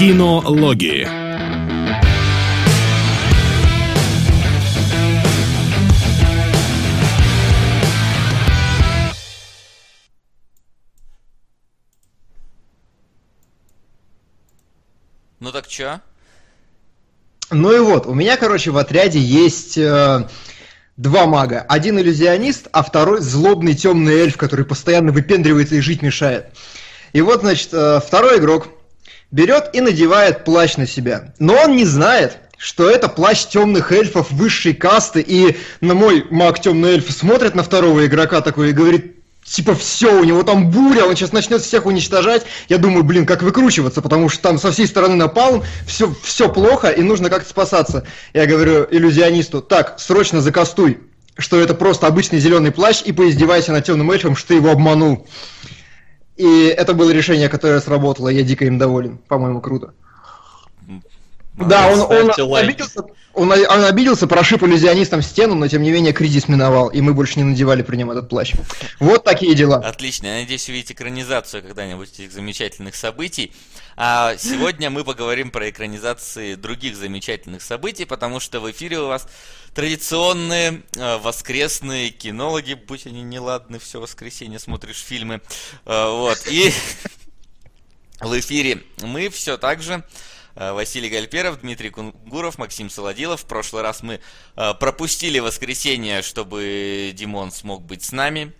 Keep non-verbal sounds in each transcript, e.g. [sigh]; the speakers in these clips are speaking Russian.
Кинологии. Ну так чё? Ну и вот, у меня, короче, в отряде есть э, два мага. Один иллюзионист, а второй злобный темный эльф, который постоянно выпендривается и жить мешает. И вот, значит, э, второй игрок берет и надевает плащ на себя. Но он не знает, что это плащ темных эльфов высшей касты, и на мой маг темный эльф смотрит на второго игрока такой и говорит, типа все, у него там буря, он сейчас начнет всех уничтожать. Я думаю, блин, как выкручиваться, потому что там со всей стороны напал, все, все плохо, и нужно как-то спасаться. Я говорю иллюзионисту, так, срочно закастуй, что это просто обычный зеленый плащ, и поиздевайся над темным эльфом, что ты его обманул. И это было решение, которое сработало, я дико им доволен. По-моему, круто. Да, он, он, обиделся, он, он обиделся, прошиб иллюзионистом стену, но тем не менее кризис миновал, и мы больше не надевали при нем этот плащ. Вот такие дела. Отлично, я надеюсь увидеть экранизацию когда-нибудь этих замечательных событий. А сегодня мы поговорим про экранизации других замечательных событий, потому что в эфире у вас традиционные э, воскресные кинологи, будь они неладны, все воскресенье смотришь фильмы. Э, вот, и [laughs] в эфире мы все так же Э, Василий Гальперов, Дмитрий Кунгуров, Максим Солодилов. В прошлый раз мы пропустили воскресенье, чтобы Димон смог быть с нами.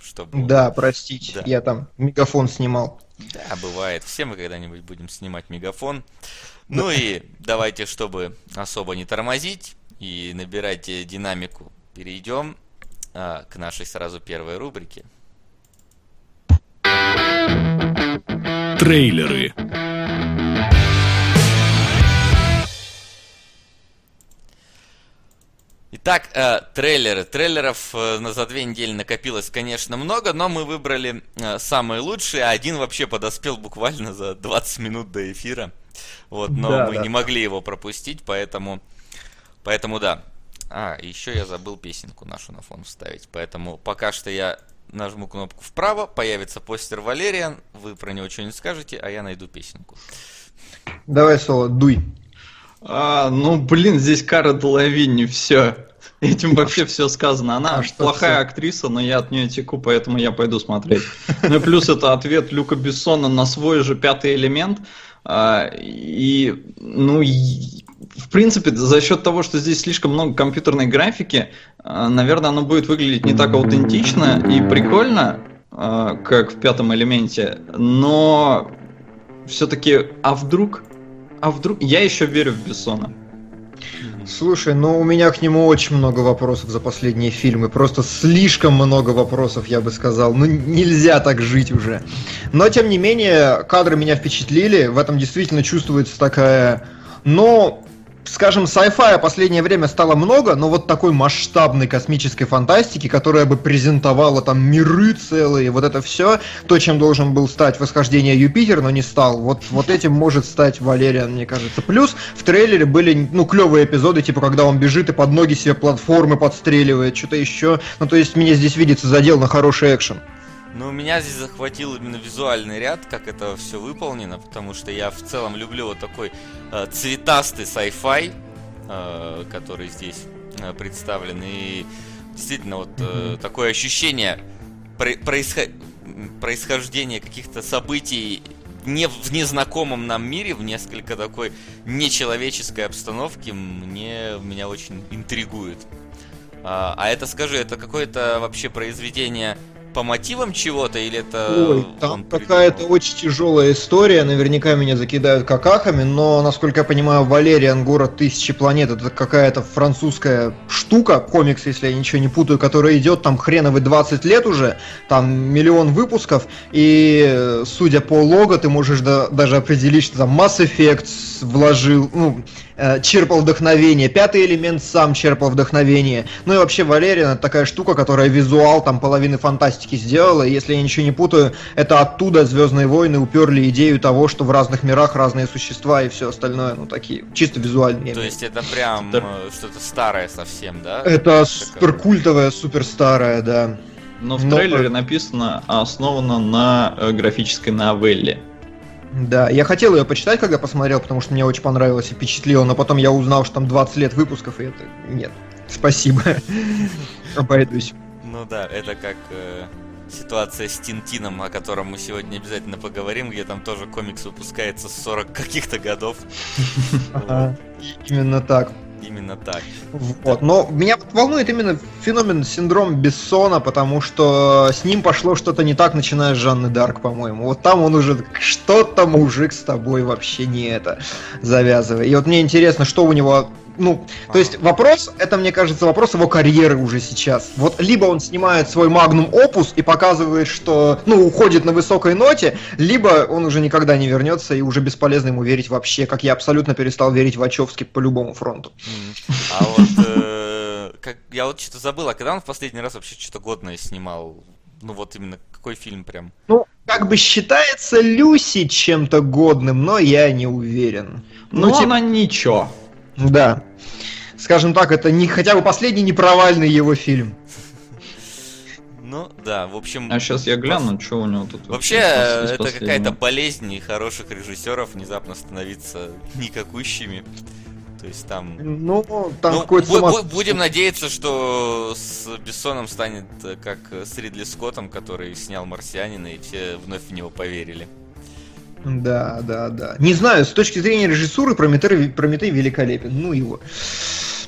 Чтобы... Да, простите, да. я там мегафон снимал. Да, бывает. Все мы когда-нибудь будем снимать мегафон. Ну и давайте, чтобы особо не тормозить и набирать динамику, перейдем а, к нашей сразу первой рубрике. Трейлеры. Итак, э, трейлеры. Трейлеров э, за две недели накопилось, конечно, много, но мы выбрали э, самые лучшие, а один вообще подоспел буквально за 20 минут до эфира. Вот, но да, мы да. не могли его пропустить, поэтому, поэтому да. А, еще я забыл песенку нашу на фон вставить, поэтому пока что я нажму кнопку вправо, появится постер Валериан, вы про него что-нибудь скажете, а я найду песенку. Давай, Соло, дуй. А, ну, блин, здесь Кара Делавинни, все. Этим вообще все сказано. Она а плохая все? актриса, но я от нее теку, поэтому я пойду смотреть. Ну и плюс это ответ Люка Бессона на свой же пятый элемент. А, и, ну, в принципе, за счет того, что здесь слишком много компьютерной графики, а, наверное, оно будет выглядеть не так аутентично и прикольно, а, как в пятом элементе, но все-таки, а вдруг а вдруг... Я еще верю в Бессона. Слушай, ну у меня к нему очень много вопросов за последние фильмы. Просто слишком много вопросов, я бы сказал. Ну нельзя так жить уже. Но тем не менее, кадры меня впечатлили. В этом действительно чувствуется такая... Но скажем, sci-fi последнее время стало много, но вот такой масштабной космической фантастики, которая бы презентовала там миры целые, вот это все, то, чем должен был стать восхождение Юпитер, но не стал. Вот, вот этим может стать Валериан, мне кажется. Плюс в трейлере были, ну, клевые эпизоды, типа, когда он бежит и под ноги себе платформы подстреливает, что-то еще. Ну, то есть, мне здесь видится задел на хороший экшен. Ну, меня здесь захватил именно визуальный ряд, как это все выполнено, потому что я в целом люблю вот такой э, цветастый sci-fi, э, который здесь э, представлен. И действительно, вот э, такое ощущение происход... происхождения каких-то событий не в незнакомом нам мире, в несколько такой нечеловеческой обстановке, мне, меня очень интригует. А, а это, скажи, это какое-то вообще произведение по мотивам чего-то или это... Ой, там какая-то очень тяжелая история, наверняка меня закидают какахами, но, насколько я понимаю, Валериан, город тысячи планет, это какая-то французская штука, комикс, если я ничего не путаю, которая идет там хреновый 20 лет уже, там миллион выпусков, и судя по лого, ты можешь да, даже определить, что там Mass Effect вложил, ну, Э, черпал вдохновение, пятый элемент сам черпал вдохновение. Ну и вообще Валериан это такая штука, которая визуал там половины фантастики сделала. Если я ничего не путаю, это оттуда Звездные войны уперли идею того, что в разных мирах разные существа и все остальное, ну такие чисто визуальные. То есть это прям это... что-то старое совсем, да? Это супер культовое, супер старое, да. Но в Но... трейлере написано, основано на э, графической новелле. Да, я хотел ее почитать, когда посмотрел, потому что мне очень понравилось и впечатлило, но потом я узнал, что там 20 лет выпусков, и это... Нет, спасибо. [laughs] Обойдусь. Ну да, это как э, ситуация с Тинтином, о котором мы сегодня обязательно поговорим, где там тоже комикс выпускается с 40 каких-то годов. [laughs] Именно так. Именно так. Вот. Но меня волнует именно феномен синдром Бессона, потому что с ним пошло что-то не так, начиная с Жанны Дарк, по-моему. Вот там он уже что-то мужик с тобой вообще не это завязывай. И вот мне интересно, что у него ну, то есть вопрос, это, мне кажется, вопрос его карьеры уже сейчас. Вот либо он снимает свой магнум опус и показывает, что, ну, уходит на высокой ноте, либо он уже никогда не вернется и уже бесполезно ему верить вообще, как я абсолютно перестал верить в Вачовски по любому фронту. А вот, э, как, я вот что-то забыл, а когда он в последний раз вообще что-то годное снимал? Ну вот именно какой фильм прям? Ну, как бы считается Люси чем-то годным, но я не уверен. Ну, ну типа... она ничего. Да. Скажем так, это не хотя бы последний непровальный его фильм. Ну, да, в общем... А сейчас я гляну, что у него тут... Вообще, это какая-то болезнь хороших режиссеров внезапно становиться никакущими. То есть там... Ну, там ну, какой-то бу- Будем надеяться, что с Бессоном станет э, как с Ридли Скоттом, который снял «Марсианина», и все вновь в него поверили. Да, да, да. Не знаю, с точки зрения режиссуры Прометей, Прометей великолепен. Ну его.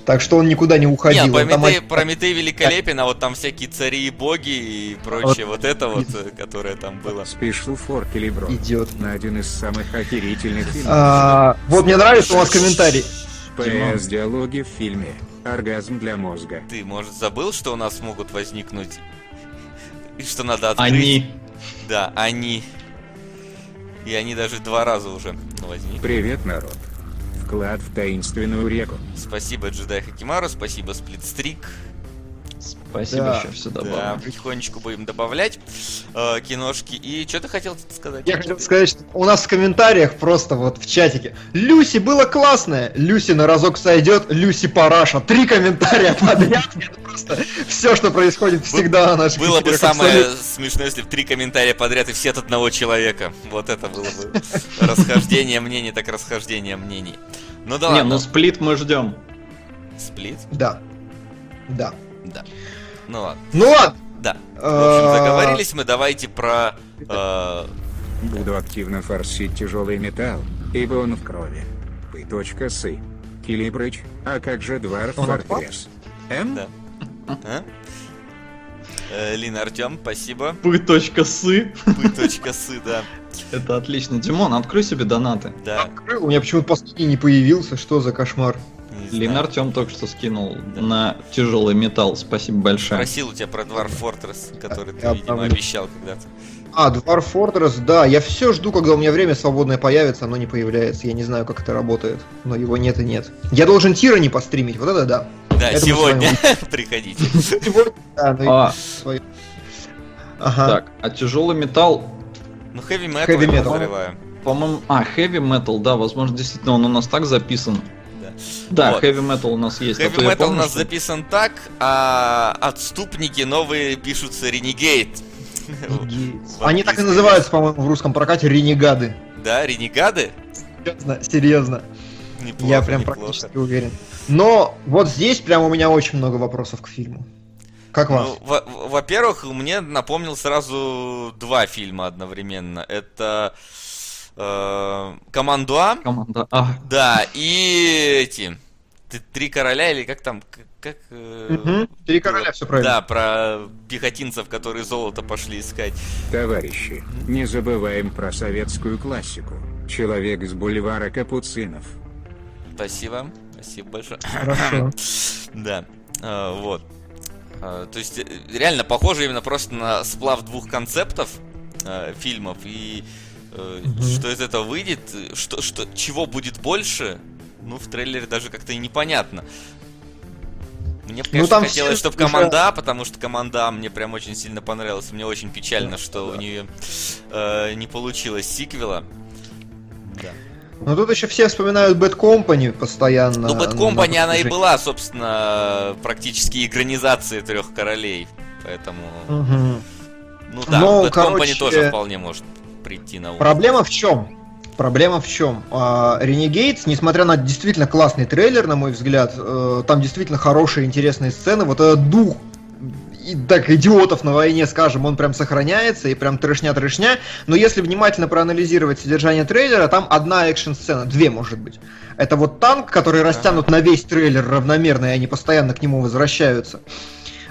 Так что он никуда не уходил. Нет, Прометей, там... Прометей великолепен, а вот там всякие цари и боги и прочее, вот, вот это вот, которое там было. Спешу фор Келебро. Идет. На один из самых охерительных фильмов. А, вот мне нравится у вас комментарий. ПС диалоги в фильме. Оргазм для мозга. Ты, может, забыл, что у нас могут возникнуть... И что надо открыть? Они. Да, они. И они даже два раза уже возникли. Привет, народ. Вклад в таинственную реку. Спасибо, Джедай Хакимару, спасибо, Сплитстрик. Спасибо, да. еще все добавим. Да, потихонечку будем добавлять э, киношки. И что ты хотел сказать? Я хотел сказать, что у нас в комментариях просто вот в чатике. Люси было классное, Люси на разок сойдет, Люси параша. Три комментария подряд. [laughs] Это просто все, что происходит всегда на наших Было бы самое смешное, если бы три комментария подряд и все от одного человека. Вот это было бы расхождение мнений, так расхождение мнений. Ну да Не, ну сплит мы ждем. Сплит? Да. Да. Да. Ну ладно. Ну ладно. Да. В общем, заговорились мы, давайте про... Э... Буду активно форсить тяжелый металл, ибо он в крови. Пыточка сы. Килибрыч, а как же Дварф Фортресс? М? Да. А? Э, Лин Артем, спасибо. Пыточка сы. Пыточка сы, да. Это отлично. Димон, открой себе донаты. Да. Открыл, у меня почему-то последний не появился. Что за кошмар? Лин Артем только что скинул да. на тяжелый металл. Спасибо большое. Просил у тебя про Dwarf Fortress, который ты, видимо, обещал когда-то. А, Dwarf Fortress, да. Я все жду, когда у меня время свободное появится, оно не появляется. Я не знаю, как это работает, но его нет и нет. Я должен Тира не постримить, вот это да. Да, это сегодня [laughs] приходите. Сегодня, да, ну а. Ага. Так, а тяжелый металл... Ну, heavy metal, heavy metal. По-моему, а, heavy metal, да, возможно, действительно он у нас так записан. Да, вот. heavy metal у нас есть. Heavy metal у нас что... записан так, а отступники новые пишутся Renegade. [laughs] Они так и называются, по-моему, в русском прокате Ренегады. Да, Ренегады? Серьезно, серьезно. Неплохо, Я прям неплохо. практически уверен. Но вот здесь прям у меня очень много вопросов к фильму. Как вас? Ну, во-первых, мне напомнил сразу два фильма одновременно. Это э, Команду А. Команда А. Да, и эти Три короля или как там, как... Угу. Три короля, все правильно. Да, про пехотинцев, которые золото пошли искать. Товарищи, не забываем про советскую классику. Человек с бульвара Капуцинов. Спасибо, спасибо большое. Хорошо. [laughs] да, а, вот. А, то есть, э, реально похоже именно просто на сплав двух концептов фильмов и угу. Что из этого выйдет, что, что, чего будет больше, ну, в трейлере даже как-то и непонятно. Мне, ну, конечно, ну, там хотелось, все... чтобы команда, потому что команда мне прям очень сильно понравилась. Мне очень печально, да, что да. у нее э, не получилось сиквела. Да. Ну тут еще все вспоминают Bad Company постоянно. Ну, Bad Company, она и была, собственно, практически экранизацией трех королей. Поэтому. Угу. Ну да, Но, Bad короче... Company тоже вполне может прийти на ум. Проблема в чем? Проблема в чем? Renegades, несмотря на действительно классный трейлер, на мой взгляд, э, там действительно хорошие, интересные сцены, вот этот дух и так идиотов на войне, скажем, он прям сохраняется и прям трешня-трешня, но если внимательно проанализировать содержание трейлера, там одна экшн-сцена, две может быть. Это вот танк, который растянут на весь трейлер равномерно, и они постоянно к нему возвращаются.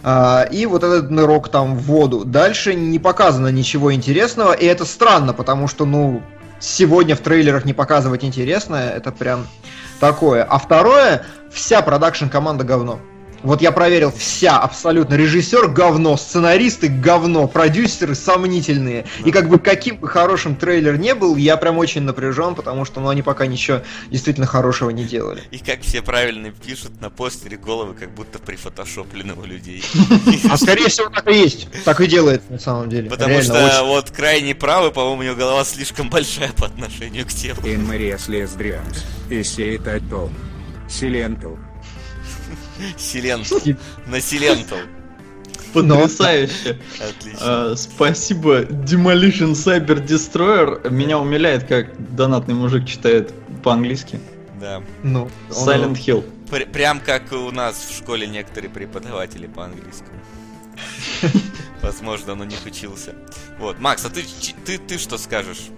А, и вот этот нырок там в воду. Дальше не показано ничего интересного, и это странно, потому что, ну, сегодня в трейлерах не показывать интересное, это прям такое. А второе, вся продакшн-команда говно. Вот я проверил, вся абсолютно. Режиссер говно, сценаристы говно, продюсеры сомнительные. И как бы каким бы хорошим трейлер не был, я прям очень напряжен, потому что ну, они пока ничего действительно хорошего не делали. И как все правильно пишут на постере головы, как будто прифотошоплены у людей. [laughs] А скорее всего так и есть. Так и делает на самом деле. Потому что вот крайне правый, по-моему, у него голова слишком большая по отношению к телу. Maria's Last Drums. И сеет Атом. Силентал. На Силентал. Потрясающе. Отлично. А, спасибо, Demolition Cyber Destroyer. Меня умиляет, как донатный мужик читает по-английски. Да. Ну, Silent Hill. Пр- прям как у нас в школе некоторые преподаватели по английскому. [laughs] Возможно, он у них учился. Вот, Макс, а ты, ты, ты что скажешь?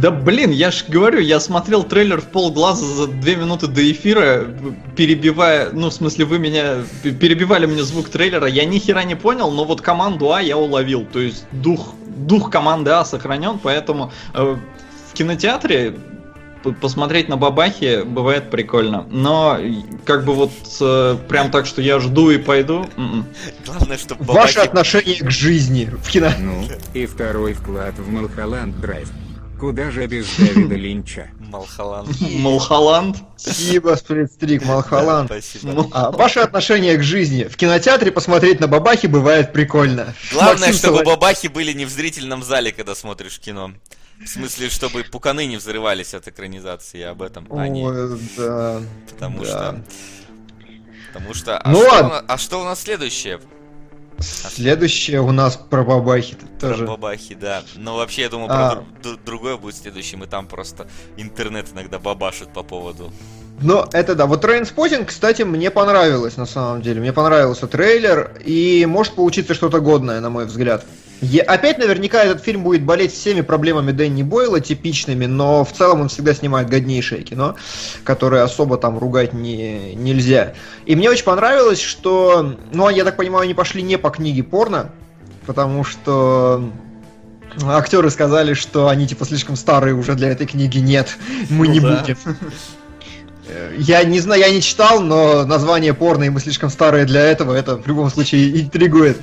Да блин, я ж говорю, я смотрел трейлер в полглаза за две минуты до эфира, перебивая, ну в смысле вы меня, перебивали мне звук трейлера, я ни хера не понял, но вот команду А я уловил, то есть дух, дух команды А сохранен, поэтому э, в кинотеатре посмотреть на бабахи бывает прикольно, но как бы вот э, прям так, что я жду и пойду, м-м. Главное, чтобы Ваше отношение к жизни в кино. Ну, и второй вклад в Малхолланд Драйв. Куда же без Дэвида Линча? [laughs] Малхолланд. Малхолланд. Спасибо, Сплитстрик, Малхолланд. Спасибо. А, ваше отношение к жизни. В кинотеатре посмотреть на бабахи бывает прикольно. Главное, чтобы бабахи были не в зрительном зале, когда смотришь кино. В смысле, чтобы пуканы не взрывались от экранизации, я об этом. А Ой, да. потому что... Потому что... А, Ну что ладно. а что у нас следующее? Следующее у нас про бабахи Про тоже. бабахи, да. Но вообще, я думаю, А. про дру- дру- другое будет следующим, и там просто интернет иногда бабашит по поводу. Но это да. Вот Trainspotting, кстати, мне понравилось на самом деле. Мне понравился трейлер, и может получиться что-то годное, на мой взгляд. Я- опять наверняка этот фильм будет болеть всеми проблемами Дэнни Бойла, типичными, но в целом он всегда снимает годнейшее кино, которое особо там ругать не, нельзя. И мне очень понравилось, что, ну, я так понимаю, они пошли не по книге порно, потому что актеры сказали, что они типа слишком старые уже для этой книги. Нет, мы Ну не да. будем. [laughs] Э, Я не знаю, я не читал, но название порно, и мы слишком старые для этого, это в любом случае интригует.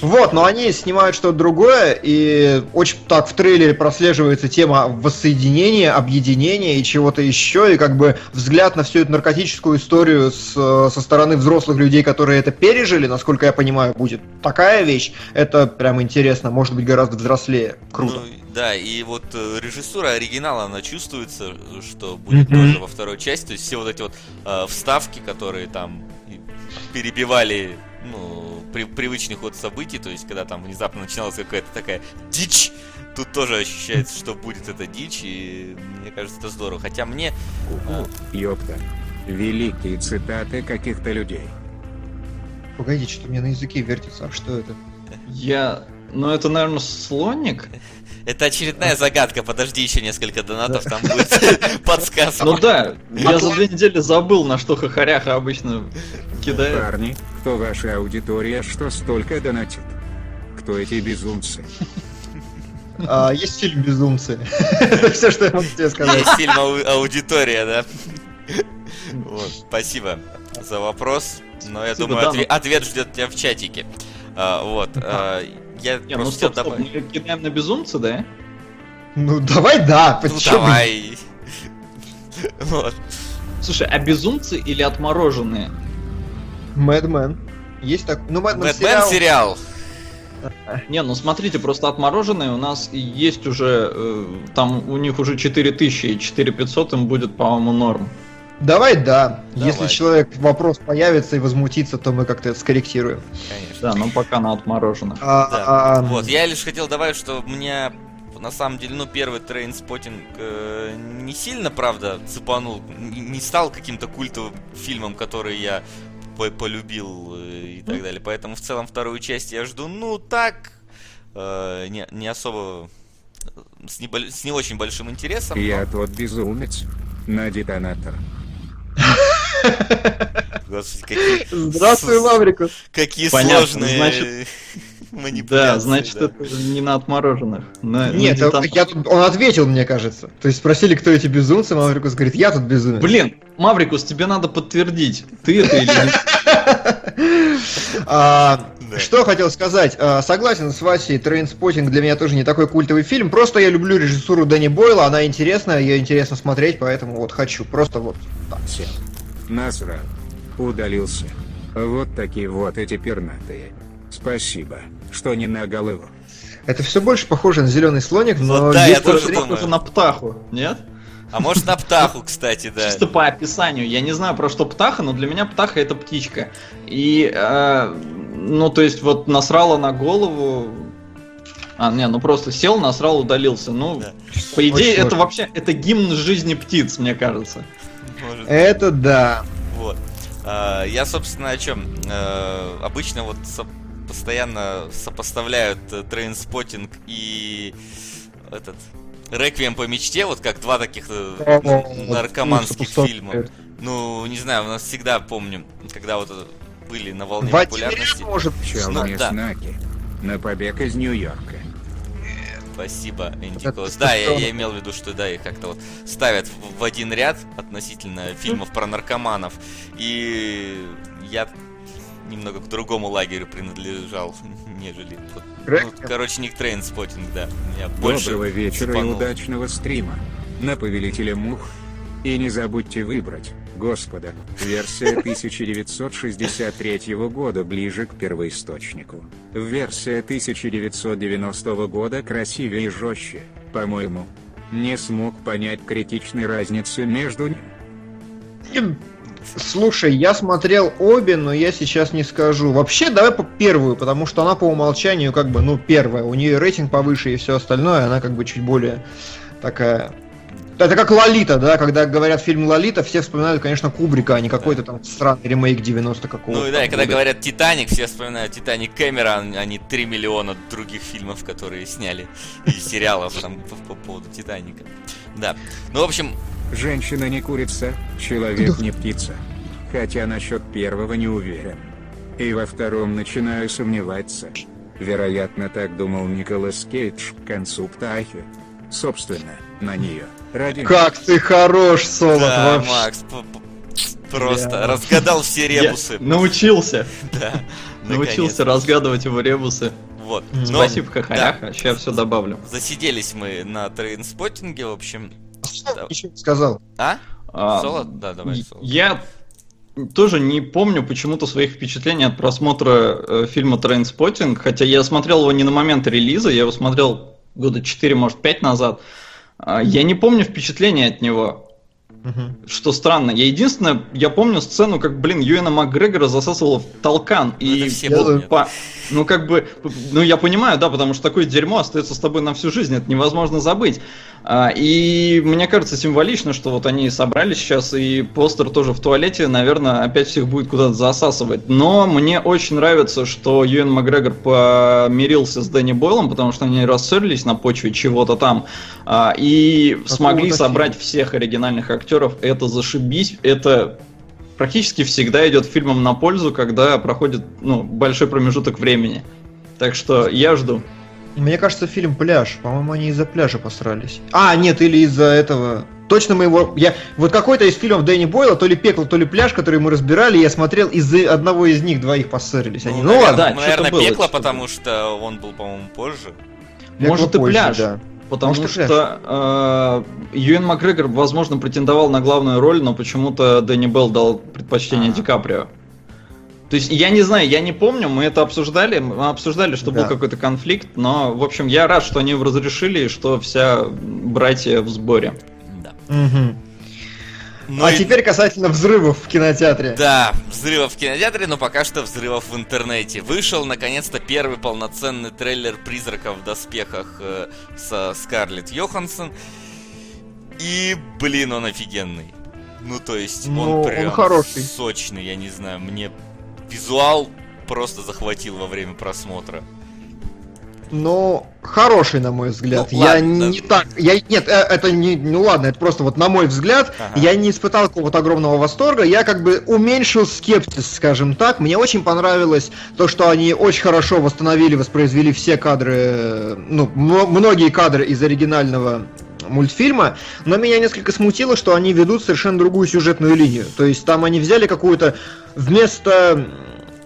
Вот, но они снимают что-то другое, и очень так в трейлере прослеживается тема воссоединения, объединения и чего-то еще, и как бы взгляд на всю эту наркотическую историю с, э, со стороны взрослых людей, которые это пережили, насколько я понимаю, будет такая вещь, это прям интересно, может быть гораздо взрослее. Круто. Ну, да, и вот э, режиссура оригинала, она чувствуется, что будет Мгм. тоже во второй части. То есть все вот эти вот э, вставки, которые там перебивали ну, при, привычный ход событий, то есть когда там внезапно начиналась какая-то такая дичь, тут тоже ощущается, что будет эта дичь, и мне кажется, это здорово. Хотя мне... Ку-ку, ёпта. Великие цитаты каких-то людей. Погоди, что у меня на языке вертится, а что это? Я... Ну это, наверное, слоник? Это очередная загадка, подожди еще несколько донатов, там будет [laughs] подсказка. Ну да, я за две недели забыл, на что хохоряха обычно кидает. Парни, кто ваша аудитория, что столько донатит? Кто эти безумцы? А, есть фильм «Безумцы». [laughs] Это все, что я могу тебе сказать. Есть фильм «Ау- «Аудитория», да? Вот, спасибо за вопрос, но я думаю, ответ ждет тебя в чатике. А, Вот, а, я Не, ну просто стоп, хотел стоп, добавить- мы кидаем на безумца, да? Ну, давай да, Ну почему? давай. [laughs] Вот. Слушай, а безумцы или отмороженные? Мэдмен. Есть так. Ну, Мэдмен сериал. сериал. [laughs] Не, ну смотрите, просто отмороженные у нас и есть уже, э, там у них уже 4000 и 4500 им будет, по-моему, норм. Давай да. Давай. Если человек вопрос появится и возмутится, то мы как-то это скорректируем. Конечно. Да, ну пока на отмороженных. А, Да. а, Вот, я лишь хотел добавить, что меня на самом деле, ну, первый Trainspotting э, не сильно, правда, цепанул, не, стал каким-то культовым фильмом, который я по полюбил э, и так далее. Поэтому в целом вторую часть я жду, ну, так, э, не, не особо, с не, с не очень большим интересом. Я но... тот безумец на детонатор. [laughs] Господи, какие... Здравствуй, Маврикус. Какие Понятно, сложные значит... манипуляции. Да, значит, да. это не на отмороженных. На, Нет, на я, он ответил, мне кажется. То есть спросили, кто эти безумцы, Маврикус говорит, я тут безумец. Блин, Маврикус, тебе надо подтвердить, ты это или нет. [laughs] А, что хотел сказать? А, согласен с Васей, Trainspotting для меня тоже не такой культовый фильм. Просто я люблю режиссуру Дэнни Бойла, она интересная, ее интересно смотреть, поэтому вот хочу. Просто вот так. Насрал. Удалился. Вот такие вот эти пернатые. Спасибо, что не на голову. Это все больше похоже на зеленый слоник, но ну, да, я тоже думаю. на птаху, нет? А может на птаху, кстати, да. Чисто по описанию. Я не знаю про что птаха, но для меня птаха это птичка. И, э, ну, то есть, вот насрала на голову. А, не, ну просто сел, насрал, удалился. Ну, да. по идее, Очень это сложно. вообще это гимн жизни птиц, мне кажется. Может. Это да. Вот. А, я, собственно, о чем? А, обычно вот постоянно сопоставляют Trainspotting э, и этот Реквием по мечте, вот как два таких э, наркоманских фильма. Ну, не знаю, у нас всегда помню, когда вот были на волне популярности. Может, ну, да. на побег из Нью-Йорка. Спасибо, Энди Клаус. Да, я, я имел в виду, что да, их как-то вот ставят в, в один ряд относительно фильмов про наркоманов. И я немного к другому лагерю принадлежал, [laughs] нежели... Вот, ну, короче, не к Trainspotting, да. Я Доброго вечера цепанул. и удачного стрима. На Повелителя Мух. И не забудьте выбрать, Господа, версия 1963 года ближе к первоисточнику. Версия 1990 года красивее и жестче, по-моему. Не смог понять критичной разницы между ними. Слушай, я смотрел обе, но я сейчас не скажу. Вообще, давай по первую, потому что она по умолчанию как бы, ну, первая. У нее рейтинг повыше и все остальное, она как бы чуть более такая... Это как Лолита, да, когда говорят фильм Лолита, все вспоминают, конечно, Кубрика, а не какой-то там странный ремейк 90 какого-то. Ну и да, и когда говорят Титаник, все вспоминают Титаник Кэмерон, а не 3 миллиона других фильмов, которые сняли, и сериалов там по, по поводу Титаника. Да. Ну, в общем, Женщина не курица, человек не птица. Хотя насчет первого не уверен. И во втором начинаю сомневаться. Вероятно, так думал Николас Кейдж к концу птахи. Собственно, на нее. Ради... Как ты хорош, Солод, да, вообще. Макс, просто Я... разгадал все ребусы. Я научился. [laughs] Да. [laughs] Научился разгадывать его ребусы. Вот. Но, Спасибо, Хахаляха. Да. Сейчас все добавлю. Засиделись мы на Trainspotting е, в общем. Что еще сказал? А? а соло? Да, давай соло. Я тоже не помню почему-то своих впечатлений от просмотра э, фильма Trainspotting, хотя я смотрел его не на момент релиза, я его смотрел года 4, может, 5 назад. Э, я не помню впечатления от него. Угу. Что странно. Я единственное, я помню сцену, как, блин, Юэна Макгрегора засасывала в толкан. Ну, и все по, ну, как бы, ну, я понимаю, да, потому что такое дерьмо остается с тобой на всю жизнь, это невозможно забыть. А, и мне кажется символично, что вот они собрались сейчас, и постер тоже в туалете, наверное, опять всех будет куда-то засасывать. Но мне очень нравится, что Юэн Макгрегор помирился с Дэнни Бойлом, потому что они рассорились на почве чего-то там, а, и Какого смогли собрать фильма? всех оригинальных актеров. Это зашибись, это практически всегда идет фильмам на пользу, когда проходит ну, большой промежуток времени. Так что я жду. Мне кажется, фильм «Пляж». По-моему, они из-за пляжа посрались. А, нет, или из-за этого... Точно мы его... Я... Вот какой-то из фильмов Дэнни Бойла, то ли «Пекло», то ли «Пляж», который мы разбирали, я смотрел, из-за одного из них двоих поссорились. Они... Ну, ну ладно. Да, ну, наверное, было, «Пекло», потому что он был, по-моему, позже. Пекло Может, и «Пляж». Да. Потому Может, что э, Юэн Макгрегор, возможно, претендовал на главную роль, но почему-то Дэнни Белл дал предпочтение А-а-а. Ди Каприо. То есть я не знаю, я не помню, мы это обсуждали, мы обсуждали, что да. был какой-то конфликт, но, в общем, я рад, что они его разрешили и что вся братья в сборе. Да. Угу. Ну а и... теперь касательно взрывов в кинотеатре. Да, взрывов в кинотеатре, но пока что взрывов в интернете. Вышел, наконец-то, первый полноценный трейлер «Призраков в доспехах» э, со Скарлетт Йоханссон. И, блин, он офигенный. Ну, то есть, ну, он прям он хороший. сочный, я не знаю. Мне визуал просто захватил во время просмотра. Ну, хороший, на мой взгляд. Ну, я ладно, не так. Я, нет, э, это не. Ну ладно, это просто вот на мой взгляд, ага. я не испытал какого-то огромного восторга. Я как бы уменьшил скепсис, скажем так. Мне очень понравилось то, что они очень хорошо восстановили, воспроизвели все кадры, ну, многие кадры из оригинального мультфильма, но меня несколько смутило, что они ведут совершенно другую сюжетную линию. То есть там они взяли какую-то вместо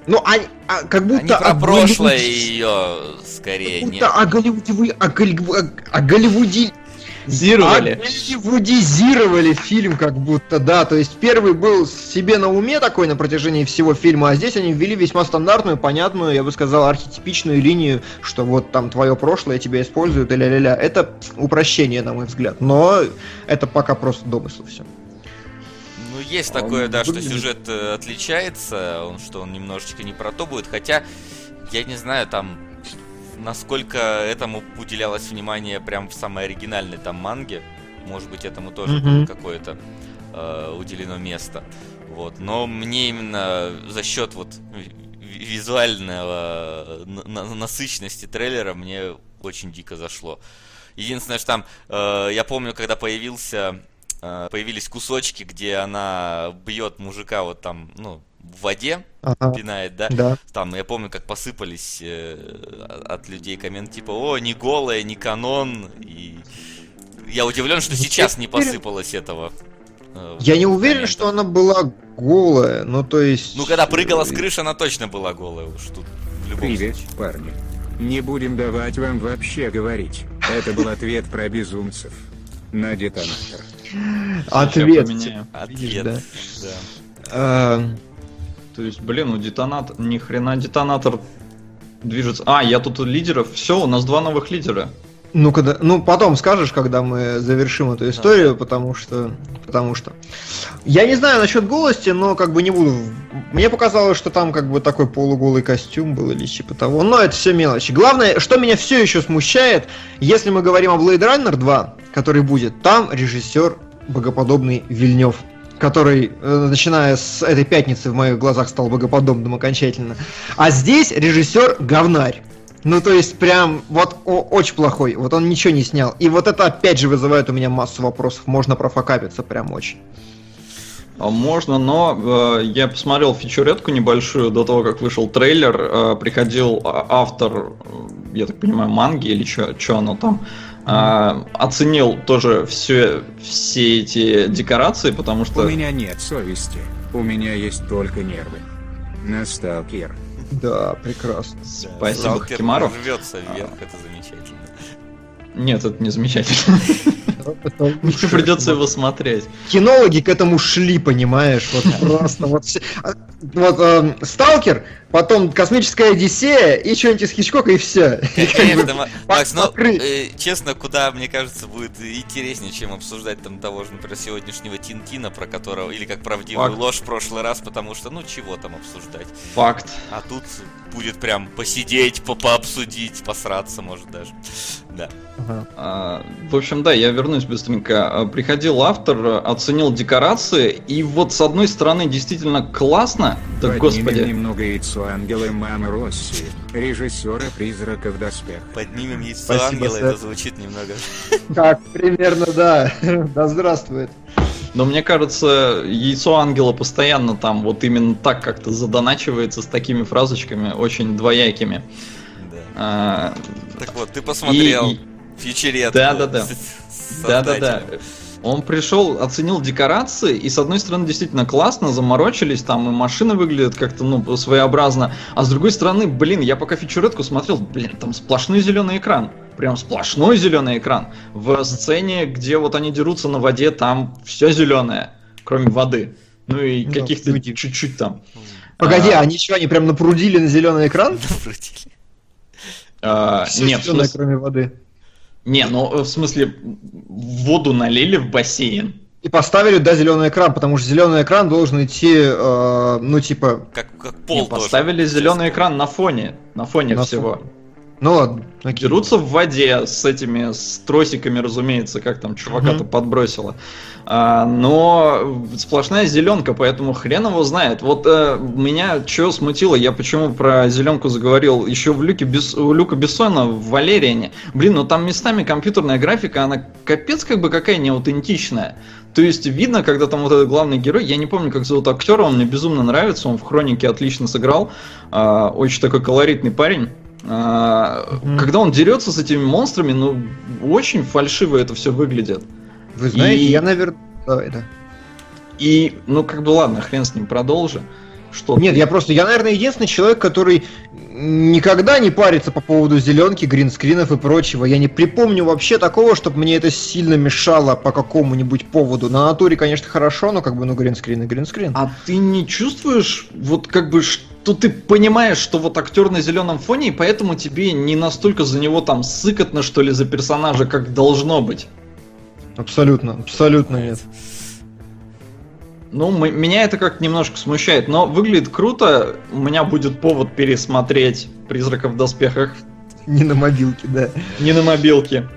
ну, они, а, как будто... Они про прошлое ее скорее, как будто нет. О Голливуде, вы, о, Голливуде, о Голливуде... Зировали. Голливудизировали фильм как будто, да. То есть первый был себе на уме такой на протяжении всего фильма, а здесь они ввели весьма стандартную, понятную, я бы сказал, архетипичную линию, что вот там твое прошлое тебя используют, и ля-ля-ля. Это упрощение, на мой взгляд. Но это пока просто домыслы все есть такое, да, что сюжет э, отличается, он, что он немножечко не про то будет, хотя, я не знаю, там, насколько этому уделялось внимание прям в самой оригинальной там манге, может быть, этому тоже mm-hmm. было какое-то э, уделено место, вот, но мне именно за счет вот визуального на- насыщенности трейлера мне очень дико зашло. Единственное, что там, э, я помню, когда появился Э, появились кусочки, где она бьет мужика вот там, ну, в воде, ага. пинает, да? да? Там, я помню, как посыпались э, от людей комменты, типа, о, не голая, не канон, и я удивлен, что сейчас не посыпалось этого. Э, я не уверен, что она была голая, ну то есть... Ну, когда прыгала с крыши, она точно была голая уж тут. В любом Привет, случае. парни. Не будем давать вам вообще говорить. Это был ответ про безумцев на детонатор. Ответ. Ответ, да. То есть, блин, у детонатор, ни хрена детонатор движется. А, я тут лидеров. Все, у нас два новых лидера. Ну, когда, ну, потом скажешь, когда мы завершим эту историю, потому что, потому что, я не знаю насчет голости, но как бы не буду. Мне показалось, что там как бы такой полуголый костюм был или типа того. Но это все мелочи. Главное, что меня все еще смущает, если мы говорим о Blade Runner 2, который будет, там режиссер богоподобный Вильнев который, э, начиная с этой пятницы, в моих глазах стал богоподобным окончательно. А здесь режиссер говнарь. Ну, то есть, прям, вот о, очень плохой. Вот он ничего не снял. И вот это опять же вызывает у меня массу вопросов. Можно профокапиться прям очень. А, можно, но э, я посмотрел фичуретку небольшую до того, как вышел трейлер. Э, приходил а, автор, э, я так понимаю, манги или что оно там. Э, оценил тоже все, все эти декорации, потому что... У меня нет совести. У меня есть только нервы. Носталгер. Да, прекрасно. Спасибо, Хакимаров. рвется вверх, это замечательно. Нет, это не замечательно. Мне придется его смотреть. Кинологи к этому шли, понимаешь? Вот просто вот. Вот э, Сталкер, потом Космическая Одиссея и что-нибудь из Хичкока и все. Макс, но э, честно, куда, мне кажется, будет интереснее, чем обсуждать там того же, например, сегодняшнего Тинтина, про которого, или как правдивую ложь в прошлый раз, потому что, ну, чего там обсуждать. Факт. А тут будет прям посидеть, по пообсудить, посраться, может даже. Да. Ага. А, в общем, да, я вернусь быстренько. А, приходил автор, оценил декорации, и вот с одной стороны действительно классно, да Поднимем господи. немного яйцо ангела Мамы Росси, режиссера «Призрака в доспех». Поднимем яйцо Спасибо, ангела, сэр. это звучит немного... Как, примерно, да. [laughs] Да здравствует. Но мне кажется, яйцо ангела постоянно там вот именно так как-то задоначивается с такими фразочками, очень двоякими. А, так вот, ты посмотрел и, фьючеретку. Да, да, да. [laughs] Да, да, да. Он пришел, оценил декорации, и с одной стороны действительно классно, заморочились, там и машины выглядят как-то, ну, своеобразно, а с другой стороны, блин, я пока фичуретку смотрел, блин, там сплошной зеленый экран, прям сплошной зеленый экран. В сцене, где вот они дерутся на воде, там все зеленое, кроме воды. Ну и ну, каких-то чуть-чуть там. Погоди, а, они что, они прям напрудили на зеленый экран? [laughs] Напрудили. А, нет, зеленое, кроме воды. Не, ну в смысле воду налили в бассейн И поставили, да, зеленый экран, потому что зеленый экран должен идти, э, ну, типа... Как, как пол Не, поставили зеленый экран на фоне, на фоне на всего. Фоне. Ну ладно. Окей. Дерутся в воде с этими с тросиками, разумеется, как там чувака-то mm-hmm. подбросило. А, но сплошная зеленка, поэтому хрен его знает. Вот а, меня что смутило, я почему про зеленку заговорил, еще в Люке Бес... у Люка Бессона в Валериане. Блин, ну там местами компьютерная графика, она капец как бы какая неаутентичная. То есть видно, когда там вот этот главный герой, я не помню, как зовут актера, он мне безумно нравится, он в Хронике отлично сыграл, а, очень такой колоритный парень. Mm-hmm. Когда он дерется с этими монстрами, ну, очень фальшиво это все выглядит. Вы знаете, и... я, наверное... Давай, да. И, ну, как бы ладно, хрен с ним, продолжи. Что Нет, я просто, я, наверное, единственный человек, который никогда не парится по поводу зеленки, гринскринов и прочего. Я не припомню вообще такого, чтобы мне это сильно мешало по какому-нибудь поводу. На натуре, конечно, хорошо, но как бы, ну, гринскрин и гринскрин. А ты не чувствуешь, вот как бы, что ты понимаешь, что вот актер на зеленом фоне, и поэтому тебе не настолько за него там сыкотно, что ли, за персонажа, как должно быть? Абсолютно, абсолютно нет. Ну, мы, меня это как немножко смущает, но выглядит круто. У меня будет повод пересмотреть «Призрака в доспехах». Не на мобилке, да. Не на мобилке.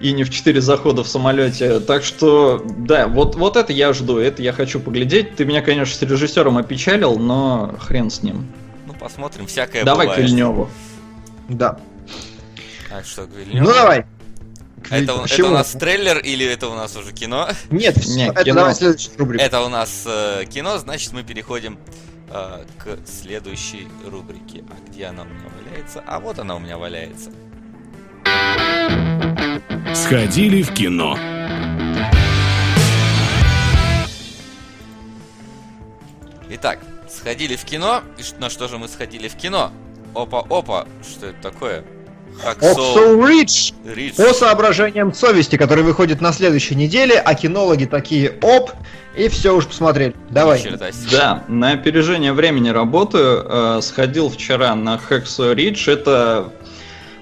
И не в 4 захода в самолете. Так что, да, вот, вот это я жду, это я хочу поглядеть. Ты меня, конечно, с режиссером опечалил, но хрен с ним. Ну, посмотрим, всякое Давай бывает. к Вильневу. Да. А что, к Вильневу? Ну, давай. А это, это у нас трейлер или это у нас уже кино? Нет, Нет это кино. давай следующая рубрика. Это у нас э, кино, значит мы переходим э, к следующей рубрике. А где она у меня валяется? А вот она у меня валяется. Сходили в кино. Итак, сходили в кино. И на что же мы сходили в кино? Опа-опа, что это такое? Оксо Рич по соображениям совести, который выходит на следующей неделе, а кинологи такие оп, и все уж посмотрели. Давай. Да, на опережение времени работаю. Э, сходил вчера на Хексо Ридж. Это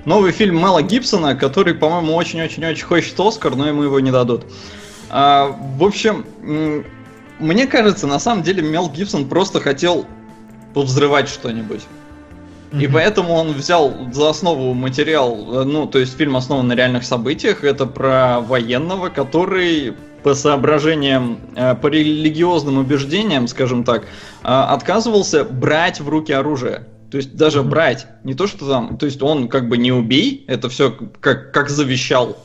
новый фильм Мела Гибсона, который, по-моему, очень-очень-очень хочет Оскар, но ему его не дадут. А, в общем, мне кажется, на самом деле Мел Гибсон просто хотел повзрывать что-нибудь. И поэтому он взял за основу материал, ну, то есть фильм основан на реальных событиях. Это про военного, который по соображениям, э, по религиозным убеждениям, скажем так, э, отказывался брать в руки оружие. То есть даже mm-hmm. брать, не то что там, то есть он как бы не убей, это все как, как завещал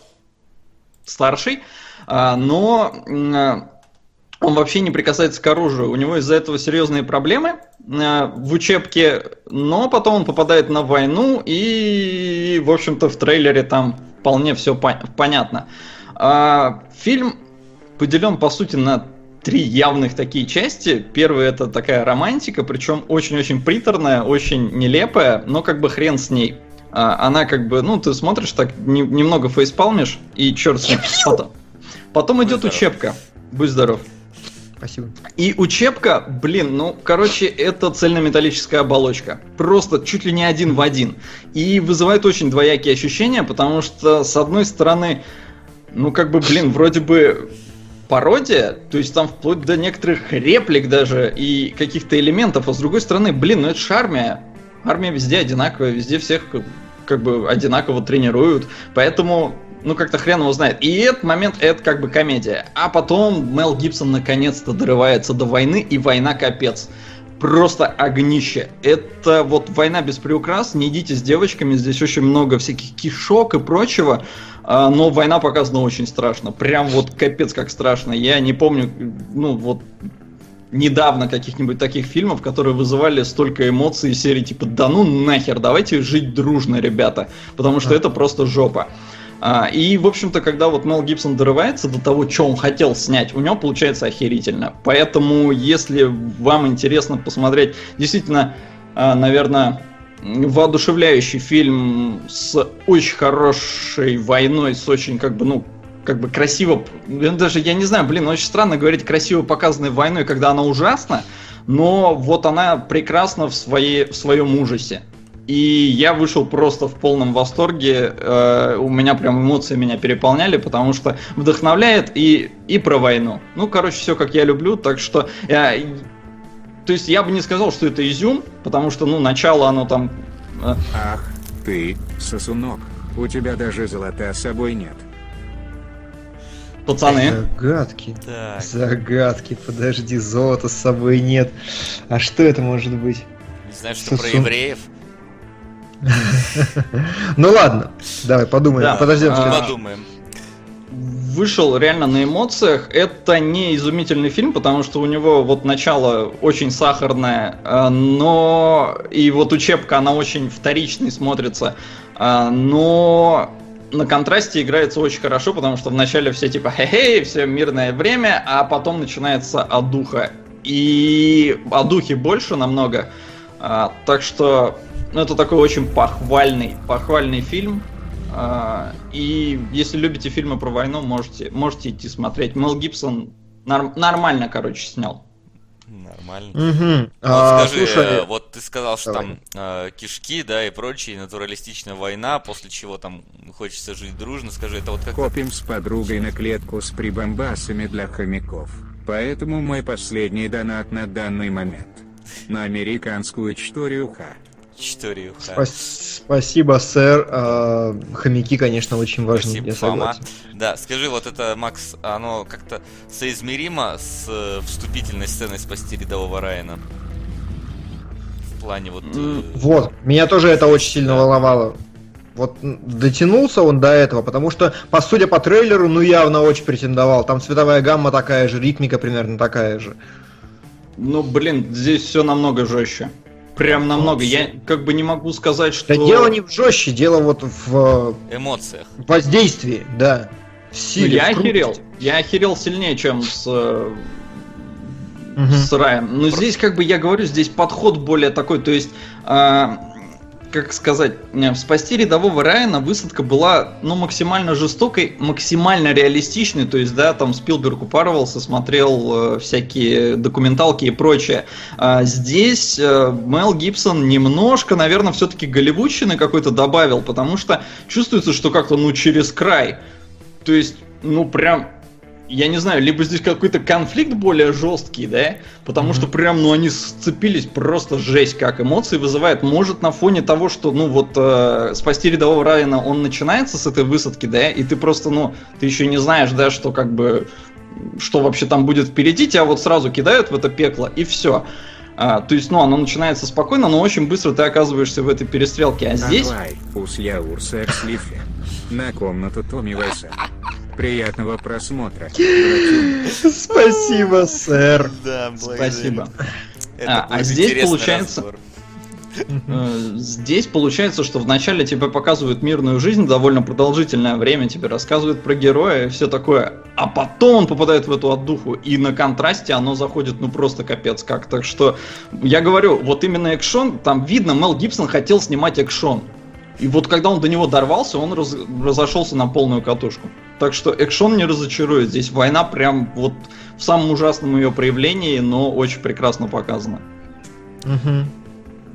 старший, а, но он вообще не прикасается к оружию. У него из-за этого серьезные проблемы э, в учебке, но потом он попадает на войну, и, в общем-то, в трейлере там вполне все по- понятно. А, фильм поделен, по сути, на три явных такие части. Первая это такая романтика, причем очень-очень приторная, очень нелепая, но как бы хрен с ней. А, она как бы, ну, ты смотришь так, не, немного фейспалмишь, и черт с ним. Потом, потом идет учебка. Будь здоров. Спасибо. И учебка, блин, ну, короче, это цельнометаллическая оболочка. Просто чуть ли не один в один. И вызывает очень двоякие ощущения, потому что, с одной стороны, ну, как бы, блин, вроде бы пародия, то есть там вплоть до некоторых реплик даже и каких-то элементов, а с другой стороны, блин, ну это же армия. Армия везде одинаковая, везде всех как бы одинаково тренируют. Поэтому ну как-то хрен его знает. И этот момент, это как бы комедия. А потом Мел Гибсон наконец-то дорывается до войны, и война капец. Просто огнище. Это вот война без приукрас. Не идите с девочками, здесь очень много всяких кишок и прочего. А, но война показана очень страшно. Прям вот капец как страшно. Я не помню, ну вот недавно каких-нибудь таких фильмов, которые вызывали столько эмоций серии типа «Да ну нахер, давайте жить дружно, ребята», потому что это просто жопа. А, и, в общем-то, когда вот Мел Гибсон дорывается до того, что он хотел снять, у него получается охерительно. Поэтому, если вам интересно посмотреть, действительно, а, наверное, воодушевляющий фильм с очень хорошей войной, с очень, как бы, ну, как бы красиво, даже, я не знаю, блин, очень странно говорить красиво показанной войной, когда она ужасна, но вот она прекрасна в, своей, в своем ужасе. и я вышел просто в полном восторге. Э, у меня прям эмоции меня переполняли, потому что вдохновляет и, и про войну. Ну, короче, все как я люблю, так что... Я, то есть я бы не сказал, что это изюм, потому что, ну, начало оно там... Э... Ах, ты, сосунок, у тебя даже золота с собой нет. Пацаны. Загадки. Так. Загадки. Подожди, золота с собой нет. А что это может быть? Не знаю, что Сосун... про евреев. [laughs] Ну ладно, давай подумаем. Подождем. А, подумаем. Вышел реально на эмоциях. Это не изумительный фильм, потому что у него вот начало очень сахарное, а, но и вот учебка, она очень вторичной смотрится. А, но на контрасте играется очень хорошо, потому что вначале все типа хе-хей, все мирное время, а потом начинается одуха. И одухи больше намного. А, так что ну, это такой очень похвальный, похвальный фильм. А, и если любите фильмы про войну, можете, можете идти смотреть. Мел Гибсон норм, нормально, короче, снял. Нормально. Угу. Вот а, скажи, слушай, э, вот ты сказал, что давай. там э, кишки, да, и прочие, натуралистичная война, после чего там хочется жить дружно. Скажи, это вот как... Копим с подругой на клетку с прибамбасами для хомяков. Поэтому мой последний донат на данный момент. На американскую историю Х. Историю Х. Спасибо, сэр. А, хомяки, конечно, очень важны. Спасибо, я согласен. Да, скажи, вот это, Макс, оно как-то соизмеримо с э, вступительной сценой «Спасти рядового Райана»? В плане вот... Э... Вот, меня тоже это очень сильно да. волновало. Вот дотянулся он до этого, потому что, по судя по трейлеру, ну явно очень претендовал. Там цветовая гамма такая же, ритмика примерно такая же. Ну, блин, здесь все намного жестче. Прям намного. Я как бы не могу сказать, что... Да дело не в жестче, дело вот в... Эмоциях. Воздействии, да. В силе, ну, я охерел. Я охерел сильнее, чем с... Угу. С Раем. Но здесь, как бы я говорю, здесь подход более такой, то есть э, как сказать, э, спасти рядового Райана высадка была, ну, максимально жестокой, максимально реалистичной, то есть, да, там Спилберг упарывался, смотрел э, всякие документалки и прочее. А здесь э, Мел Гибсон немножко, наверное, все-таки голливудщины какой-то добавил, потому что чувствуется, что как-то, ну, через край. То есть, ну, прям я не знаю, либо здесь какой-то конфликт более жесткий, да, потому mm-hmm. что прям, ну, они сцепились просто жесть, как эмоции вызывает. Может, на фоне того, что, ну, вот, э, спасти рядового Райана, он начинается с этой высадки, да, и ты просто, ну, ты еще не знаешь, да, что как бы, что вообще там будет впереди, тебя вот сразу кидают в это пекло, и все. А, то есть, ну, оно начинается спокойно, но очень быстро ты оказываешься в этой перестрелке. А здесь... Давай, на комнату Томми Вайса. Приятного просмотра. Спасибо, сэр. Да, Спасибо. А, а здесь получается... Э, здесь получается, что вначале тебе показывают мирную жизнь довольно продолжительное время, тебе рассказывают про героя и все такое, а потом он попадает в эту отдуху, и на контрасте оно заходит ну просто капец как. Так что я говорю, вот именно экшон, там видно, Мел Гибсон хотел снимать экшон. И вот когда он до него дорвался, он раз, разошелся на полную катушку. Так что экшон не разочарует. Здесь война прям вот в самом ужасном ее проявлении, но очень прекрасно показана. Угу.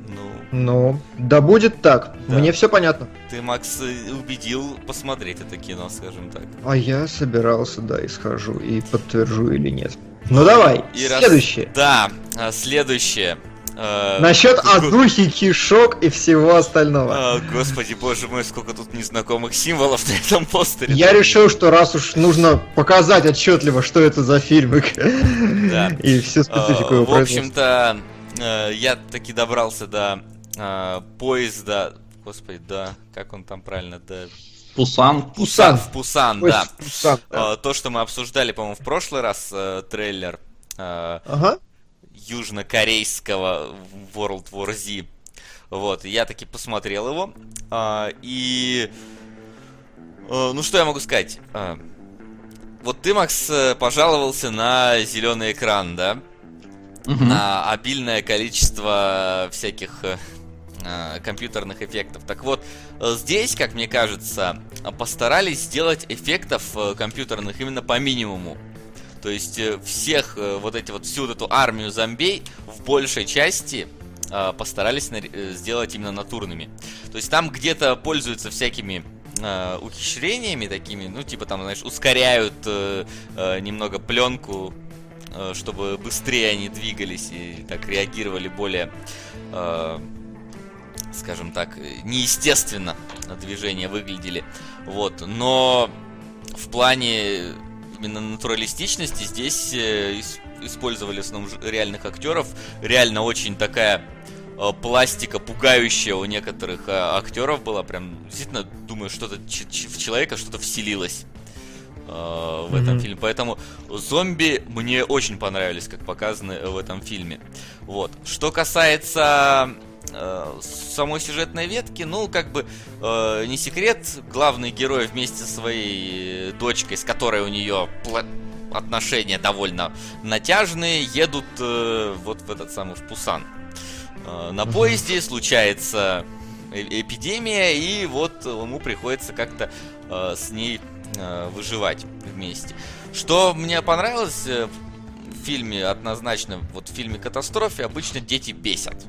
Ну, ну, да будет так. Да. Мне все понятно. Ты, Макс, убедил посмотреть это кино, скажем так. А я собирался, да, и схожу, и подтвержу или нет. Ну давай, и следующее. Раз... Да, а, следующее. Э, Насчет одухи, кишок и всего остального. О, господи, боже мой, сколько тут незнакомых символов на этом постере. Я решил, что раз уж нужно показать отчетливо, что это за фильмик. Да. И всю специфику его В общем-то, э, я таки добрался до э, поезда. Господи, да, как он там правильно, да. Пусан. Пусан. В Пусан, да. Пусан, да. То, что мы обсуждали, по-моему, в прошлый раз трейлер. Ага южнокорейского World War Z. Вот, я таки посмотрел его. А, и... А, ну, что я могу сказать? А, вот ты, Макс, э, пожаловался на зеленый экран, да? Угу. На обильное количество всяких э, компьютерных эффектов. Так вот, здесь, как мне кажется, постарались сделать эффектов компьютерных именно по минимуму. То есть э, всех э, вот эти вот всю вот эту армию зомбей в большей части э, постарались э, сделать именно натурными. То есть там где-то пользуются всякими э, ухищрениями такими, ну типа там, знаешь, ускоряют немного пленку, чтобы быстрее они двигались и так реагировали более, э, скажем так, неестественно движения выглядели. Вот, но в плане именно натуралистичности здесь э, использовали в основном реальных актеров. Реально очень такая э, пластика пугающая у некоторых э, актеров была. Прям действительно думаю, что-то в человека что-то вселилось в mm-hmm. этом фильме. Поэтому зомби мне очень понравились, как показаны в этом фильме. Вот. Что касается самой сюжетной ветки, ну, как бы, э, не секрет, главный герой вместе со своей дочкой, с которой у нее отношения довольно натяжные, едут э, вот в этот самый, в Пусан. Э, на поезде случается э эпидемия, и вот ему приходится как-то э, с ней э, выживать вместе. Что мне понравилось э, в фильме однозначно, вот в фильме «Катастрофе» обычно дети бесят.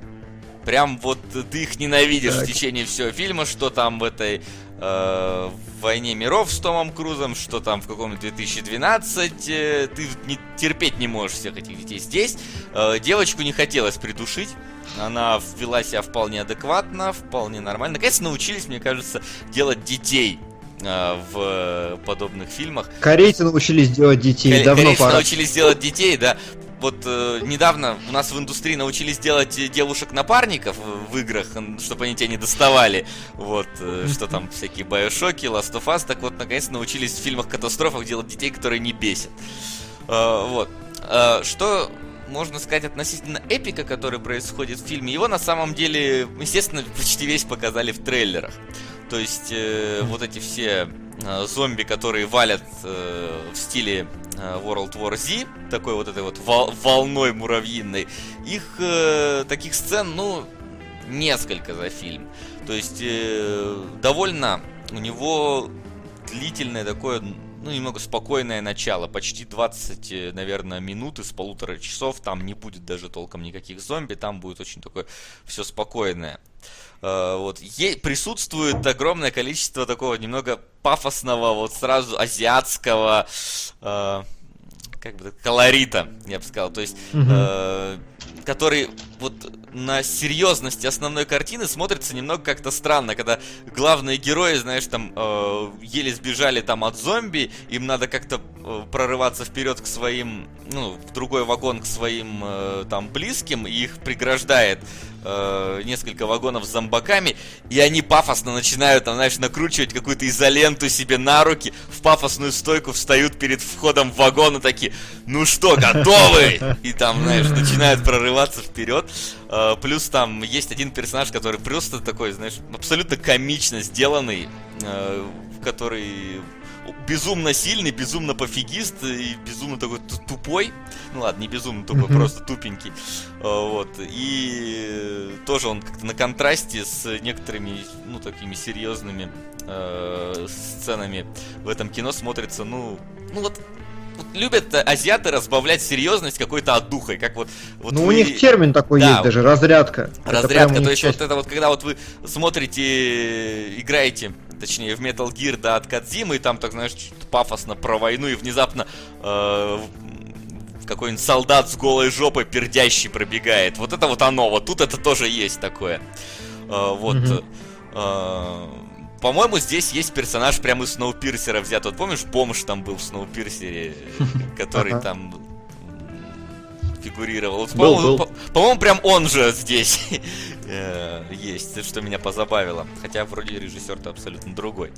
Прям вот ты их ненавидишь так. в течение всего фильма, что там в этой э, войне миров с Томом Крузом, что там в каком-то 2012, э, ты не, терпеть не можешь всех этих детей. Здесь э, девочку не хотелось придушить. Она вела себя вполне адекватно, вполне нормально. Наконец научились, мне кажется, делать детей э, в подобных фильмах. Корейцы научились делать детей, Кор- давно Корейцы пора. научились делать детей, да вот э, недавно у нас в индустрии научились делать девушек-напарников в играх, чтобы они тебя не доставали. Вот, э, что там, всякие Байошоки, Last of Us. Так вот, наконец научились в фильмах-катастрофах делать детей, которые не бесят. Э, вот. Э, что можно сказать относительно эпика, который происходит в фильме? Его на самом деле, естественно, почти весь показали в трейлерах. То есть э, вот эти все э, зомби, которые валят э, в стиле э, World War Z, такой вот этой вот вол- волной муравьиной, их э, таких сцен, ну, несколько за фильм. То есть э, довольно у него длительное такое, ну, немного спокойное начало. Почти 20, э, наверное, минут из полутора часов. Там не будет даже толком никаких зомби. Там будет очень такое все спокойное. Uh, вот. Е- присутствует огромное количество такого немного пафосного, вот сразу азиатского, uh, как бы колорита, я бы сказал. То есть, uh, который вот на серьезности основной картины смотрится немного как-то странно, когда главные герои, знаешь, там э, еле сбежали там от зомби, им надо как-то э, прорываться вперед к своим, ну, в другой вагон к своим э, там близким, и их преграждает э, несколько вагонов с зомбаками, и они пафосно начинают, там, знаешь, накручивать какую-то изоленту себе на руки, в пафосную стойку встают перед входом в вагон и такие, ну что, готовы? И там, знаешь, начинают прорываться вперед. Э, плюс там есть один персонаж, который просто такой, знаешь, абсолютно комично сделанный, э, который безумно сильный, безумно пофигист и безумно такой тупой. Ну ладно, не безумно тупой, просто тупенький. А, вот. И тоже он как-то на контрасте с некоторыми, ну, такими серьезными э, сценами в этом кино смотрится, ну, ну вот любят азиаты разбавлять серьезность какой-то отдухой, как вот... вот ну, вы... у них термин такой да, есть даже, разрядка. Разрядка, то есть часть... вот это вот, когда вот вы смотрите, играете точнее в Metal Gear, да, от Кадзимы, и там, так знаешь, пафосно про войну, и внезапно э, какой-нибудь солдат с голой жопой пердящий пробегает. Вот это вот оно, вот тут это тоже есть такое. Э, вот. Mm-hmm. Э, по-моему, здесь есть персонаж прямо из Сноупирсера взят. Вот помнишь, бомж там был в Сноупирсере, [laughs] который там фигурировал. По-моему, по- по-моему, прям он же здесь [laughs] э, есть, что меня позабавило. Хотя вроде режиссер-то абсолютно другой.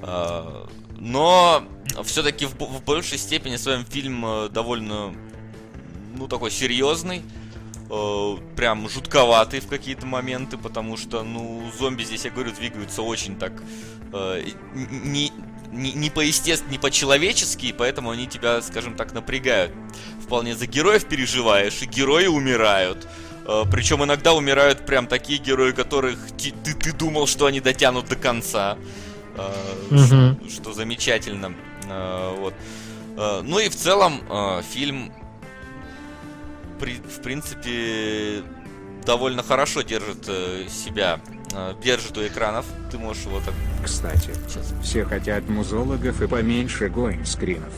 Э, но все-таки в, в большей степени своем фильм э, довольно, ну, такой серьезный. Прям жутковатый в какие-то моменты, потому что, ну, зомби здесь, я говорю, двигаются очень так не, не, не по-естественно, не по-человечески, поэтому они тебя, скажем так, напрягают. Вполне за героев переживаешь, и герои умирают. Э, Причем иногда умирают прям такие герои, которых ты, ты, ты думал, что они дотянут до конца. Угу. Что, что замечательно. Э, вот. Ну и в целом фильм, в принципе, довольно хорошо держит э, себя, э, держит у экранов. Ты можешь его так... Кстати, Сейчас. все хотят музологов и поменьше гоинскринов.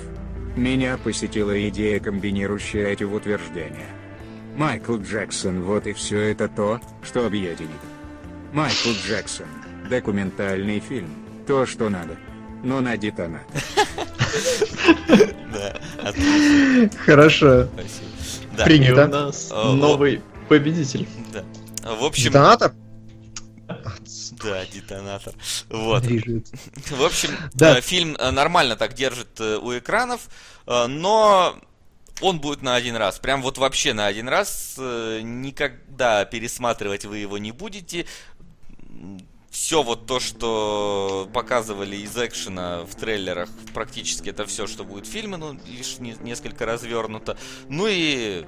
Меня посетила идея, комбинирующая эти утверждения. Майкл Джексон, вот и все это то, что объединит. Майкл Джексон. Документальный фильм. То, что надо. Но на [laughs] детонат. Хорошо. Спасибо. Принято. у нас новый победитель. Да. В общем... Детонатор? Да, детонатор. Вот. В общем, да. Э, фильм э, нормально так держит э, у экранов, но он будет на один раз. Прям вот вообще на один раз. Никогда пересматривать вы его не будете. Все вот то, что показывали из экшена в трейлерах, практически это все, что будет в фильме, ну, лишь несколько развернуто. Ну и...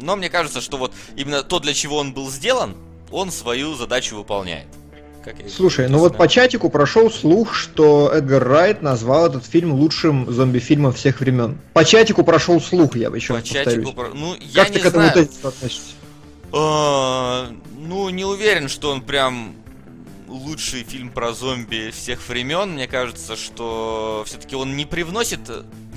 Но мне кажется, что вот именно то, для чего он был сделан, он свою задачу выполняет. Как я Слушай, ну вот по чатику прошел слух, что Эдгар Райт назвал этот фильм лучшим зомби-фильмом всех времен. По чатику прошел слух, я бы еще по повторюсь. Чатику, ну, я как не ты к этому знаю. относишься? Ну, не уверен, что он прям лучший фильм про зомби всех времен. Мне кажется, что все-таки он не привносит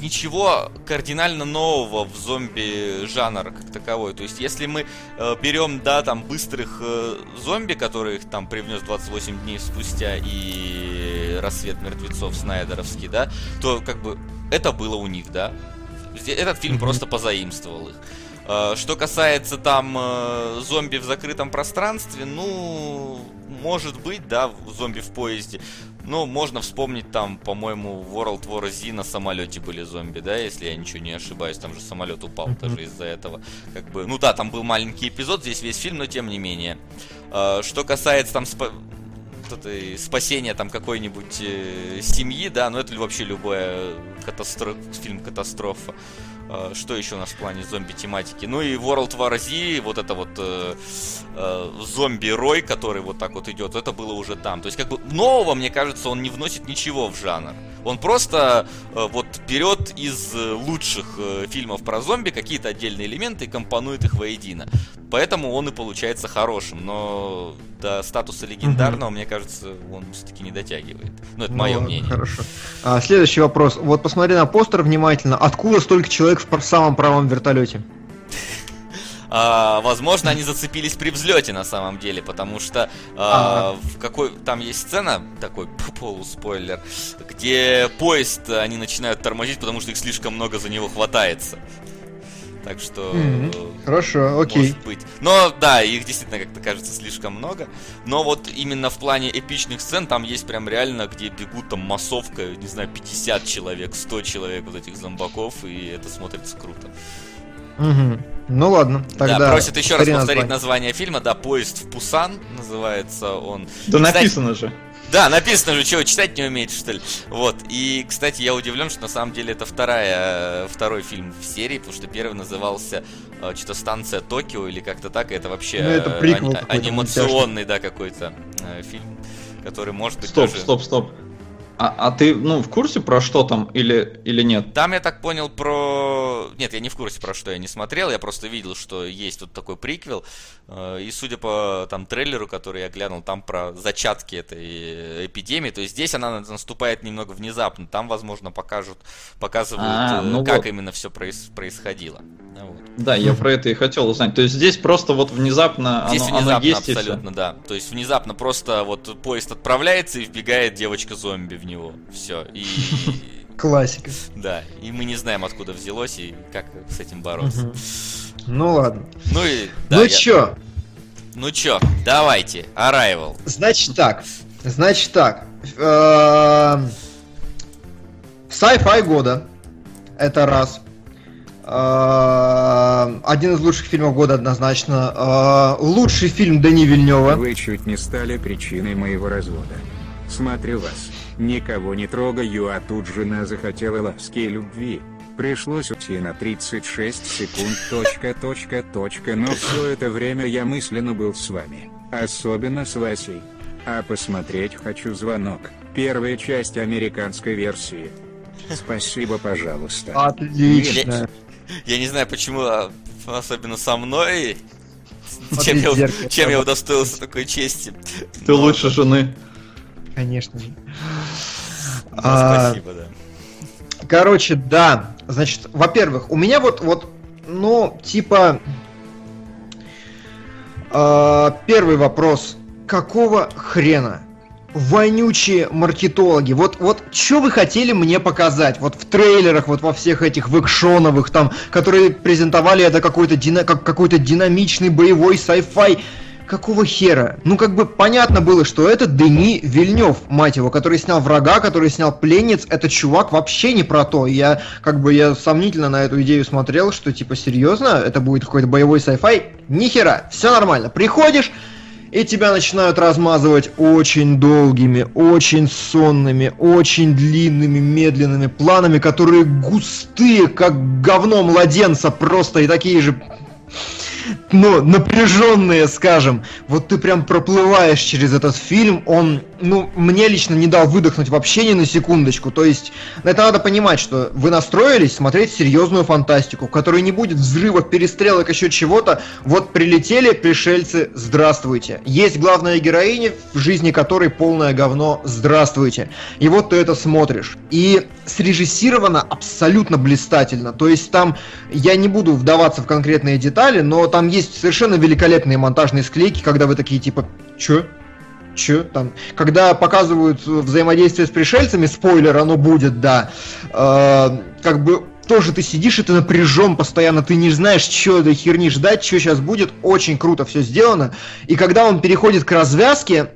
ничего кардинально нового в зомби жанр как таковой. То есть, если мы э, берем, да, там, быстрых э, зомби, которых там привнес 28 дней спустя и рассвет мертвецов Снайдеровский, да, то как бы это было у них, да. Этот фильм mm-hmm. просто позаимствовал их. Э, что касается там э, зомби в закрытом пространстве, ну, может быть, да, зомби в поезде. Ну, можно вспомнить там, по-моему, World War Z на самолете были зомби, да, если я ничего не ошибаюсь, там же самолет упал mm-hmm. даже из-за этого. Как бы, ну да, там был маленький эпизод, здесь весь фильм, но тем не менее. Э, что касается там спа спасения там какой-нибудь э, семьи, да, ну это вообще любая катастро... фильм катастрофа. Э, что еще у нас в плане зомби-тематики? Ну и World War Z, вот это вот э, э, зомби-рой, который вот так вот идет, это было уже там. То есть как бы нового, мне кажется, он не вносит ничего в жанр. Он просто э, вот берет из э, лучших э, фильмов про зомби какие-то отдельные элементы и компонует их воедино. Поэтому он и получается хорошим, но до статуса легендарного, угу. мне кажется, он все-таки не дотягивает. Ну, это ну, мое мнение. Хорошо. А, следующий вопрос. Вот посмотри на постер внимательно. Откуда столько человек в самом правом вертолете? А, возможно, они зацепились при взлете на самом деле, потому что а, в какой там есть сцена, такой [laughs] полуспойлер, где поезд они начинают тормозить, потому что их слишком много за него хватается. Так что... Mm-hmm. Хорошо, окей. Может быть. Но да, их действительно как-то кажется слишком много. Но вот именно в плане эпичных сцен там есть прям реально, где бегут там массовка, не знаю, 50 человек, 100 человек вот этих зомбаков, и это смотрится круто. Угу. Ну ладно, тогда... Да, просят еще раз повторить название. название фильма, да, «Поезд в Пусан» называется он. Да Кстати, написано же. Да, написано же, чего читать не умеете, что ли. Вот. И, кстати, я удивлен, что на самом деле это вторая, второй фильм в серии, потому что первый назывался э, что-то станция Токио или как-то так. И это вообще ну, это ани- анимационный, да, какой-то э, фильм, который может быть Стоп, даже... стоп, стоп. А, а ты, ну, в курсе про что там или, или нет? Там я так понял про... Нет, я не в курсе про что я не смотрел, я просто видел, что есть вот такой приквел. Э, и судя по там трейлеру, который я глянул, там про зачатки этой эпидемии. То есть здесь она наступает немного внезапно. Там, возможно, покажут, показывают, а, э, ну как вот. именно все проис... происходило. Вот. Да, я про это и хотел узнать. То есть здесь просто вот внезапно здесь оно, внезапно, оно есть абсолютно, да. То есть внезапно просто вот поезд отправляется и вбегает девочка-зомби в него. Все. И... [laughs] Классика. Да, и мы не знаем, откуда взялось и как с этим бороться. Ну ладно. Ну и... Да, ну я... чё? Ну чё, давайте, Arrival. Значит так, значит так. Эм, sci-fi года. Это раз. Эм, один из лучших фильмов года однозначно. Э, лучший фильм Дани Вильнева. Вы чуть не стали причиной моего развода. Смотрю вас. Никого не трогаю, а тут жена захотела ласки и любви. Пришлось уйти на 36 секунд, точка, точка, точка, но все это время я мысленно был с вами. Особенно с Васей. А посмотреть хочу звонок. Первая часть американской версии. Спасибо, пожалуйста. Отлично. Я, [laughs] я не знаю, почему, а, особенно со мной чем, я, чем я удостоился такой чести. Ты Но... лучше жены. Конечно же. Ну, а, спасибо, да. Короче, да. Значит, во-первых, у меня вот, вот, ну, типа, э, первый вопрос. Какого хрена? Вонючие маркетологи. Вот, вот что вы хотели мне показать? Вот в трейлерах, вот во всех этих в экшоновых, там, которые презентовали это какой-то дина, как какой-то динамичный боевой sci-fi. Какого хера? Ну, как бы понятно было, что это Дени Вильнев, мать его, который снял врага, который снял пленниц. Этот чувак вообще не про то. Я, как бы, я сомнительно на эту идею смотрел, что, типа, серьезно, это будет какой-то боевой sci-fi. Нихера, все нормально. Приходишь, и тебя начинают размазывать очень долгими, очень сонными, очень длинными, медленными планами, которые густые, как говно младенца, просто и такие же ну, напряженные, скажем. Вот ты прям проплываешь через этот фильм, он, ну, мне лично не дал выдохнуть вообще ни на секундочку. То есть, это надо понимать, что вы настроились смотреть серьезную фантастику, в которой не будет взрывов, перестрелок, еще чего-то. Вот прилетели пришельцы, здравствуйте. Есть главная героиня, в жизни которой полное говно, здравствуйте. И вот ты это смотришь. И срежиссировано абсолютно блистательно. То есть там, я не буду вдаваться в конкретные детали, но там есть совершенно великолепные монтажные склейки, когда вы такие типа, чё? Чё там? Когда показывают взаимодействие с пришельцами, спойлер, оно будет, да. Э, как бы тоже ты сидишь и ты напряжен постоянно, ты не знаешь, что этой херни ждать, что сейчас будет. Очень круто все сделано. И когда он переходит к развязке,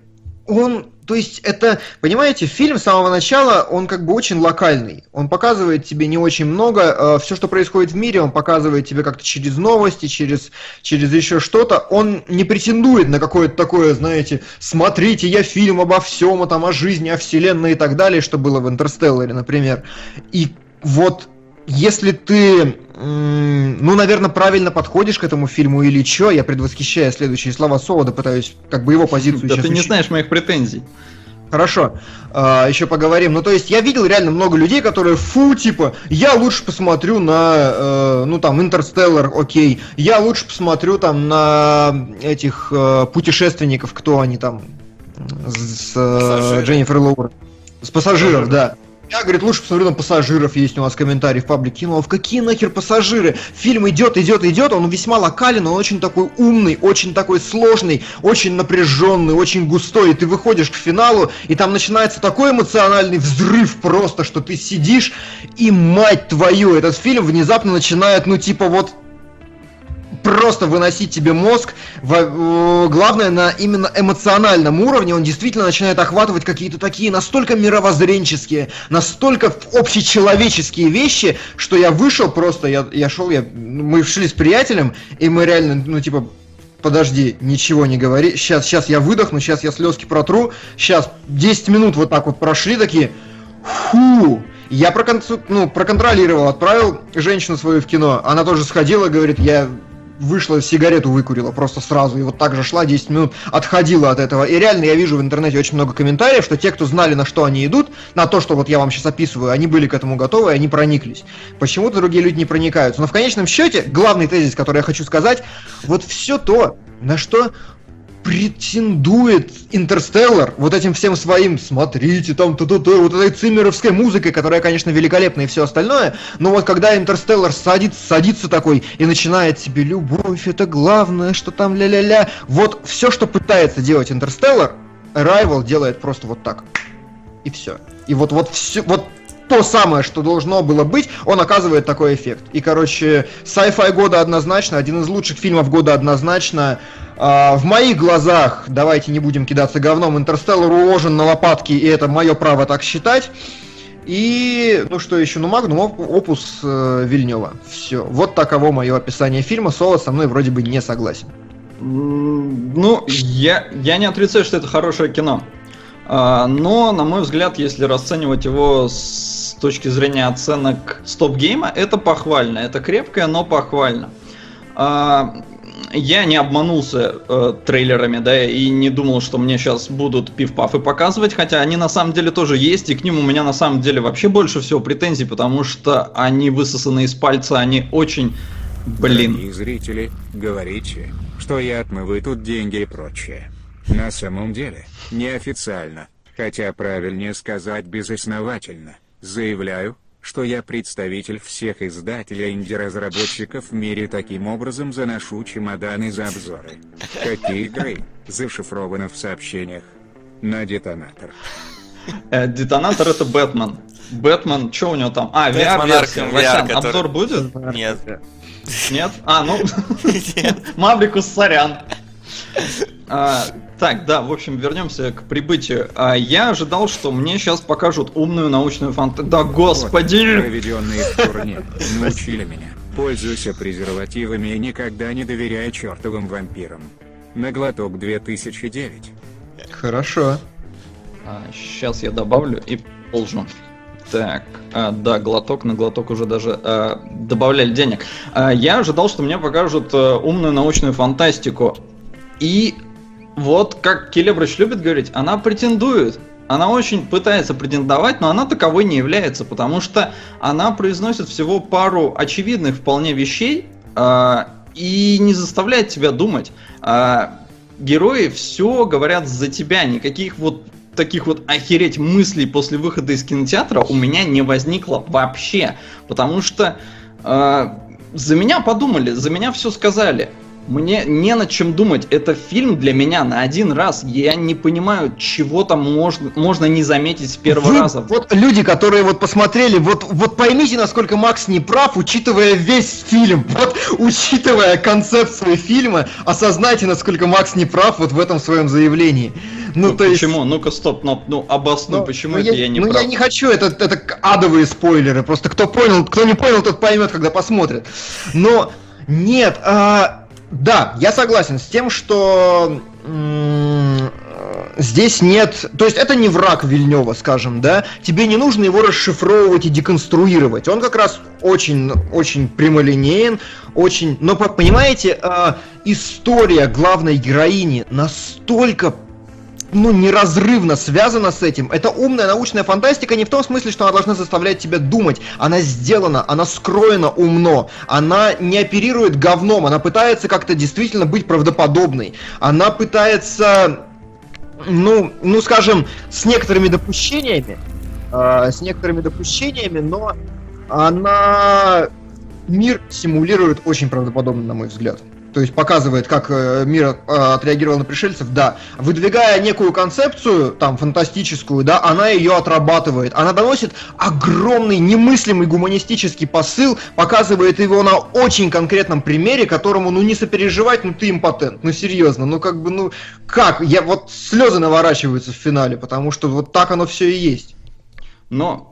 он то есть это, понимаете, фильм с самого начала, он как бы очень локальный. Он показывает тебе не очень много. Э, все, что происходит в мире, он показывает тебе как-то через новости, через, через еще что-то. Он не претендует на какое-то такое, знаете, смотрите, я фильм обо всем, а там о жизни, о вселенной и так далее, что было в «Интерстелларе», например. И вот если ты, ну, наверное, правильно подходишь к этому фильму или что, я предвосхищая следующие слова Солода, пытаюсь как бы его позицию Да ты не знаешь моих претензий. Хорошо, а, еще поговорим. Ну, то есть, я видел реально много людей, которые, фу, типа, я лучше посмотрю на, э, ну, там, Интерстеллар, окей, я лучше посмотрю там на этих э, путешественников, кто они там, с э, Дженнифер Лоуэр. С пассажиров, да. Я, говорит, лучше посмотрю на пассажиров, есть у нас комментарий в паблике. А в какие нахер пассажиры? Фильм идет, идет, идет, он весьма локален, он очень такой умный, очень такой сложный, очень напряженный, очень густой. И ты выходишь к финалу, и там начинается такой эмоциональный взрыв просто, что ты сидишь, и мать твою, этот фильм внезапно начинает, ну, типа вот просто выносить тебе мозг. Главное, на именно эмоциональном уровне он действительно начинает охватывать какие-то такие настолько мировоззренческие, настолько общечеловеческие вещи, что я вышел просто, я, я шел, я, мы шли с приятелем, и мы реально, ну, типа, подожди, ничего не говори, сейчас, сейчас я выдохну, сейчас я слезки протру, сейчас 10 минут вот так вот прошли такие, фу, я прокон... ну, проконтролировал, отправил женщину свою в кино, она тоже сходила, говорит, я вышла, сигарету выкурила просто сразу, и вот так же шла 10 минут, отходила от этого. И реально я вижу в интернете очень много комментариев, что те, кто знали, на что они идут, на то, что вот я вам сейчас описываю, они были к этому готовы, и они прониклись. Почему-то другие люди не проникаются. Но в конечном счете, главный тезис, который я хочу сказать, вот все то, на что претендует Интерстеллар вот этим всем своим, смотрите, там, то то то вот этой циммеровской музыкой, которая, конечно, великолепна и все остальное, но вот когда Интерстеллар садится, садится такой и начинает себе любовь, это главное, что там ля-ля-ля, вот все, что пытается делать Интерстеллар, Arrival делает просто вот так. И все. И вот, вот все, вот то самое, что должно было быть, он оказывает такой эффект. И, короче, sci-fi года однозначно, один из лучших фильмов года однозначно. А, в моих глазах, давайте не будем кидаться говном, Интерстеллар уложен на лопатки, и это мое право так считать. И, ну что еще, ну Магнум опус э, Вильнева. Все. Вот таково мое описание фильма. Соло со мной вроде бы не согласен. Ну, я, я не отрицаю, что это хорошее кино. А, но, на мой взгляд, если расценивать его с точки зрения оценок стоп-гейма, это похвально. Это крепкое, но похвально. Я не обманулся э, трейлерами, да, и не думал, что мне сейчас будут пив-пафы показывать, хотя они на самом деле тоже есть, и к ним у меня на самом деле вообще больше всего претензий, потому что они высосаны из пальца, они очень Блин. Дорогие зрители, говорите, что я отмываю тут деньги и прочее. На самом деле, неофициально, хотя правильнее сказать безосновательно, заявляю, что я представитель всех издателей инди-разработчиков в мире таким образом заношу чемоданы за обзоры. Какие игры зашифрованы в сообщениях на детонатор. Э, детонатор это Бэтмен. Бэтмен, что у него там? А, VR-версия. VR, который- обзор будет? Нет. Нет? А, ну... [laughs] Маврикус, сорян. А, так, да, в общем, вернемся к прибытию. А, я ожидал, что мне сейчас покажут умную научную фантастику. Да Вот, господи! проведенные в турне научили меня. Пользуйся презервативами и никогда не доверяй чертовым вампирам. На глоток 2009. Хорошо. сейчас я добавлю и должен. Так, а, да, глоток на глоток уже даже а, добавляли денег. А, я ожидал, что мне покажут а, умную научную фантастику. И вот, как Келебрыч любит говорить, она претендует. Она очень пытается претендовать, но она таковой не является, потому что она произносит всего пару очевидных вполне вещей а, и не заставляет тебя думать. А, герои все говорят за тебя, никаких вот таких вот охереть мыслей после выхода из кинотеатра у меня не возникло вообще, потому что э, за меня подумали, за меня все сказали. Мне не над чем думать. Это фильм для меня на один раз. Я не понимаю, чего там можно, можно не заметить с первого Вы- раза. Вот люди, которые вот посмотрели, вот, вот поймите, насколько Макс не прав, учитывая весь фильм. Вот учитывая концепцию фильма, осознайте, насколько Макс не прав вот в этом своем заявлении. Ну, Ну, то есть... почему? Ну-ка, стоп, ну, ну обоснуй, Ну, почему ну, это я, не ну, прав. я не хочу, это, это адовые спойлеры. Просто кто понял, кто не понял, тот поймет, когда посмотрит. Но нет, а, да, я согласен с тем, что э, здесь нет. То есть это не враг Вильнева, скажем, да. Тебе не нужно его расшифровывать и деконструировать. Он как раз очень, очень прямолинеен, очень. Но по- понимаете, а, история главной героини настолько ну, неразрывно связана с этим. Это умная научная фантастика не в том смысле, что она должна заставлять тебя думать. Она сделана, она скроена умно. Она не оперирует говном, она пытается как-то действительно быть правдоподобной. Она пытается, ну, ну, скажем, с некоторыми допущениями, э, с некоторыми допущениями, но она мир симулирует очень правдоподобно, на мой взгляд. То есть показывает, как э, мир э, отреагировал на пришельцев, да. Выдвигая некую концепцию, там, фантастическую, да, она ее отрабатывает. Она доносит огромный, немыслимый гуманистический посыл, показывает его на очень конкретном примере, которому, ну, не сопереживать, ну, ты импотент, ну, серьезно, ну, как бы, ну, как? Я вот слезы наворачиваются в финале, потому что вот так оно все и есть. Но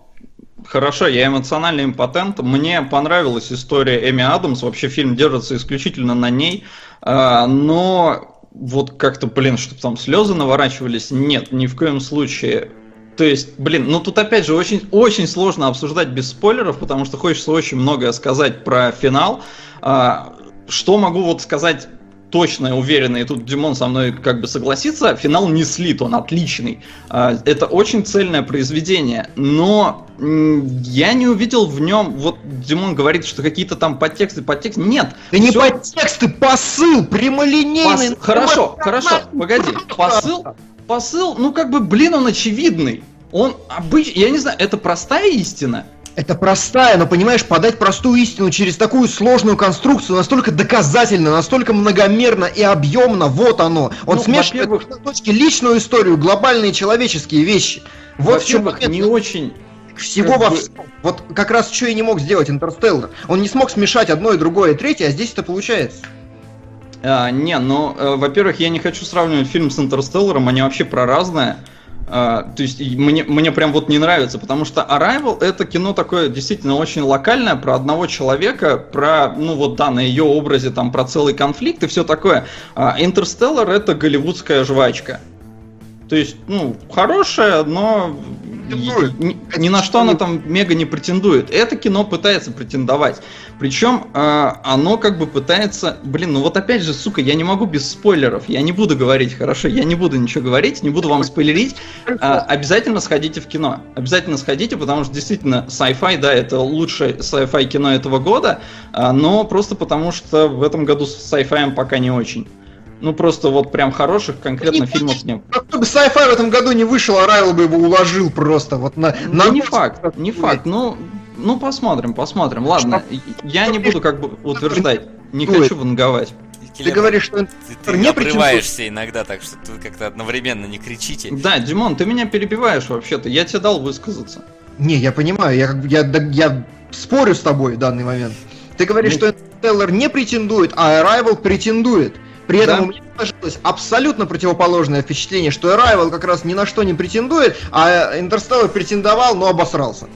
хорошо, я эмоциональный импотент. Мне понравилась история Эми Адамс. Вообще фильм держится исключительно на ней. А, Но вот как-то, блин, чтобы там слезы наворачивались, нет, ни в коем случае. То есть, блин, ну тут опять же очень, очень сложно обсуждать без спойлеров, потому что хочется очень многое сказать про финал. А, Что могу вот сказать точно уверенно, и тут Димон со мной как бы согласится, финал не слит, он отличный. А, Это очень цельное произведение, но я не увидел в нем, вот Димон говорит, что какие-то там подтексты, подтексты, нет. Да не всё- подтексты, посыл, прямолинейный. Пос- Хорошо, Ну, хорошо, нормально. погоди. Посыл, посыл, ну как бы, блин, он очевидный. Он обычный, я не знаю, это простая истина. Это простая, но понимаешь, подать простую истину через такую сложную конструкцию настолько доказательно, настолько многомерно и объемно, вот оно. Он Ну, смешивает на точке личную историю, глобальные человеческие вещи. Вот в чем не очень всего во всем. Вот как раз что и не мог сделать Интерстеллар. Он не смог смешать одно и другое и третье, а здесь это получается. А, не, ну, э, во-первых, я не хочу сравнивать фильм с Интерстелларом, они вообще про разное. А, то есть мне, мне прям вот не нравится, потому что Arrival это кино такое действительно очень локальное, про одного человека, про, ну вот да, на ее образе, там, про целый конфликт и все такое. А Интерстеллар это голливудская жвачка. То есть, ну, хорошая, но ни, ни на что оно там мега не претендует. Это кино пытается претендовать. Причем э, оно как бы пытается... Блин, ну вот опять же, сука, я не могу без спойлеров. Я не буду говорить, хорошо, я не буду ничего говорить, не буду вам спойлерить. Э, обязательно сходите в кино. Обязательно сходите, потому что действительно sci-fi, да, это лучшее sci-fi кино этого года, э, но просто потому что в этом году с sci-fi пока не очень. Ну просто вот прям хороших конкретно не фильмов нет. Как бы sci-fi в этом году не вышел, а Райл бы его уложил просто вот на... Ну, на... не факт, не факт. Ну, ну посмотрим, посмотрим. Ладно, что? я не буду как бы утверждать. Не хочу ванговать. Ты говоришь, что ты, ты не обрываешься иногда, так что ты как-то одновременно не кричите. Да, Димон, ты меня перебиваешь вообще-то. Я тебе дал высказаться. Не, я понимаю, я, я, я спорю с тобой в данный момент. Ты говоришь, ну... что Интерстеллар не претендует, а Arrival претендует. При этом да. у меня сложилось абсолютно противоположное впечатление, что Arrival как раз ни на что не претендует, а Интерстеллар претендовал, но обосрался.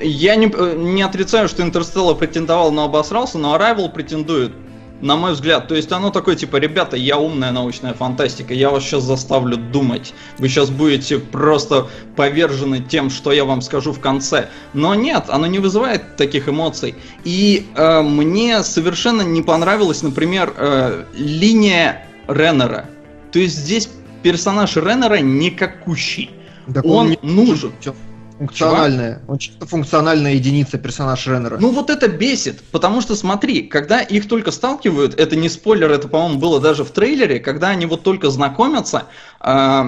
Я не, э, не отрицаю, что Интерстеллар претендовал, но обосрался, но Arrival претендует на мой взгляд. То есть оно такое, типа, ребята, я умная научная фантастика, я вас сейчас заставлю думать. Вы сейчас будете просто повержены тем, что я вам скажу в конце. Но нет, оно не вызывает таких эмоций. И э, мне совершенно не понравилась, например, э, линия Реннера. То есть здесь персонаж Реннера никакущий. Так он, он нужен. Функциональная. Чего? Он чисто функциональная единица персонаж Реннера. Ну вот это бесит, потому что смотри, когда их только сталкивают, это не спойлер, это, по-моему, было даже в трейлере, когда они вот только знакомятся, э,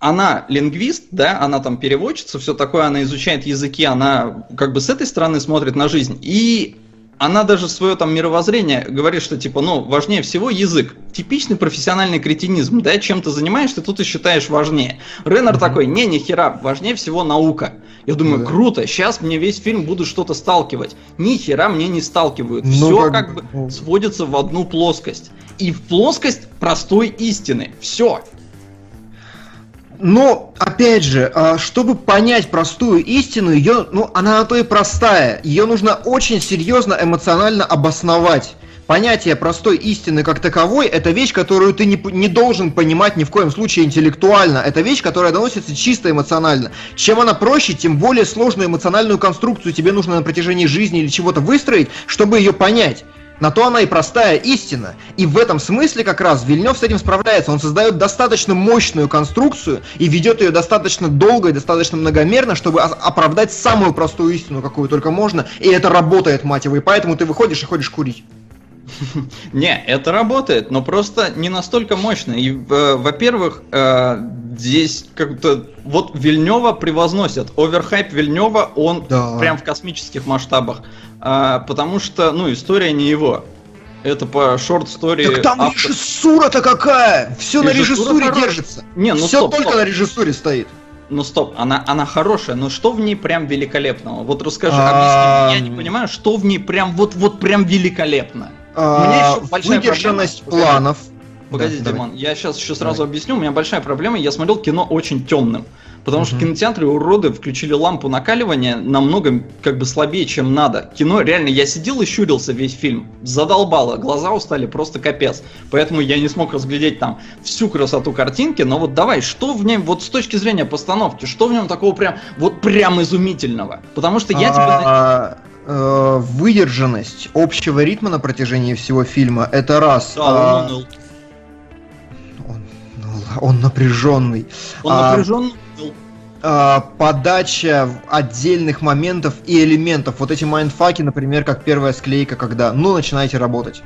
она лингвист, да, она там переводчица, все такое, она изучает языки, она как бы с этой стороны смотрит на жизнь, и она даже свое там мировоззрение говорит, что типа, ну, важнее всего язык. Типичный профессиональный кретинизм, да, чем ты занимаешься, тут и считаешь важнее. Реннер mm-hmm. такой, не, ни хера, важнее всего наука. Я думаю, mm-hmm. круто, сейчас мне весь фильм будут что-то сталкивать. Ни хера мне не сталкивают. Ну, Все как... как бы ну. сводится в одну плоскость. И в плоскость простой истины. Все. Но, опять же, а, чтобы понять простую истину, ее, ну, она на то и простая. Ее нужно очень серьезно эмоционально обосновать. Понятие простой истины как таковой – это вещь, которую ты не, не должен понимать ни в коем случае интеллектуально. Это вещь, которая доносится чисто эмоционально. Чем она проще, тем более сложную эмоциональную конструкцию тебе нужно на протяжении жизни или чего-то выстроить, чтобы ее понять. На то она и простая истина. И в этом смысле как раз Вильнев с этим справляется. Он создает достаточно мощную конструкцию и ведет ее достаточно долго и достаточно многомерно, чтобы оправдать самую простую истину, какую только можно. И это работает, мать его. И поэтому ты выходишь и ходишь курить. [laughs] Не, это работает, но просто не настолько мощно. И, э, во-первых, э, здесь как-то вот Вильнева превозносят. Оверхайп Вильнева, он да. прям в космических масштабах. Э, потому что, ну, история не его. Это по шорт-стори. Так там автор... режиссура-то какая! Все на режиссуре хорош... держится. Не, ну Все стоп, только стоп. на режиссуре стоит. Ну стоп, она, она хорошая, но что в ней прям великолепного? Вот расскажи, объясни, я не понимаю, что в ней прям вот вот прям великолепно. А, у меня еще большая выдержанность проблема. планов. Погоди, да, Димон, я сейчас еще сразу давай. объясню. У меня большая проблема. Я смотрел кино очень темным. Потому что в кинотеатре уроды включили лампу накаливания намного как бы слабее, чем надо. Кино, реально, я сидел и щурился весь фильм. Задолбало, глаза устали, просто капец. Поэтому я не смог разглядеть там всю красоту картинки. Но вот давай, что в нем, вот с точки зрения постановки, что в нем такого прям, вот прям изумительного? Потому что я тебе... Э, выдержанность общего ритма на протяжении всего фильма, это раз. Да, а, он, он, он напряженный. Он а, напряженный. А, подача отдельных моментов и элементов. Вот эти майндфаки, например, как первая склейка, когда ну начинаете работать.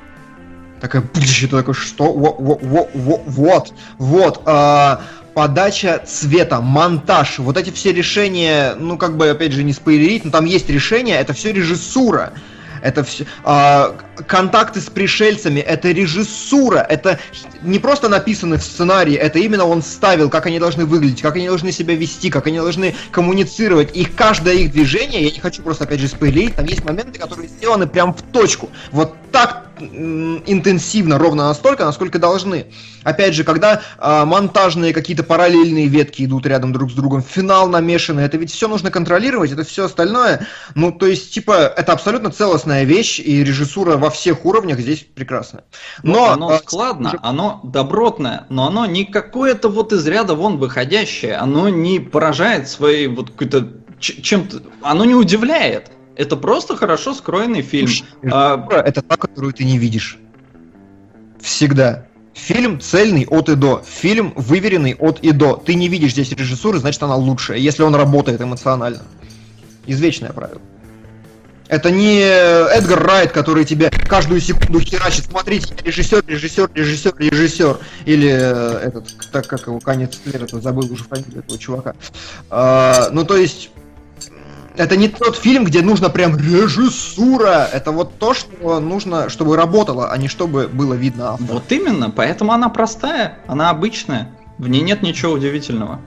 Такая, [laughs] такой, что? Вот, вот. вот а, подача цвета, монтаж, вот эти все решения, ну как бы опять же не спойлерить, но там есть решения, это все режиссура. Это все а, контакты с пришельцами, это режиссура, это не просто написано в сценарии, это именно он ставил, как они должны выглядеть, как они должны себя вести, как они должны коммуницировать. Их каждое их движение, я не хочу просто опять же спойлерить, там есть моменты, которые сделаны прям в точку. Вот так интенсивно, ровно настолько, насколько должны. Опять же, когда э, монтажные какие-то параллельные ветки идут рядом друг с другом, финал намешанный, это ведь все нужно контролировать, это все остальное. Ну, то есть, типа, это абсолютно целостная вещь, и режиссура во всех уровнях здесь прекрасное. Но, но оно а, складно, уже... оно добротное, но оно не какое-то вот из ряда вон выходящее, оно не поражает своей вот какой-то чем-то, оно не удивляет. Это просто хорошо скроенный фильм. а... Это та, которую ты не видишь. Всегда. Фильм цельный от и до. Фильм выверенный от и до. Ты не видишь здесь режиссуры, значит она лучшая, если он работает эмоционально. Извечное правило. Это не Эдгар Райт, который тебе каждую секунду херачит. Смотрите, режиссер, режиссер, режиссер, режиссер. Или э, этот, так как его конец это забыл уже фамилию этого чувака. А, ну, то есть, это не тот фильм, где нужно прям режиссура. Это вот то, что нужно, чтобы работало, а не чтобы было видно автора. Вот именно, поэтому она простая, она обычная. В ней нет ничего удивительного.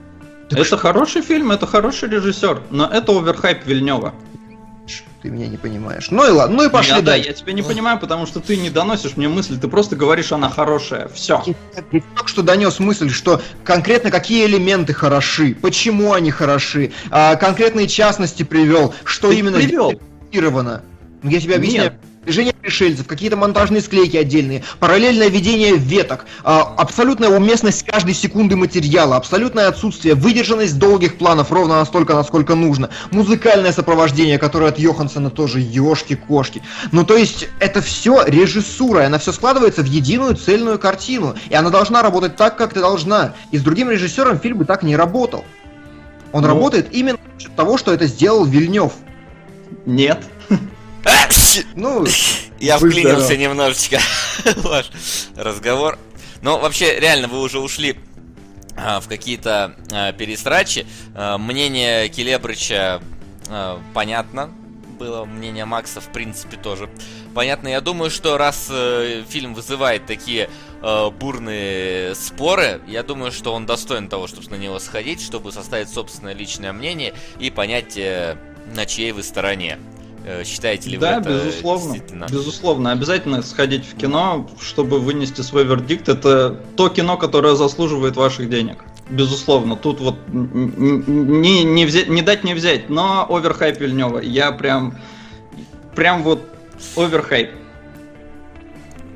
Так это что? хороший фильм, это хороший режиссер, но это оверхайп Вильнева ты меня не понимаешь. Ну и ладно, ну и пошли я, дальше. Да, я тебя не понимаю, потому что ты не доносишь мне мысль, ты просто говоришь, она хорошая. Все. Я только что донес мысль, что конкретно какие элементы хороши, почему они хороши, а, конкретные частности привел, что ты именно привел. Ну, я тебе объясняю. Нет движение пришельцев, какие-то монтажные склейки отдельные, параллельное ведение веток, а, абсолютная уместность каждой секунды материала, абсолютное отсутствие, выдержанность долгих планов ровно настолько, насколько нужно, музыкальное сопровождение, которое от Йохансона тоже ёшки-кошки. Ну, то есть, это все режиссура, и она все складывается в единую цельную картину, и она должна работать так, как ты должна. И с другим режиссером фильм бы так не работал. Он ну... работает именно счет того, что это сделал Вильнев. Нет. [laughs] Ну, я вклинился немножечко в ваш разговор. Но вообще, реально, вы уже ушли а, в какие-то а, пересрачи. А, мнение Келебрыча понятно было, мнение Макса, в принципе, тоже понятно. Я думаю, что раз э, фильм вызывает такие э, бурные споры, я думаю, что он достоин того, чтобы на него сходить, чтобы составить собственное личное мнение и понять, э, на чьей вы стороне. Э, считаете ли да, вы это безусловно, безусловно. Обязательно сходить в кино, чтобы вынести свой вердикт. Это то кино, которое заслуживает ваших денег. Безусловно, тут вот не, не, взять, не дать не взять, но оверхайп Вильнева. Я прям, прям вот оверхайп.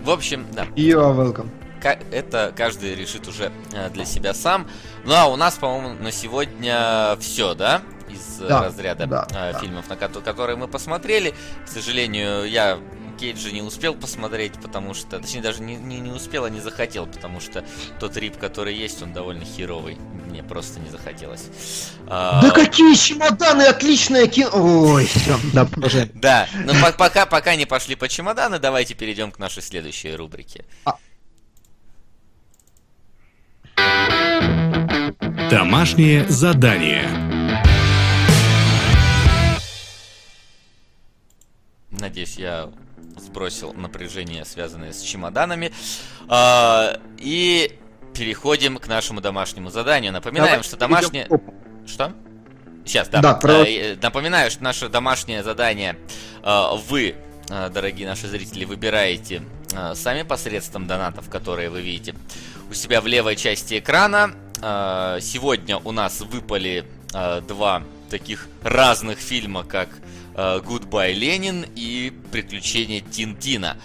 В общем, да. You are welcome. Это каждый решит уже э, для себя сам. Ну а у нас, по-моему, на сегодня все, да? Из да, разряда да, э, да. фильмов, на ко- которые мы посмотрели. К сожалению, я Кейджа не успел посмотреть, потому что, точнее, даже не, не, не успел, а не захотел, потому что тот рип, который есть, он довольно херовый. Мне просто не захотелось. А, да а... какие чемоданы, отличное кино! Ой, все, да, продолжаем. [laughs] Да, но пока, пока не пошли по чемоданы, давайте перейдем к нашей следующей рубрике. А. Домашнее задание. Надеюсь, я сбросил напряжение, связанное с чемоданами. А, и переходим к нашему домашнему заданию. Напоминаем, Давай, что домашнее... Что? Сейчас, да. да про... Э, напоминаю, что наше домашнее задание а, вы, а, дорогие наши зрители, выбираете сами посредством донатов, которые вы видите у себя в левой части экрана. Сегодня у нас выпали два таких разных фильма, как Э, Goodbye Ленин и Приключения Тинтина.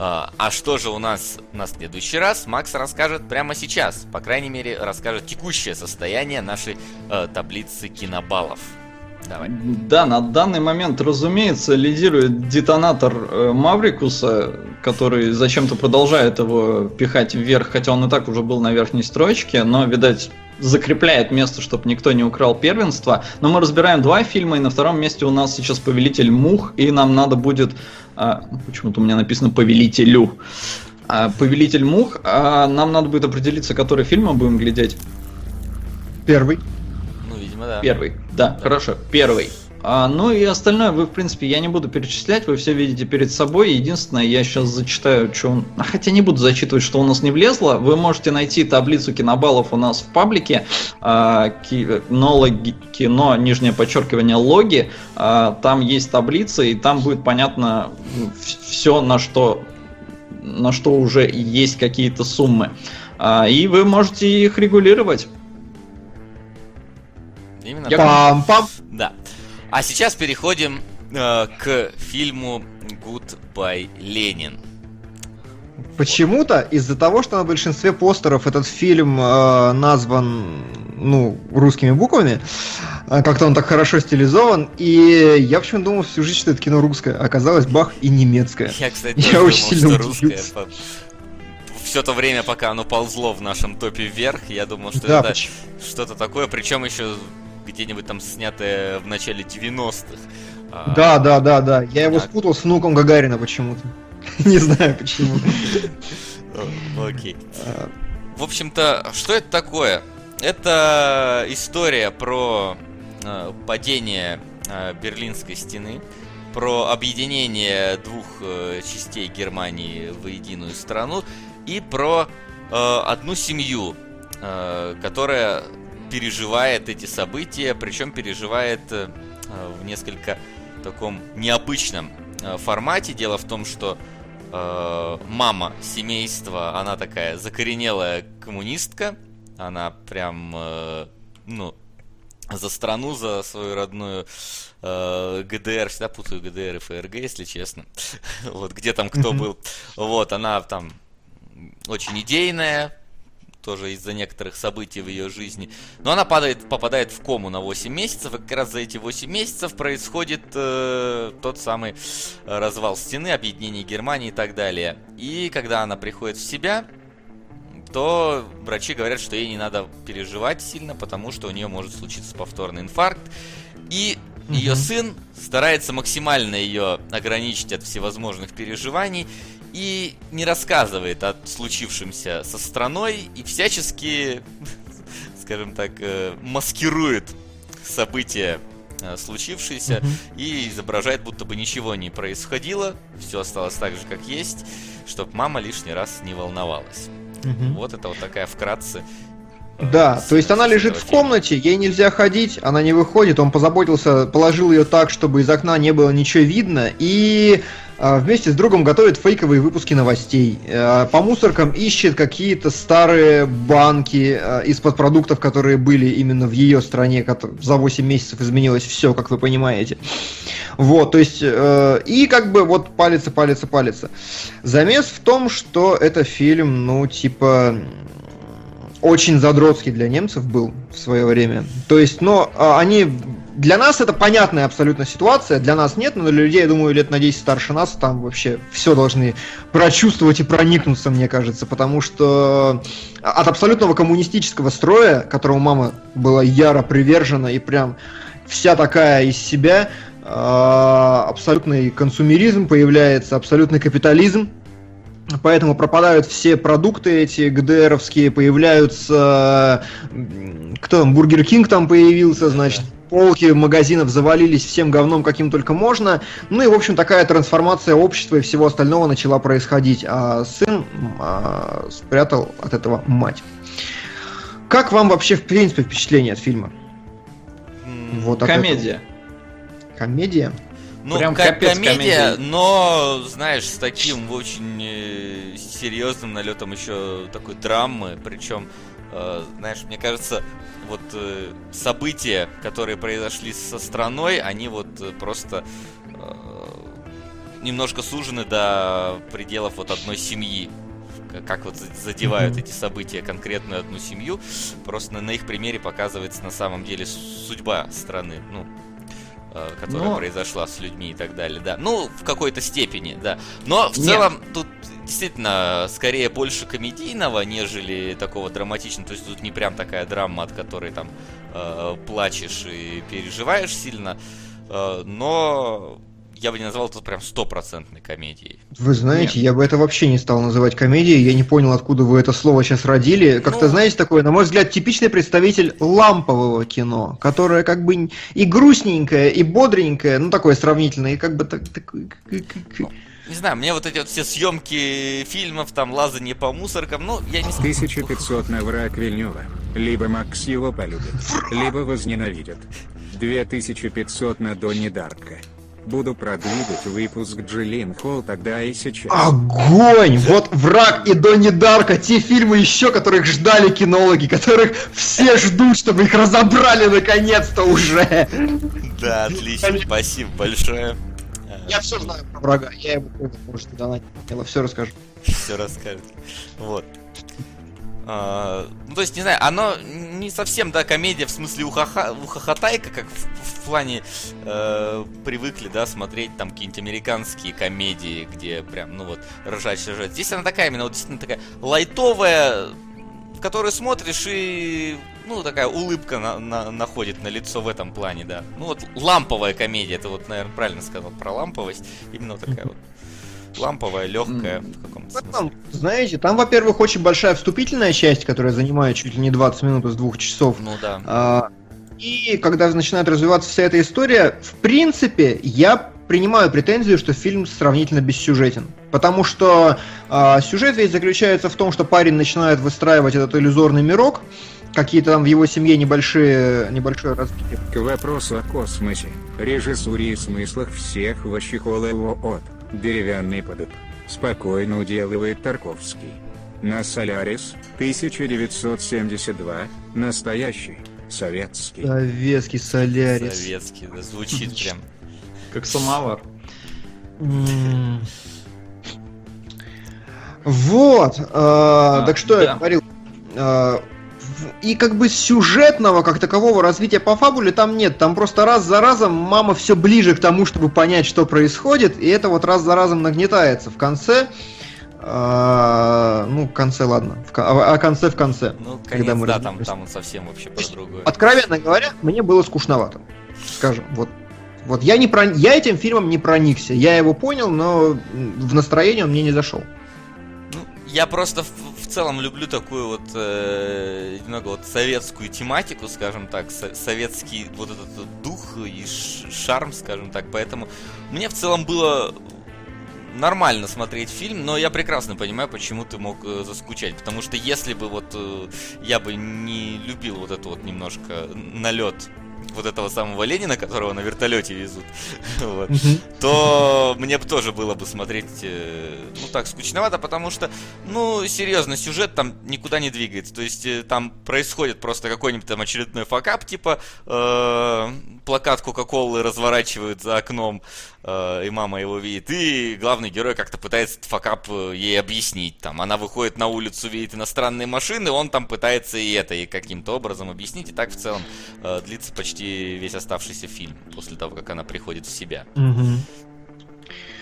Э, а что же у нас на следующий раз, Макс расскажет прямо сейчас. По крайней мере, расскажет текущее состояние нашей э, таблицы кинобаллов. Давай. Да, на данный момент, разумеется, лидирует детонатор э, Маврикуса, который зачем-то продолжает его пихать вверх, хотя он и так уже был на верхней строчке, но, видать, закрепляет место, чтобы никто не украл первенство. Но мы разбираем два фильма, и на втором месте у нас сейчас Повелитель Мух, и нам надо будет... А, почему-то у меня написано Повелителю. А, Повелитель Мух, а нам надо будет определиться, который фильм мы будем глядеть. Первый. Ну, видимо, да. Первый, да, да. хорошо, первый. А, ну и остальное вы, в принципе, я не буду перечислять, вы все видите перед собой. Единственное, я сейчас зачитаю, что он... А, хотя не буду зачитывать, что у нас не влезло. Вы можете найти таблицу кинобаллов у нас в паблике. А, кинологи, кино, нижнее подчеркивание, логи. А, там есть таблица, и там будет понятно все, на что, на что уже есть какие-то суммы. А, и вы можете их регулировать. Именно. Я... Пам-пам. Да. А сейчас переходим э, к фильму Goodbye Ленин. Почему-то из-за того, что на большинстве постеров этот фильм э, назван ну, русскими буквами, э, как-то он так хорошо стилизован, и я почему-то думал всю жизнь, что это кино русское, оказалось бах и немецкое. Я, кстати, я думал, очень сильно что русское. Все то время, пока оно ползло в нашем топе вверх, я думал, что да, это что-то такое, причем еще где-нибудь там снятое в начале 90-х. А, да, да, да, да. Я его спутал с внуком Гагарина почему-то. [laughs] Не знаю почему. Окей. В общем-то, что это такое? Это история про э, падение э, Берлинской стены, про объединение двух э, частей Германии в единую страну и про одну семью, которая переживает эти события, причем переживает в несколько таком необычном формате. Дело в том, что э, мама семейства, она такая закоренелая коммунистка, она прям, э, ну, за страну, за свою родную э, ГДР, всегда путаю ГДР и ФРГ, если честно. [laughs] вот где там кто был. Вот, она там очень идейная, тоже из-за некоторых событий в ее жизни. Но она падает, попадает в кому на 8 месяцев, и как раз за эти 8 месяцев происходит э, тот самый развал стены, объединение Германии и так далее. И когда она приходит в себя, то врачи говорят, что ей не надо переживать сильно, потому что у нее может случиться повторный инфаркт. И ее сын старается максимально ее ограничить от всевозможных переживаний и не рассказывает о случившемся со страной и всячески, [laughs] скажем так, э, маскирует события э, случившееся mm-hmm. и изображает, будто бы ничего не происходило, все осталось так же, как есть, чтобы мама лишний раз не волновалась. Mm-hmm. Вот это вот такая вкратце э, да, то есть она лежит в комнате, ей нельзя ходить, она не выходит, он позаботился, положил ее так, чтобы из окна не было ничего видно, и вместе с другом готовит фейковые выпуски новостей. А, по мусоркам ищет какие-то старые банки а, из-под продуктов, которые были именно в ее стране. За 8 месяцев изменилось все, как вы понимаете. Вот, то есть, э, и как бы вот палится, палится, палится. Замес в том, что это фильм, ну, типа, очень задротский для немцев был в свое время. То есть, но они для нас это понятная абсолютно ситуация, для нас нет, но для людей, я думаю, лет на 10 старше нас, там вообще все должны прочувствовать и проникнуться, мне кажется, потому что от абсолютного коммунистического строя, которому мама была яро привержена и прям вся такая из себя, а, абсолютный консумеризм появляется, абсолютный капитализм, Поэтому пропадают все продукты эти ГДРовские, появляются... Кто там? Burger King там появился, значит, полки магазинов завалились всем говном, каким только можно. Ну и, в общем, такая трансформация общества и всего остального начала происходить. А сын а, спрятал от этого мать. Как вам вообще, в принципе, впечатление от фильма? Вот комедия. Комедия? Ну, Прям как комедия, комедия, но, знаешь, с таким очень э, серьезным налетом еще такой драмы. Причем, э, знаешь, мне кажется, вот э, события, которые произошли со страной, они вот э, просто э, немножко сужены до пределов вот одной семьи. Как вот задевают эти события конкретную одну семью. Просто на, их примере показывается на самом деле судьба страны. Ну, которая Но... произошла с людьми и так далее, да. Ну, в какой-то степени, да. Но в Нет. целом тут действительно скорее больше комедийного, нежели такого драматичного. То есть тут не прям такая драма, от которой там э, плачешь и переживаешь сильно. Э, но я бы не назвал это прям стопроцентной комедией. Вы знаете, Нет. я бы это вообще не стал называть комедией. Я не понял, откуда вы это слово сейчас родили. Как-то, ну... знаете, такое, на мой взгляд, типичный представитель лампового кино, которое как бы и грустненькое, и бодренькое, ну такое сравнительное, и как бы так, такое... Не знаю, мне вот эти вот все съемки фильмов, там лазание по мусоркам, ну, я не 1500 на враг Вильнева. Либо Макс его полюбит, либо возненавидит. 2500 на Донни Дарка. Буду продвигать выпуск Джиллин Холл тогда и сейчас. Огонь! Вот «Враг» и «Донни Дарка» те фильмы еще, которых ждали кинологи, которых все ждут, чтобы их разобрали наконец-то уже. Да, отлично, спасибо большое. Я все знаю про «Врага», я ему можете донатить, я все расскажу. Все расскажет. Вот. А, ну, то есть, не знаю, оно не совсем, да, комедия в смысле ухаха, ухахатайка, как в, в плане э, привыкли, да, смотреть там какие-нибудь американские комедии, где прям, ну вот, ржать, ржать. Здесь она такая именно, вот действительно такая лайтовая, которую смотришь и ну, такая улыбка на, на, находит на лицо в этом плане, да. Ну, вот ламповая комедия, это вот, наверное, правильно сказал про ламповость. Именно вот такая вот [laughs] ламповая, легкая в каком-то смысле. Знаете, там, во-первых, очень большая вступительная часть, которая занимает чуть ли не 20 минут из двух часов. Ну да. А, и когда начинает развиваться вся эта история, в принципе, я принимаю претензию, что фильм сравнительно бессюжетен. Потому что э, сюжет весь заключается в том, что парень начинает выстраивать этот иллюзорный мирок, какие-то там в его семье небольшие, небольшое развитие. К вопросу о космосе, режиссуре и смыслах всех его от деревянный подоб. Спокойно уделывает Тарковский. На Солярис, 1972, настоящий, советский. Советский Солярис. Советский, да, звучит прям. Как самовар. Вот, а, так что я говорил, а, и как бы сюжетного, как такового развития по фабуле там нет. Там просто раз за разом мама все ближе к тому, чтобы понять, что происходит, и это вот раз за разом нагнетается. В конце а, ну, в конце, ладно. В, а, а конце в конце. Ну, конец, когда мы да, там, там он совсем вообще про другое. Откровенно говоря, мне было скучновато. Скажем, вот. Вот я, не про... я этим фильмом не проникся. Я его понял, но в настроении он мне не зашел. Ну, я просто целом люблю такую вот э, немного вот советскую тематику, скажем так, со- советский вот этот дух и шарм, скажем так. Поэтому мне в целом было нормально смотреть фильм, но я прекрасно понимаю, почему ты мог э, заскучать. Потому что если бы вот э, я бы не любил вот это вот немножко налет вот этого самого Ленина, которого на вертолете везут, [laughs] вот, то мне бы тоже было бы смотреть, э, ну так, скучновато, потому что, ну, серьезно, сюжет там никуда не двигается. То есть э, там происходит просто какой-нибудь там очередной факап, типа э, плакат Кока-Колы разворачивают за окном, э, и мама его видит, и главный герой как-то пытается этот факап э, ей объяснить. Там она выходит на улицу, видит иностранные машины, он там пытается и это и каким-то образом объяснить, и так в целом э, длится почти весь оставшийся фильм после того, как она приходит в себя.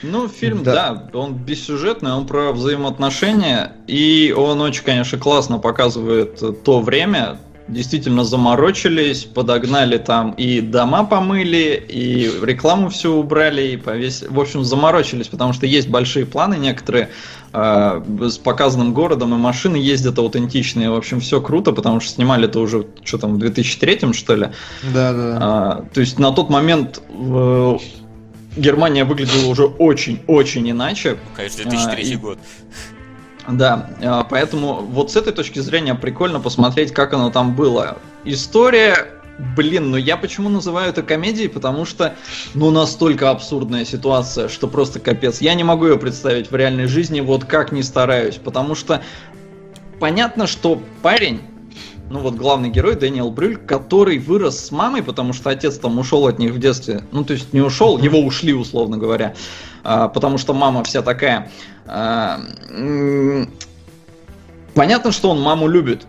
Ну, фильм, да. да, он бессюжетный, он про взаимоотношения, и он очень, конечно, классно показывает то время, действительно заморочились, подогнали там и дома помыли, и рекламу все убрали, и повесили. В общем, заморочились, потому что есть большие планы некоторые э, с показанным городом, и машины ездят аутентичные. В общем, все круто, потому что снимали это уже, что там, в 2003 что ли? Да, да. А, то есть на тот момент э, Германия выглядела уже очень-очень иначе. Конечно, 2003 а, и... год. Да, а, поэтому вот с этой точки зрения прикольно посмотреть, как оно там было. История, блин, ну я почему называю это комедией, потому что, ну, настолько абсурдная ситуация, что просто капец. Я не могу ее представить в реальной жизни, вот как не стараюсь, потому что понятно, что парень, ну вот главный герой Дэниел Брюль, который вырос с мамой, потому что отец там ушел от них в детстве. Ну, то есть не ушел, его ушли, условно говоря. А, потому что мама вся такая а, понятно, что он маму любит.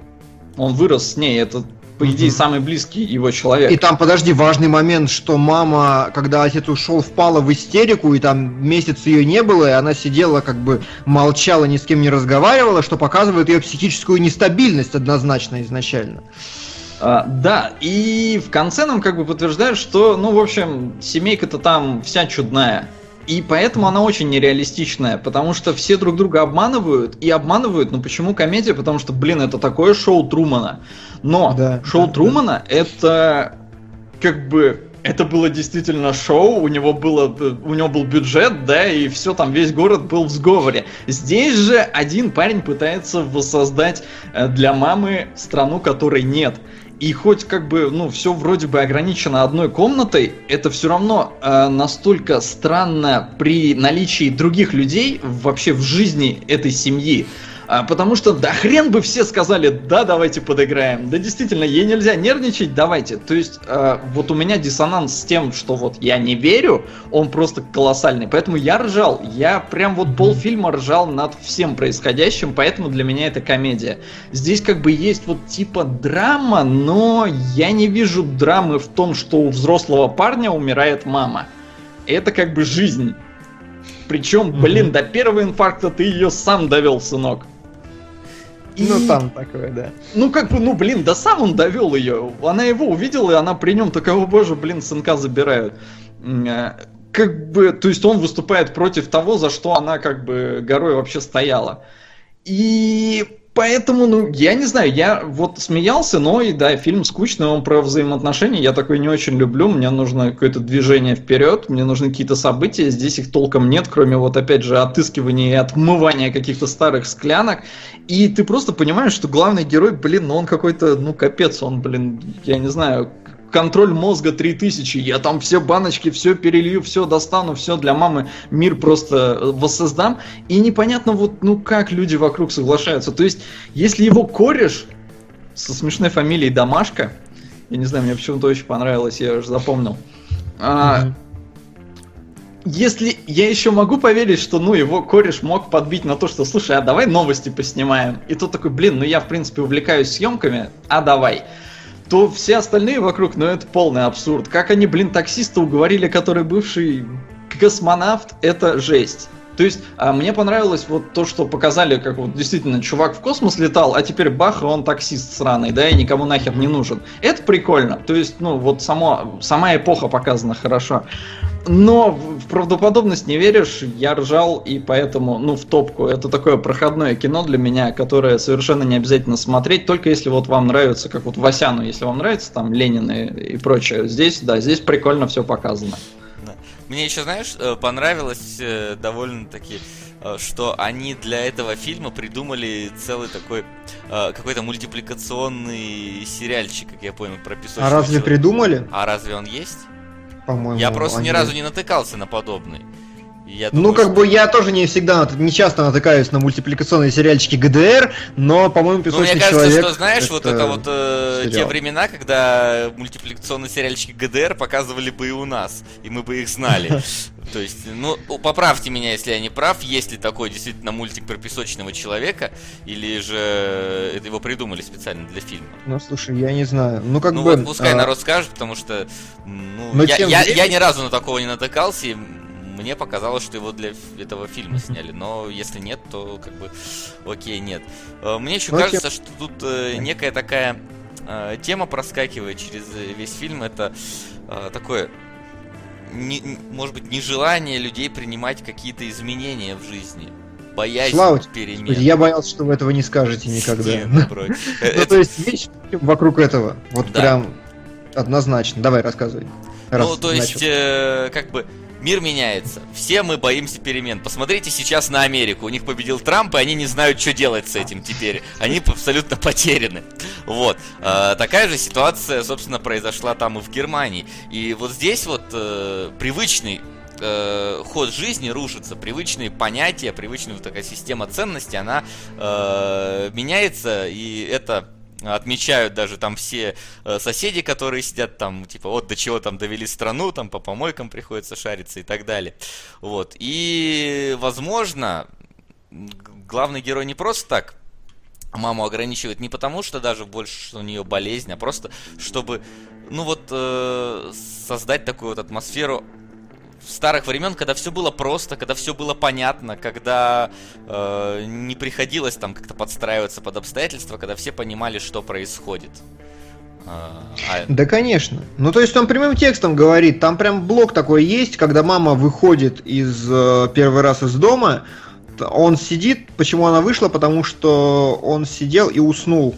Он вырос с ней, это по идее, самый близкий его человек. И там, подожди, важный момент, что мама, когда отец ушел, впала в истерику, и там месяц ее не было, и она сидела, как бы молчала, ни с кем не разговаривала, что показывает ее психическую нестабильность однозначно изначально. А, да, и в конце нам как бы подтверждают, что, ну, в общем, семейка-то там вся чудная. И поэтому она очень нереалистичная, потому что все друг друга обманывают, и обманывают, ну почему комедия? Потому что, блин, это такое шоу Трумана. Но да, шоу да, Трумана да. это как бы это было действительно шоу, у него было, у него был бюджет, да, и все там, весь город был в сговоре. Здесь же один парень пытается воссоздать э, для мамы страну, которой нет. И хоть как бы, ну, все вроде бы ограничено одной комнатой, это все равно э, настолько странно при наличии других людей вообще в жизни этой семьи. А, потому что да хрен бы все сказали, да, давайте подыграем. Да действительно, ей нельзя нервничать, давайте. То есть а, вот у меня диссонанс с тем, что вот я не верю, он просто колоссальный. Поэтому я ржал. Я прям вот полфильма ржал над всем происходящим, поэтому для меня это комедия. Здесь как бы есть вот типа драма, но я не вижу драмы в том, что у взрослого парня умирает мама. Это как бы жизнь. Причем, блин, до первого инфаркта ты ее сам довел, сынок. И... Ну там такое, да. Ну как бы, ну блин, да сам он довел ее. Она его увидела, и она при нем такая, о боже, блин, сынка забирают. Э, как бы, то есть он выступает против того, за что она как бы горой вообще стояла. И поэтому, ну, я не знаю, я вот смеялся, но и да, фильм скучный, он про взаимоотношения, я такой не очень люблю, мне нужно какое-то движение вперед, мне нужны какие-то события, здесь их толком нет, кроме вот опять же отыскивания и отмывания каких-то старых склянок, и ты просто понимаешь, что главный герой, блин, ну он какой-то, ну капец, он, блин, я не знаю, контроль мозга 3000, я там все баночки, все перелью, все достану, все для мамы, мир просто э, воссоздам. И непонятно вот, ну как люди вокруг соглашаются. То есть, если его кореш со смешной фамилией Домашка, я не знаю, мне почему-то очень понравилось, я уже запомнил. А, если я еще могу поверить, что ну его кореш мог подбить на то, что слушай, а давай новости поснимаем. И тот такой, блин, ну я в принципе увлекаюсь съемками, а давай то все остальные вокруг, ну это полный абсурд. Как они, блин, таксиста уговорили, который бывший космонавт, это жесть. То есть, а мне понравилось вот то, что показали, как вот действительно чувак в космос летал, а теперь бах, он таксист сраный, да, и никому нахер не нужен. Это прикольно. То есть, ну, вот само, сама эпоха показана хорошо. Но в правдоподобность не веришь, я ржал, и поэтому, ну, в топку. Это такое проходное кино для меня, которое совершенно не обязательно смотреть, только если вот вам нравится, как вот Васяну, если вам нравится там Ленин и, и прочее. Здесь, да, здесь прикольно все показано. Мне еще, знаешь, э, понравилось э, довольно-таки, э, что они для этого фильма придумали целый такой какой-то мультипликационный сериальчик, как я понял, про песочный А разве человек. придумали? А разве он есть? По-моему. Я просто ни разу не натыкался на подобный. Я ну, как что... бы я тоже не всегда, не часто натыкаюсь на мультипликационные сериальчики ГДР, но, по-моему, песочный ну, мне кажется, человек... что, знаешь, это вот это вот э, те времена, когда мультипликационные сериальчики ГДР показывали бы и у нас, и мы бы их знали. [laughs] То есть, ну, поправьте меня, если я не прав, есть ли такой действительно мультик про песочного человека, или же это его придумали специально для фильма? Ну, слушай, я не знаю. Ну, как ну, бы... вот пускай а... народ скажет, потому что, ну, я, я, я ни разу на такого не натыкался, и мне показалось, что его для этого фильма сняли, но если нет, то как бы окей, нет. Э, мне еще окей. кажется, что тут э, некая такая э, тема проскакивает через весь фильм. Это такое, не, может быть, нежелание людей принимать какие-то изменения в жизни боязнь Слава перемен. Я боялся, что вы этого не скажете никогда. [laughs] Ну, то есть вещь вокруг этого. Вот прям однозначно. Давай, рассказывай. Ну, то есть, как бы, Мир меняется. Все мы боимся перемен. Посмотрите сейчас на Америку. У них победил Трамп, и они не знают, что делать с этим теперь. Они абсолютно потеряны. Вот. Э, такая же ситуация, собственно, произошла там и в Германии. И вот здесь вот э, привычный э, ход жизни рушится, привычные понятия, привычная вот такая система ценностей, она э, меняется, и это отмечают даже там все э, соседи, которые сидят там, типа, вот до чего там довели страну, там по помойкам приходится шариться и так далее. Вот. И, возможно, главный герой не просто так маму ограничивает не потому, что даже больше у нее болезнь, а просто чтобы, ну вот, э, создать такую вот атмосферу старых времен, когда все было просто, когда все было понятно, когда э, не приходилось там как-то подстраиваться под обстоятельства, когда все понимали, что происходит. А... а да, конечно. Ну, то есть он прямым текстом говорит, там прям блок такой есть, когда мама выходит из э, первый раз из дома, он сидит, почему она вышла, потому что он сидел и уснул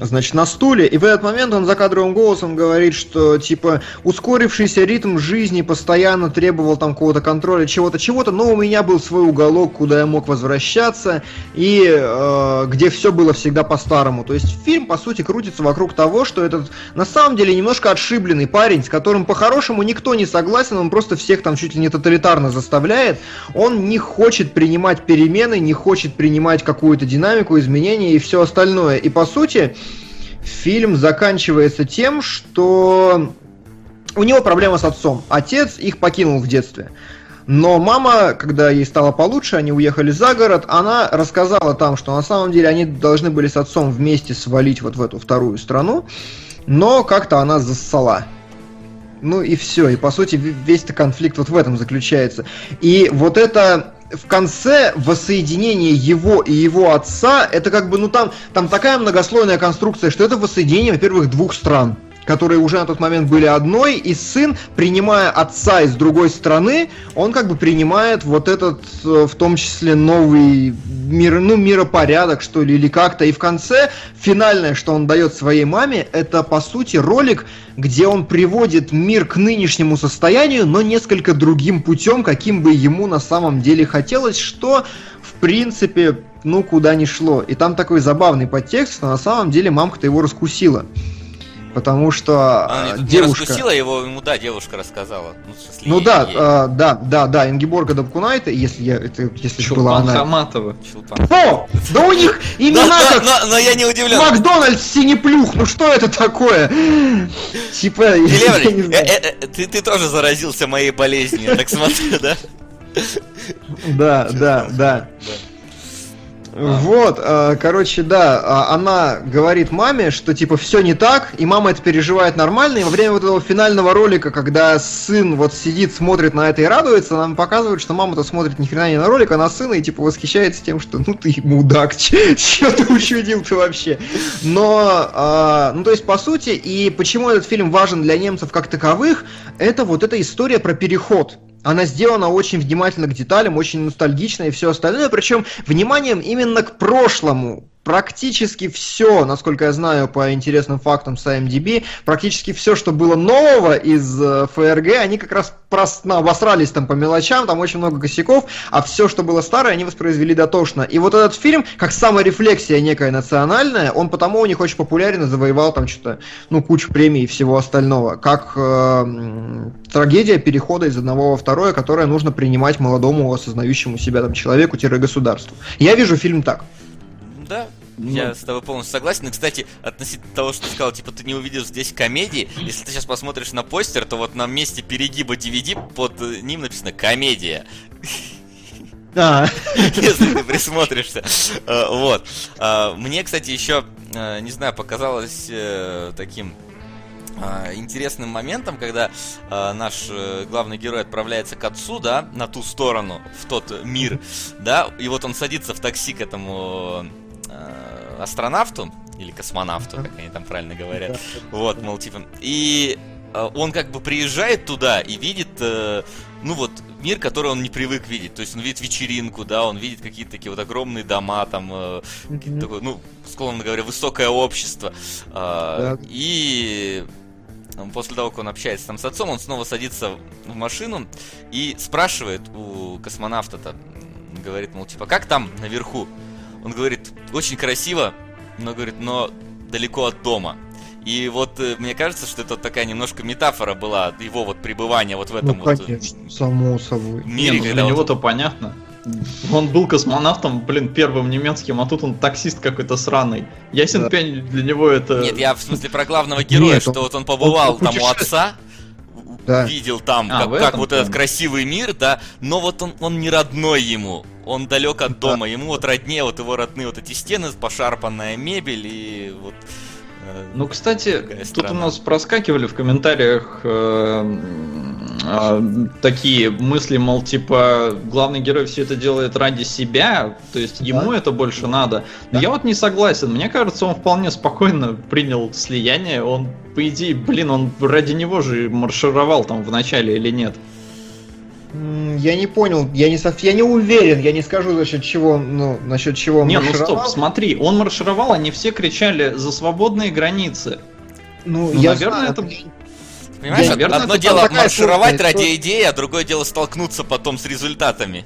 значит, на стуле, и в этот момент он за кадровым голосом говорит, что, типа, ускорившийся ритм жизни постоянно требовал там какого-то контроля, чего-то, чего-то, но у меня был свой уголок, куда я мог возвращаться, и э, где все было всегда по-старому. То есть фильм, по сути, крутится вокруг того, что этот, на самом деле, немножко отшибленный парень, с которым по-хорошему никто не согласен, он просто всех там чуть ли не тоталитарно заставляет, он не хочет принимать перемены, не хочет принимать какую-то динамику, изменения и все остальное. И, по сути, сути, фильм заканчивается тем, что у него проблема с отцом. Отец их покинул в детстве. Но мама, когда ей стало получше, они уехали за город, она рассказала там, что на самом деле они должны были с отцом вместе свалить вот в эту вторую страну, но как-то она зассала. Ну и все, и по сути весь этот конфликт вот в этом заключается. И вот это в конце воссоединение его и его отца, это как бы, ну там, там такая многослойная конструкция, что это воссоединение, во-первых, двух стран которые уже на тот момент были одной, и сын, принимая отца из другой страны, он как бы принимает вот этот, э, в том числе, новый мир, ну, миропорядок, что ли, или как-то. И в конце финальное, что он дает своей маме, это, по сути, ролик, где он приводит мир к нынешнему состоянию, но несколько другим путем, каким бы ему на самом деле хотелось, что, в принципе, ну, куда ни шло. И там такой забавный подтекст, что на самом деле мамка-то его раскусила. Потому что Она не, девушка... не раскусила его, ему, да, девушка рассказала. Ну, смысле, ну да, а, да, да, да, Ингеборга Дабкунайта, если я, это, если Чулпан была она... Хаматова. Чулпан. О, да у них имена как... Но, но, я не удивлен. Макдональдс Синеплюх, ну что это такое? Типа, э, э, ты, ты тоже заразился моей болезнью, так смотрю, да? Да, да, да. Вот, э, короче, да, а, она говорит маме, что типа все не так, и мама это переживает нормально, и во время вот этого финального ролика, когда сын вот сидит, смотрит на это и радуется, нам показывают, что мама-то смотрит ни хрена не на ролик, а на сына и типа восхищается тем, что ну ты мудак, [laughs] что ты учудил ты вообще. Но, э, ну то есть по сути, и почему этот фильм важен для немцев как таковых, это вот эта история про переход она сделана очень внимательно к деталям, очень ностальгично и все остальное, причем вниманием именно к прошлому. Практически все, насколько я знаю по интересным фактам с IMDb, практически все, что было нового из э, ФРГ, они как раз просто обосрались там по мелочам, там очень много косяков, а все, что было старое, они воспроизвели дотошно. И вот этот фильм, как саморефлексия некая национальная, он потому у них очень популярен и завоевал там что-то, ну, кучу премий и всего остального. Как э, трагедия перехода из одного во второе, которое нужно принимать молодому, осознающему себя там человеку-государству. Я вижу фильм так да, ну. Я с тобой полностью согласен. И, кстати, относительно того, что ты сказал, типа, ты не увидел здесь комедии, если ты сейчас посмотришь на постер, то вот на месте перегиба DVD под э, ним написано «Комедия». Да. Если ты присмотришься. Э, вот. А, мне, кстати, еще, э, не знаю, показалось таким интересным моментом, когда э, наш э, главный герой отправляется к отцу, да, на ту сторону, в тот мир, да, и вот он садится в такси к этому э, астронавту, или космонавту, как они там правильно говорят. Вот, мол, типа. И э, он как бы приезжает туда и видит, э, ну вот, мир, который он не привык видеть. То есть он видит вечеринку, да, он видит какие-то такие вот огромные дома, там, э, mm-hmm. такое, ну, скромно говоря, высокое общество. Э. И после того, как он общается там с отцом, он снова садится в машину и спрашивает у космонавта-то, говорит, мол, типа, как там наверху? Он говорит, очень красиво, но говорит, но далеко от дома. И вот э, мне кажется, что это такая немножко метафора была его вот пребывания вот в этом ну, конечно, вот само собой. мире. Не, ну, для него-то понятно. Он был космонавтом, блин, первым немецким, а тут он таксист какой-то сраный. Ясен да. пень, для него это... Нет, я в смысле про главного героя, Нет, что он, вот он побывал он, он там у отца, да. видел там, а, как, как вот этот красивый мир, да, но вот он, он не родной ему, он далек от дома, да. ему вот роднее вот его родные вот эти стены, пошарпанная мебель и вот... Э, ну, кстати, тут у нас проскакивали в комментариях э, э, такие мысли, мол, типа, главный герой все это делает ради себя, то есть ему да. это больше надо. Но да. я вот не согласен. Мне кажется, он вполне спокойно принял слияние. Он, по идее, блин, он ради него же маршировал там в начале или нет? Я не понял, я не, сов... я не уверен, я не скажу насчет чего, ну, насчет чего он Не, ну стоп, смотри, он маршировал, они все кричали за свободные границы. Ну, ну я наверное, знаю, это... Понимаешь, наверное, одно дело маршировать ради идеи, а другое дело столкнуться потом с результатами.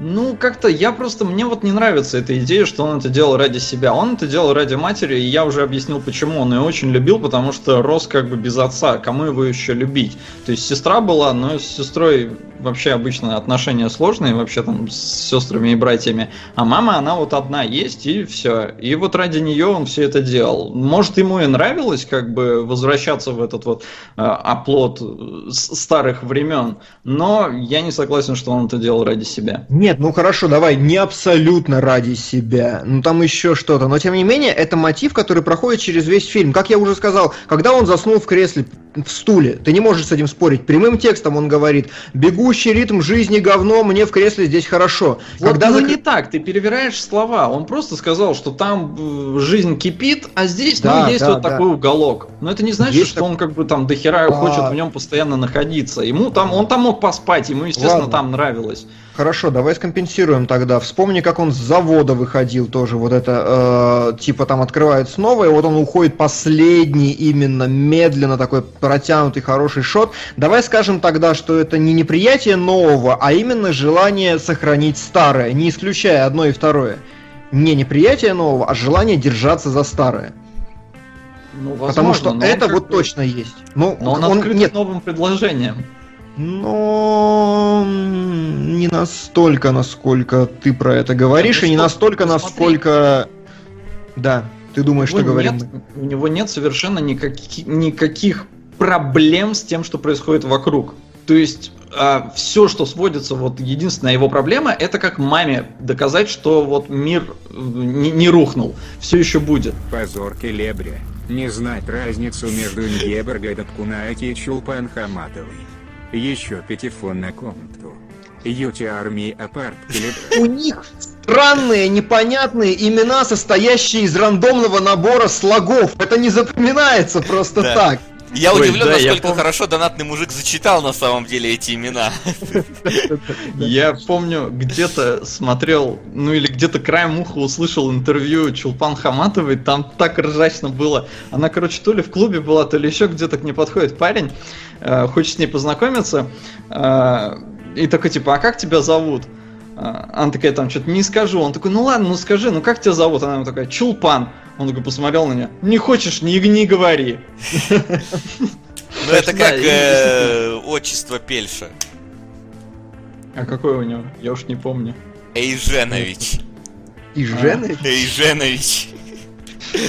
Ну, как-то я просто, мне вот не нравится эта идея, что он это делал ради себя. Он это делал ради матери, и я уже объяснил, почему он ее очень любил, потому что рос как бы без отца, кому его еще любить. То есть сестра была, но с сестрой вообще обычно отношения сложные, вообще там с сестрами и братьями. А мама, она вот одна есть, и все. И вот ради нее он все это делал. Может, ему и нравилось как бы возвращаться в этот вот э, оплот старых времен, но я не согласен, что он это делал ради себя. Нет, ну хорошо, давай, не абсолютно ради себя. Ну там еще что-то. Но тем не менее, это мотив, который проходит через весь фильм. Как я уже сказал, когда он заснул в кресле, в стуле, ты не можешь с этим спорить. Прямым текстом он говорит, бегу бегущий ритм жизни говно, мне в кресле здесь хорошо. Вот, Когда ну зак... не так, ты перевираешь слова. Он просто сказал, что там э, жизнь кипит, а здесь да, ну, есть да, вот да. такой уголок. Но это не значит, есть что так... он как бы там дохера а... хочет в нем постоянно находиться. Ему там, он там мог поспать, ему, естественно, Ладно. там нравилось. Хорошо, давай скомпенсируем тогда. Вспомни, как он с завода выходил тоже. Вот это, э, типа там открывает снова, и вот он уходит последний именно медленно такой протянутый хороший шот. Давай скажем тогда, что это не неприятие нового, а именно желание сохранить старое, не исключая одно и второе. Не неприятие нового, а желание держаться за старое. Ну, возможно, Потому что это вот точно есть. Ну, но он, он открыт нет. новым предложением. Но не настолько, насколько ты про это говоришь, да, и не настолько, посмотри. насколько... Да, ты думаешь, что говорим нет, У него нет совершенно никаких, никаких проблем с тем, что происходит вокруг. То есть а, все, что сводится, вот единственная его проблема, это как маме доказать, что вот мир э, не, не рухнул, все еще будет. Позор Келебря. Не знать разницу между Нгеберга Дапкунайти и Чулпан Хаматовой. Еще пятифон на комнату. Юти армии апарт У них странные, непонятные имена, состоящие из рандомного набора слогов. Это не запоминается просто так. Я Ой, удивлен, да, насколько пом... хорошо донатный мужик зачитал на самом деле эти имена. Я помню, где-то смотрел, ну или где-то краем уха услышал интервью Чулпан Хаматовой, там так ржачно было. Она, короче, то ли в клубе была, то ли еще где-то к ней подходит парень, э, хочет с ней познакомиться, э, и такой типа, а как тебя зовут? Э, она такая там что-то не скажу. Он такой, ну ладно, ну скажи, ну как тебя зовут? Она такая, Чулпан. Он такой посмотрел на нее. Не хочешь, не, не говори. Ну это как отчество Пельша. А какое у него? Я уж не помню. Эйженович. Иженович? Эйженович.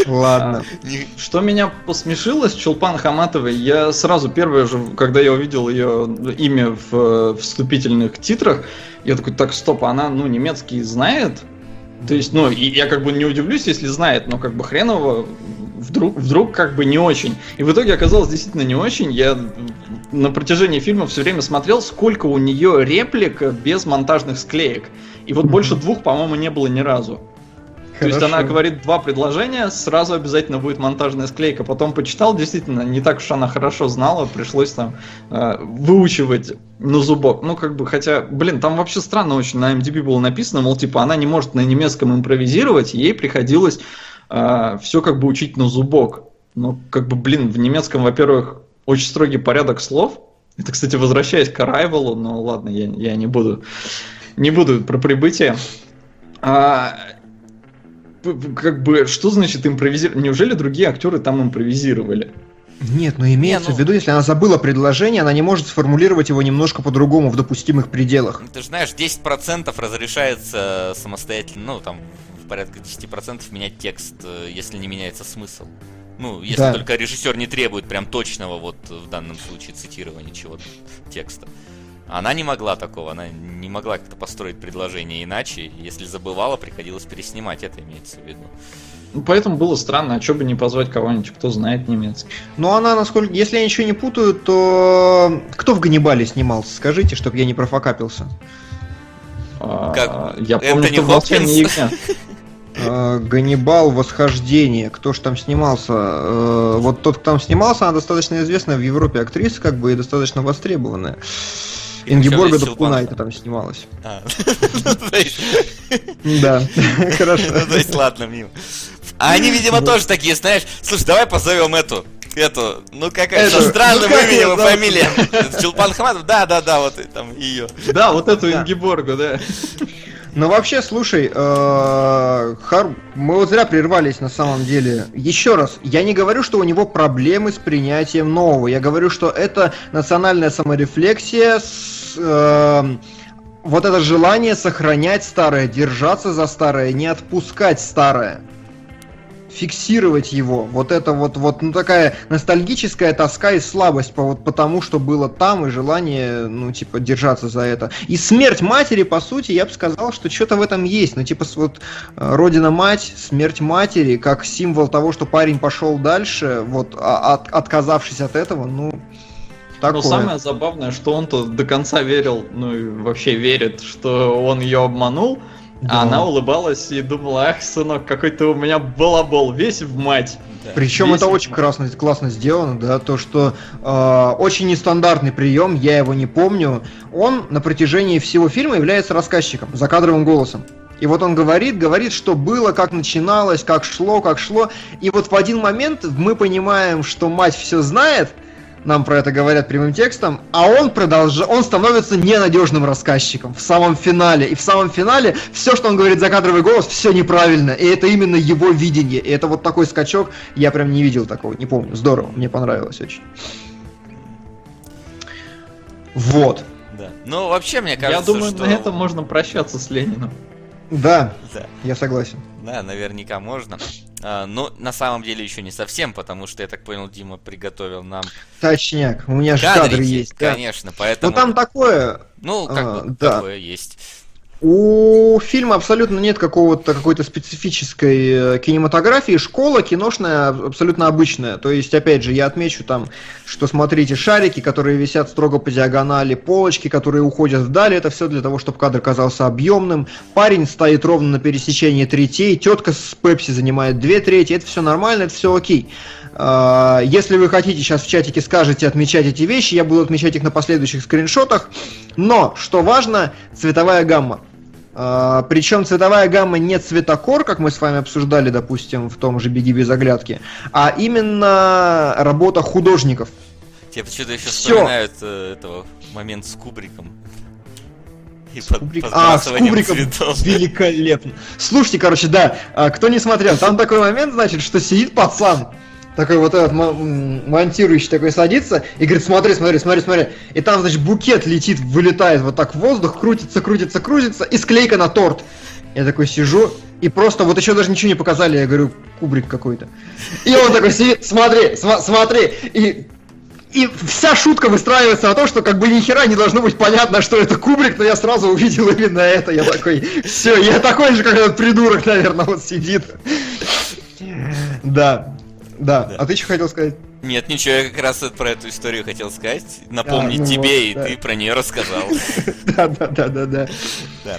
Ладно. А, что меня посмешило с Чулпан Хаматовой, я сразу первое же, когда я увидел ее имя в э, вступительных титрах, я такой, так, стоп, она, ну, немецкий знает? То есть, ну, и я как бы не удивлюсь, если знает, но как бы хреново вдруг, вдруг как бы не очень. И в итоге оказалось действительно не очень. Я на протяжении фильма все время смотрел, сколько у нее реплик без монтажных склеек. И вот больше двух, по-моему, не было ни разу. То есть она говорит два предложения, сразу обязательно будет монтажная склейка. Потом почитал, действительно, не так уж она хорошо знала, пришлось там э, выучивать на зубок. Ну, как бы, хотя, блин, там вообще странно очень на MDB было написано, мол, типа, она не может на немецком импровизировать, ей приходилось э, все как бы учить на зубок. Ну, как бы, блин, в немецком, во-первых, очень строгий порядок слов. Это, кстати, возвращаясь к Arrival, но ладно, я, я не буду не буду про прибытие. А, как бы, что значит импровизировать? Неужели другие актеры там импровизировали? Нет, но имеется не, ну... в виду, если она забыла предложение, она не может сформулировать его немножко по-другому в допустимых пределах. Ты же знаешь, 10% разрешается самостоятельно, ну, там, в порядка 10% менять текст, э, если не меняется смысл. Ну, если да. только режиссер не требует прям точного, вот в данном случае, цитирования чего-то текста. Она не могла такого, она не могла как-то построить предложение иначе. Если забывала, приходилось переснимать, это имеется в виду. Ну, поэтому было странно, а что бы не позвать кого-нибудь, кто знает немецкий. Ну, она, насколько... Если я ничего не путаю, то... Кто в Ганнибале снимался? Скажите, чтобы я не профокапился. А, как? Я помню, Энтони что Хопкинс? [laughs] А, Ганнибал, Восхождение. Кто ж там снимался? А, вот тот, кто там снимался, она достаточно известная в Европе актриса, как бы, и достаточно востребованная. Ингеборга Дапкунайта там снималась. А. [laughs] Да, [laughs] [laughs] хорошо. Ну, то есть, ладно, мимо. А они, видимо, тоже такие, знаешь, слушай, давай позовем эту, эту, ну какая со странным ну, именем и фамилией. Чулпан Хаматов, да, да, да, вот там ее. Да, вот эту Ингеборгу, да. Ну вообще, слушай, э, Хар... мы вот зря прервались на самом деле. Еще раз, я не говорю, что у него проблемы с принятием нового. Я говорю, что это национальная саморефлексия с... Э, вот это желание сохранять старое, держаться за старое, не отпускать старое фиксировать его. Вот это вот, вот ну, такая ностальгическая тоска и слабость по, вот, потому, что было там, и желание, ну, типа, держаться за это. И смерть матери, по сути, я бы сказал, что что-то в этом есть. Ну, типа, вот э, Родина-мать, смерть матери, как символ того, что парень пошел дальше, вот, а, от, отказавшись от этого, ну, Такое. Но самое забавное, что он-то до конца верил, ну и вообще верит, что он ее обманул, да. А она улыбалась и думала, ах, сынок, какой ты у меня балабол, весь в мать. Да. Причем весь это очень классно, классно сделано, да, то, что э, очень нестандартный прием, я его не помню. Он на протяжении всего фильма является рассказчиком, закадровым голосом. И вот он говорит, говорит, что было, как начиналось, как шло, как шло. И вот в один момент мы понимаем, что мать все знает, нам про это говорят прямым текстом, а он продолжает, он становится ненадежным рассказчиком в самом финале. И в самом финале все, что он говорит за кадровый голос, все неправильно. И это именно его видение. И это вот такой скачок, я прям не видел такого, не помню. Здорово, мне понравилось очень. Вот. Да. Ну, вообще, мне кажется, Я думаю, что... на этом можно прощаться с Лениным. Да, да, я согласен. Да, наверняка можно. А, но на самом деле еще не совсем, потому что, я так понял, Дима приготовил нам... Точняк, у меня же кадры есть. Конечно, да. поэтому... Ну там такое... Ну, как а, бы да. такое есть. У фильма абсолютно нет какого-то какой-то специфической э, кинематографии. Школа киношная абсолютно обычная. То есть, опять же, я отмечу там, что смотрите, шарики, которые висят строго по диагонали, полочки, которые уходят вдали, это все для того, чтобы кадр казался объемным. Парень стоит ровно на пересечении третей, тетка с пепси занимает две трети, это все нормально, это все окей. А, если вы хотите сейчас в чатике скажете отмечать эти вещи, я буду отмечать их на последующих скриншотах. Но, что важно, цветовая гамма. А, причем цветовая гамма не цветокор, как мы с вами обсуждали, допустим, в том же «Беги без оглядки», а именно работа художников. Тебе почему-то еще Всё. вспоминают э, этого момент с Кубриком. И с под, Кубрик... А, с Кубриком цветов. великолепно. Слушайте, короче, да, а, кто не смотрел, там такой момент, значит, что сидит пацан, такой вот этот монтирующий такой садится и говорит, смотри, смотри, смотри, смотри. И там, значит, букет летит, вылетает вот так в воздух, крутится, крутится, крутится, и склейка на торт. Я такой сижу, и просто вот еще даже ничего не показали, я говорю, кубрик какой-то. И он такой сидит, смотри, см смотри, и и вся шутка выстраивается на том, что как бы ни хера не должно быть понятно, что это кубрик, но я сразу увидел именно это. Я такой, все, я такой же, как этот придурок, наверное, вот сидит. Да. Да. да. А ты что хотел сказать? Нет, ничего, я как раз про эту историю хотел сказать. Напомнить а, ну тебе, вот, и да. ты про нее рассказал. [laughs] Да, да, да, да, да.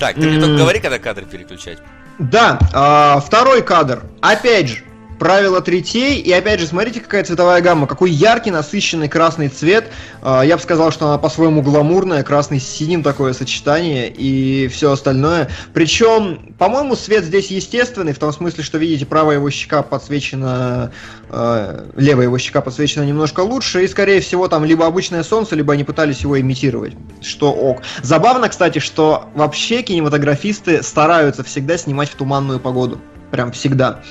Так, ты мне только говори, когда кадры переключать. Да, а, второй кадр. Опять же, правило третей. И опять же, смотрите, какая цветовая гамма. Какой яркий, насыщенный красный цвет. А, я бы сказал, что она по-своему гламурная. Красный с синим такое сочетание и все остальное. Причем, по-моему, свет здесь естественный, в том смысле, что, видите, правая его щека подсвечена, э, левая его щека подсвечена немножко лучше. И, скорее всего, там либо обычное солнце, либо они пытались его имитировать. Что ок. Забавно, кстати, что вообще кинематографисты стараются всегда снимать в туманную погоду. Прям всегда.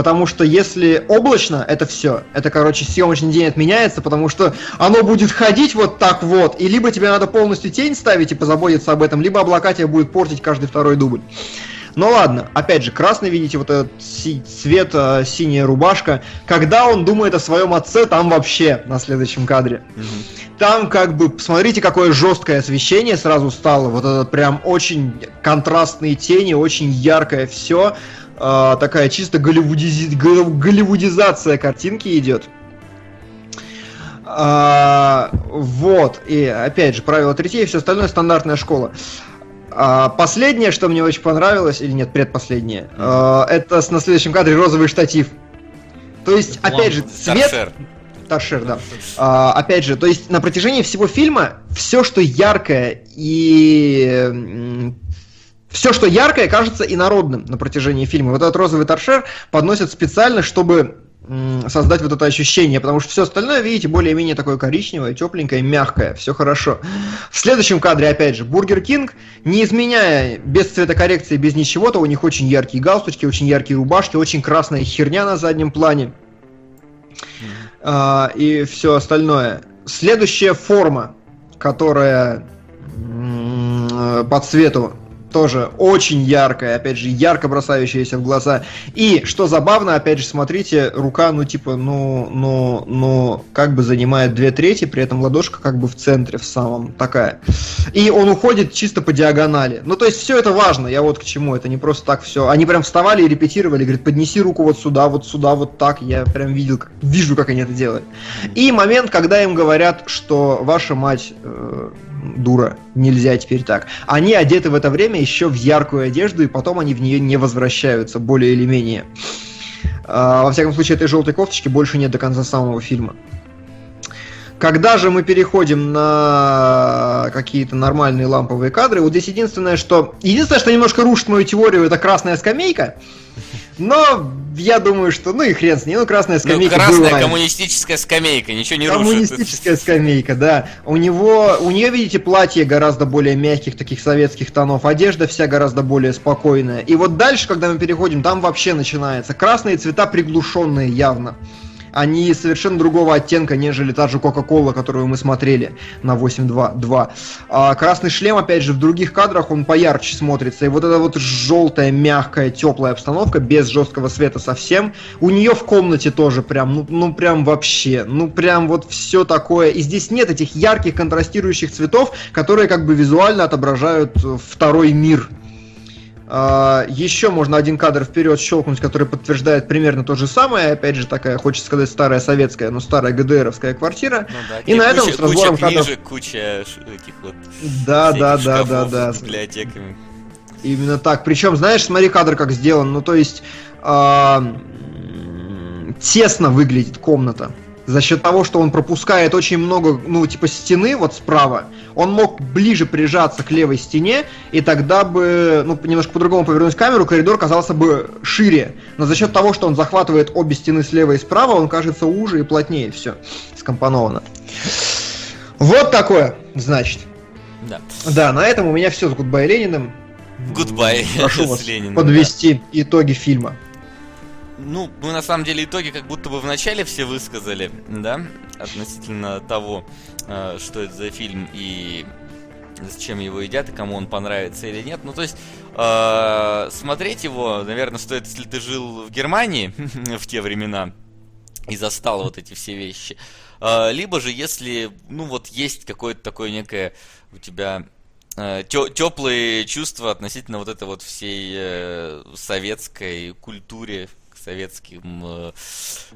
Потому что если облачно, это все. Это, короче, съемочный день отменяется, потому что оно будет ходить вот так вот, и либо тебе надо полностью тень ставить и позаботиться об этом, либо облака тебе будет портить каждый второй дубль. Ну ладно, опять же, красный, видите, вот этот си- цвет, э, синяя рубашка. Когда он думает о своем отце, там вообще на следующем кадре. Mm-hmm. Там как бы, посмотрите, какое жесткое освещение сразу стало. Вот это прям очень контрастные тени, очень яркое все э, такая чисто голливудизи... голливудизация картинки идет. А, вот, и опять же, правило третье и все остальное стандартная школа. А, последнее, что мне очень понравилось, или нет, предпоследнее, а, это на следующем кадре розовый штатив. То есть, это опять же, цвет... Торшер, да. А, опять же, то есть на протяжении всего фильма все, что яркое и все, что яркое, кажется инородным на протяжении фильма. Вот этот розовый торшер подносят специально, чтобы создать вот это ощущение, потому что все остальное, видите, более-менее такое коричневое, тепленькое, мягкое, все хорошо. В следующем кадре, опять же, Burger King, не изменяя без цветокоррекции, без ничего-то, у них очень яркие галстучки, очень яркие рубашки, очень красная херня на заднем плане. А, и все остальное. Следующая форма, которая по цвету тоже очень яркая, опять же, ярко бросающаяся в глаза. И, что забавно, опять же, смотрите, рука, ну, типа, ну, ну, ну, как бы занимает две трети, при этом ладошка как бы в центре, в самом, такая. И он уходит чисто по диагонали. Ну, то есть, все это важно, я вот к чему, это не просто так все. Они прям вставали и репетировали, говорят, поднеси руку вот сюда, вот сюда, вот так. Я прям видел, вижу, как они это делают. И момент, когда им говорят, что ваша мать э, дура, нельзя теперь так. Они одеты в это время еще в яркую одежду, и потом они в нее не возвращаются, более или менее. А, во всяком случае, этой желтой кофточки больше нет до конца самого фильма. Когда же мы переходим на какие-то нормальные ламповые кадры, вот здесь единственное, что... Единственное, что немножко рушит мою теорию, это красная скамейка. Но я думаю, что ну и хрен с ней, ну красная ну, скамейка. Ну, красная бывает. коммунистическая скамейка, ничего не Коммунистическая рушит. скамейка, да. У него, у нее, видите, платье гораздо более мягких, таких советских тонов, одежда вся гораздо более спокойная. И вот дальше, когда мы переходим, там вообще начинается. Красные цвета приглушенные явно они совершенно другого оттенка, нежели та же Кока-Кола, которую мы смотрели на 8.2. А красный шлем, опять же, в других кадрах он поярче смотрится. И вот эта вот желтая, мягкая, теплая обстановка, без жесткого света совсем. У нее в комнате тоже прям, ну, ну прям вообще, ну прям вот все такое. И здесь нет этих ярких контрастирующих цветов, которые как бы визуально отображают второй мир еще можно один кадр вперед щелкнуть, который подтверждает примерно то же самое. Опять же, такая, хочется сказать, старая советская, но старая ГДРовская квартира. Ну, да, и на этом куча, с разбором куча кадров... книжек, куча этих вот да, да, да, да, да. с библиотеками. Именно так. Причем, знаешь, смотри кадр как сделан. Ну, то есть э, тесно выглядит комната за счет того, что он пропускает очень много, ну, типа стены вот справа, он мог ближе прижаться к левой стене, и тогда бы, ну, немножко по-другому повернуть камеру, коридор казался бы шире. Но за счет того, что он захватывает обе стены слева и справа, он кажется уже и плотнее все скомпоновано. Вот такое, значит. Да. Да, на этом у меня все с Goodbye Лениным. Goodbye Прошу [laughs] вас Лениным, подвести да. итоги фильма. Ну, мы на самом деле итоги как будто бы в начале все высказали, да, относительно того, э, что это за фильм и с чем его едят и кому он понравится или нет. Ну, то есть, э, смотреть его, наверное, стоит, если ты жил в Германии [laughs] в те времена и застал вот эти все вещи. Э, либо же, если, ну, вот есть какое-то такое некое у тебя э, теплые чувства относительно вот этой вот всей э, советской культуре, советским э,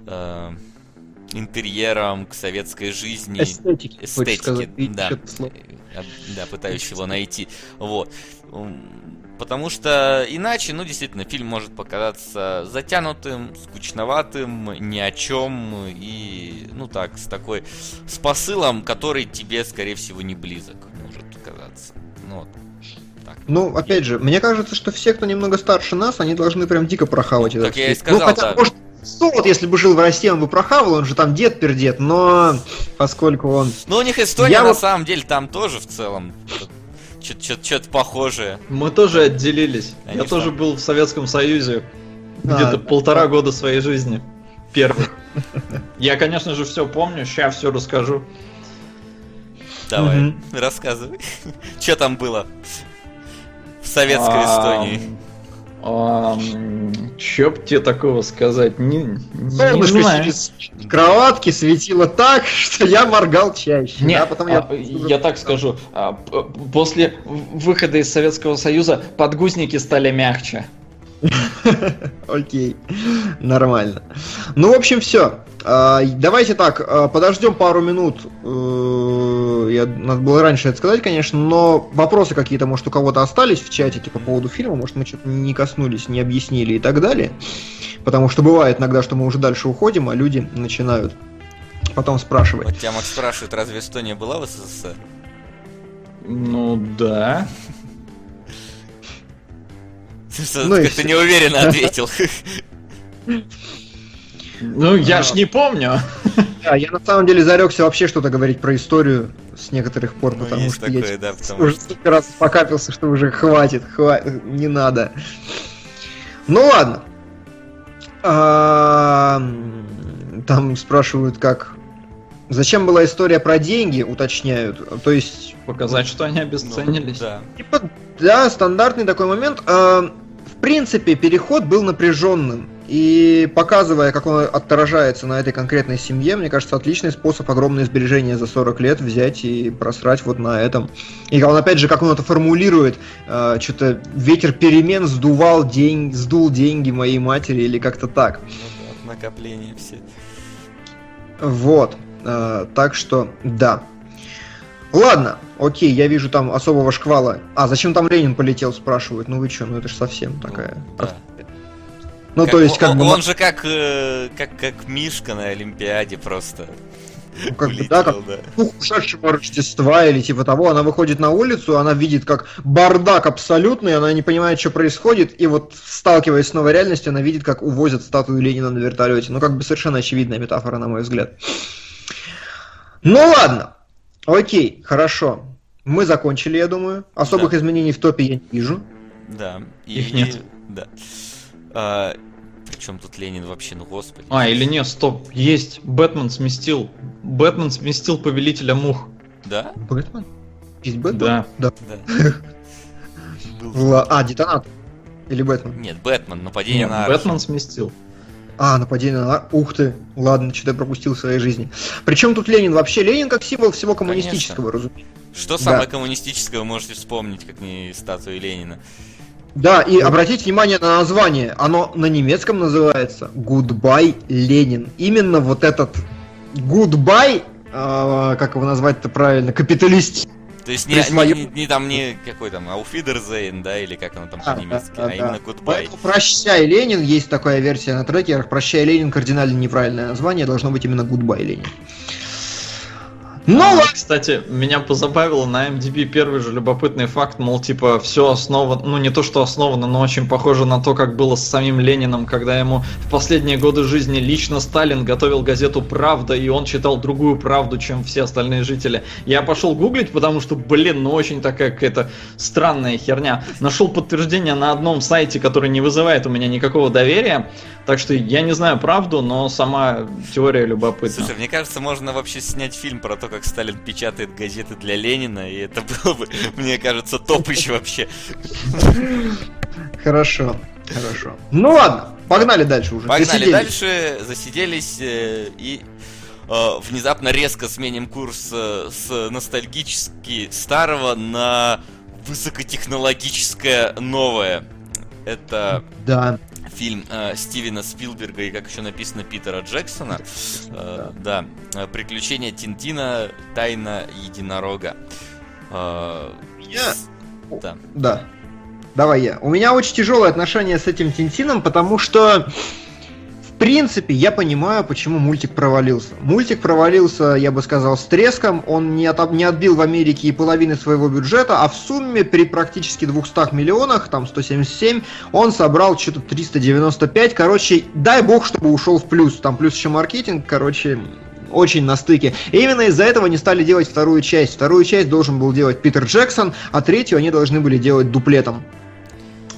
э, интерьерам, к советской жизни. Эстетике. Эстетике, сказать, да. Да, пытаюсь его найти. Вот. Потому что иначе, ну, действительно, фильм может показаться затянутым, скучноватым, ни о чем, и, ну так, с такой, с посылом, который тебе, скорее всего, не близок, может казаться. Ну, вот. Ну, опять же, мне кажется, что все, кто немного старше нас, они должны прям дико прохавать ну, этот я и сказал, ну, хотя, да. может, вот если бы жил в России, он бы прохавал, он же там дед пердет, но поскольку он... Ну, у них Эстония я на вот... самом деле там тоже в целом что-то похожее. Мы тоже отделились. Они я тоже был в Советском Союзе где-то полтора года своей жизни. Первый. Я, конечно же, все помню, сейчас все расскажу. Давай, рассказывай. [laughs] Что там было? Советской Эстонии? А, чё б тебе такого сказать? Не, не знаю. кроватки светило так, [laughs] что я моргал чаще. Нет, да, потом а, я... я так скажу. А, после выхода из Советского Союза подгузники стали мягче. [laughs] Окей, нормально. Ну, в общем, все. А, давайте так, а, подождем пару минут. Э, я, надо было раньше это сказать, конечно, но вопросы какие-то, может, у кого-то остались в чатике по поводу фильма, может, мы что-то не коснулись, не объяснили и так далее. Потому что бывает иногда, что мы уже дальше уходим, а люди начинают потом спрашивай. Вот тебя Макс спрашивает, разве Эстония была в СССР? Ну да. Ты ну, как-то неуверенно ответил. [laughs] [laughs] Ну, я ж не помню. [laughs] Да, я на самом деле зарекся вообще что-то говорить про историю с некоторых пор, ну, потому что такое, я да, потому уже столько раз покапился, что уже хватит, хватит, не надо. Ну ладно. А, там спрашивают, как Зачем была история про деньги, уточняют. То есть... Показать, что они обесценились. Ну, да. Типа, да, стандартный такой момент. А, в принципе, переход был напряженным. И показывая, как он отражается на этой конкретной семье, мне кажется, отличный способ огромное сбережение за 40 лет взять и просрать вот на этом. И он опять же, как он это формулирует, э, что-то ветер перемен сдувал день, сдул деньги моей матери или как-то так. Ну, да, накопление все. Вот. Э, так что, да. Ладно, окей, я вижу там особого шквала. А, зачем там Ленин полетел, спрашивают. Ну вы что, ну это же совсем такая... Ну, да. Ну как, то есть как он, бы... Он же как, э, как, как Мишка на Олимпиаде просто. Ну, как бы, да, как да. дух ушедшего Рождества или типа того, она выходит на улицу, она видит как бардак абсолютный, она не понимает, что происходит, и вот сталкиваясь с новой реальностью, она видит, как увозят статую Ленина на вертолете. Ну, как бы совершенно очевидная метафора, на мой взгляд. Ну ладно. Окей, хорошо. Мы закончили, я думаю. Особых да. изменений в топе я не вижу. Да. И, Их нет. Да. А, причем тут Ленин вообще, ну господи. А, или нет, стоп. Есть. Бэтмен сместил. Бэтмен сместил повелителя мух. Да? Бэтмен? Есть Бэтмен? Да. Да. да. [laughs] А, детонатор. Или Бэтмен? Нет, Бэтмен, нападение Нет, на Бэтмен сместил. А, нападение на... Ух ты, ладно, что-то я пропустил в своей жизни. Причем тут Ленин? Вообще Ленин как символ всего коммунистического, Конечно. разумеется. Что самое да. коммунистическое вы можете вспомнить, как не статуи Ленина? Да, и обратите внимание на название. Оно на немецком называется Goodbye Ленин. Именно вот этот Goodbye, э, как его назвать-то правильно, капиталист то есть не, не, не, не там не какой там Ауфидерзейн, да, или как оно там а, по-немецки, да, да, а именно Goodbye. Прощай, Ленин, есть такая версия на трекерах. Прощай, Ленин, кардинально неправильное название, должно быть именно Goodbye, Ленин. Ну, а, кстати, меня позабавило на MDB первый же любопытный факт, мол, типа, все основано, ну не то, что основано, но очень похоже на то, как было с самим Лениным, когда ему в последние годы жизни лично Сталин готовил газету «Правда», и он читал другую правду, чем все остальные жители. Я пошел гуглить, потому что, блин, ну очень такая какая-то странная херня. Нашел подтверждение на одном сайте, который не вызывает у меня никакого доверия, так что я не знаю правду, но сама теория любопытна. Слушай, мне кажется, можно вообще снять фильм про то, как Сталин печатает газеты для Ленина, и это было бы, [laughs] мне кажется, топ еще вообще. Хорошо, хорошо. Ну ладно, погнали дальше уже. Погнали засиделись. дальше, засиделись э, и э, внезапно резко сменим курс э, с ностальгически старого на высокотехнологическое новое. Это да фильм э, Стивена Спилберга и, как еще написано, Питера Джексона. Э, да. да. Приключения Тинтина, Тайна единорога. Э, я... Да. Да. Давай я. У меня очень тяжелое отношение с этим Тинтином, потому что принципе, я понимаю, почему мультик провалился. Мультик провалился, я бы сказал, с треском. Он не, от, не отбил в Америке и половины своего бюджета, а в сумме при практически 200 миллионах, там 177, он собрал что-то 395. Короче, дай бог, чтобы ушел в плюс. Там плюс еще маркетинг, короче, очень на стыке. И именно из-за этого не стали делать вторую часть. Вторую часть должен был делать Питер Джексон, а третью они должны были делать дуплетом.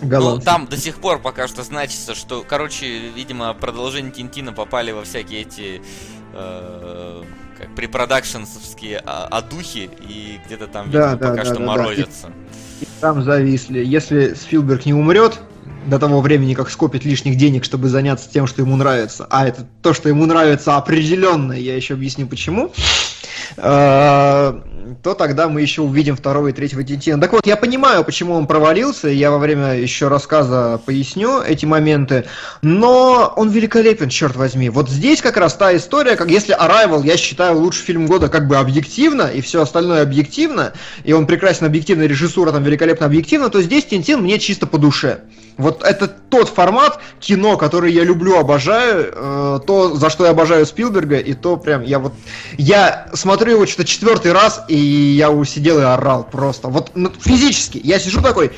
Ну, там до сих пор пока что значится, что, короче, видимо, продолжение Тинтина попали во всякие эти э, как препродакшенсовские одухи, и где-то там, видимо, да, пока да, что да, морозятся. И, и там зависли. Если Спилберг не умрет до того времени, как скопит лишних денег, чтобы заняться тем, что ему нравится, а это то, что ему нравится определенно, я еще объясню почему, э, то тогда мы еще увидим второго и третьего Тинтина. Так вот, я понимаю, почему он провалился, я во время еще рассказа поясню эти моменты, но он великолепен, черт возьми. Вот здесь как раз та история, как если Arrival, я считаю, лучший фильм года как бы объективно, и все остальное объективно, и он прекрасно объективно, режиссура там великолепно объективно, то здесь Тинтин мне чисто по душе. Вот это тот формат кино, который я люблю, обожаю, э, то, за что я обожаю Спилберга, и то прям я вот... Я смотрю его что-то четвертый раз, и я сидел и орал просто. Вот ну, физически. Я сижу такой...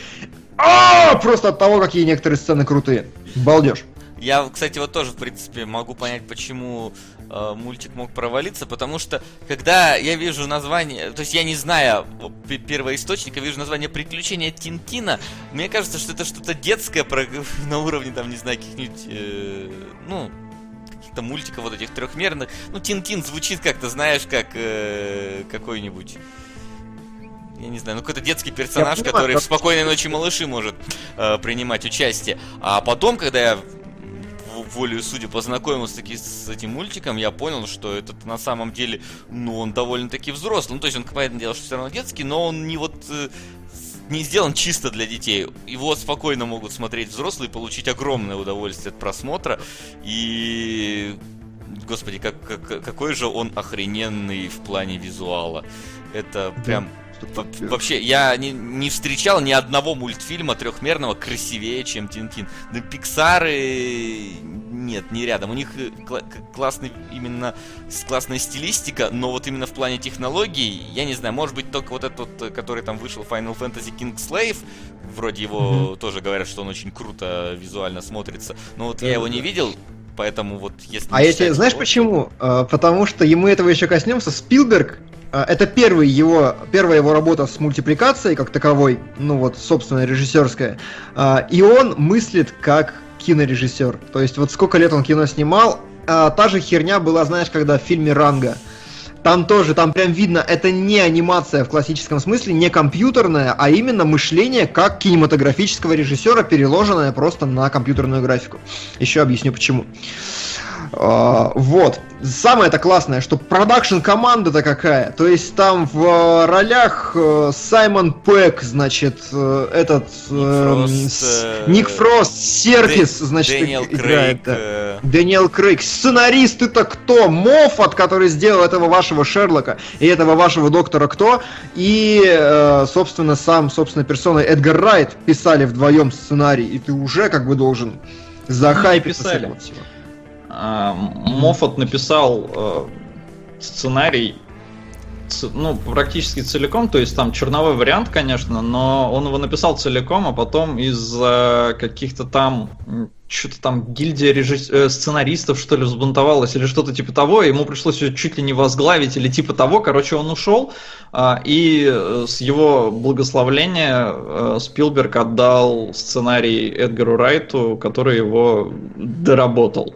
А, просто от того, какие некоторые сцены крутые. Балдеж. Я, кстати, вот тоже, в принципе, могу понять, почему э, мультик мог провалиться, потому что, когда я вижу название, то есть я не знаю первоисточника, вижу название «Приключения Тинтина», мне кажется, что это что-то детское про, [laughs] на уровне, там, не знаю, каких-нибудь, э, ну, каких-то мультиков вот этих трехмерных. Ну, Тинтин звучит как-то, знаешь, как э, какой-нибудь я не знаю, ну какой-то детский персонаж, понимаю, который в спокойной ночи малыши может э, принимать участие. А потом, когда я волею судя познакомился таки с этим мультиком, я понял, что этот на самом деле, ну, он довольно-таки взрослый. Ну, то есть он, понятное дело, что все равно детский, но он не вот э, не сделан чисто для детей. Его спокойно могут смотреть взрослые получить огромное удовольствие от просмотра. И господи, как, как, какой же он охрененный в плане визуала. Это прям Вообще, я не, не встречал ни одного мультфильма трехмерного красивее, чем Тинтин. Да Пиксары нет, не рядом. У них э, кл- классный именно классная стилистика, но вот именно в плане технологий, я не знаю, может быть только вот этот, э, который там вышел Final Fantasy King Slave, вроде его mm-hmm. тоже говорят, что он очень круто визуально смотрится, но вот я его не видел, поэтому вот если... А я тебе, знаешь почему? А, потому что ему этого еще коснемся. Спилберг это первый его, первая его работа с мультипликацией как таковой, ну вот, собственно, режиссерская. А, и он мыслит как кинорежиссер. То есть вот сколько лет он кино снимал, а, та же херня была, знаешь, когда в фильме «Ранга». Там тоже, там прям видно, это не анимация в классическом смысле, не компьютерная, а именно мышление как кинематографического режиссера, переложенное просто на компьютерную графику. Еще объясню почему. А, вот. Самое это классное, что продакшн команда-то какая. То есть там в э, ролях э, Саймон Пэк, значит, э, этот Ник Фрост, Серкис, значит, Дэниел играет. Крейг, Дэниел Крейг. Сценарист-то кто? Моффат, который сделал этого вашего Шерлока и этого вашего доктора кто? И, собственно, сам, собственно, персона Эдгар Райт писали вдвоем сценарий, и ты уже как бы должен захайпиться с этого всего. А, Моффат написал э, сценарий ну, практически целиком, то есть там черновой вариант, конечно, но он его написал целиком, а потом из-за каких-то там что-то там гильдия режисс... Э, сценаристов, что ли, взбунтовалась или что-то типа того, ему пришлось ее чуть ли не возглавить или типа того, короче, он ушел, а, и э, с его благословления Спилберг отдал сценарий Эдгару Райту, который его доработал.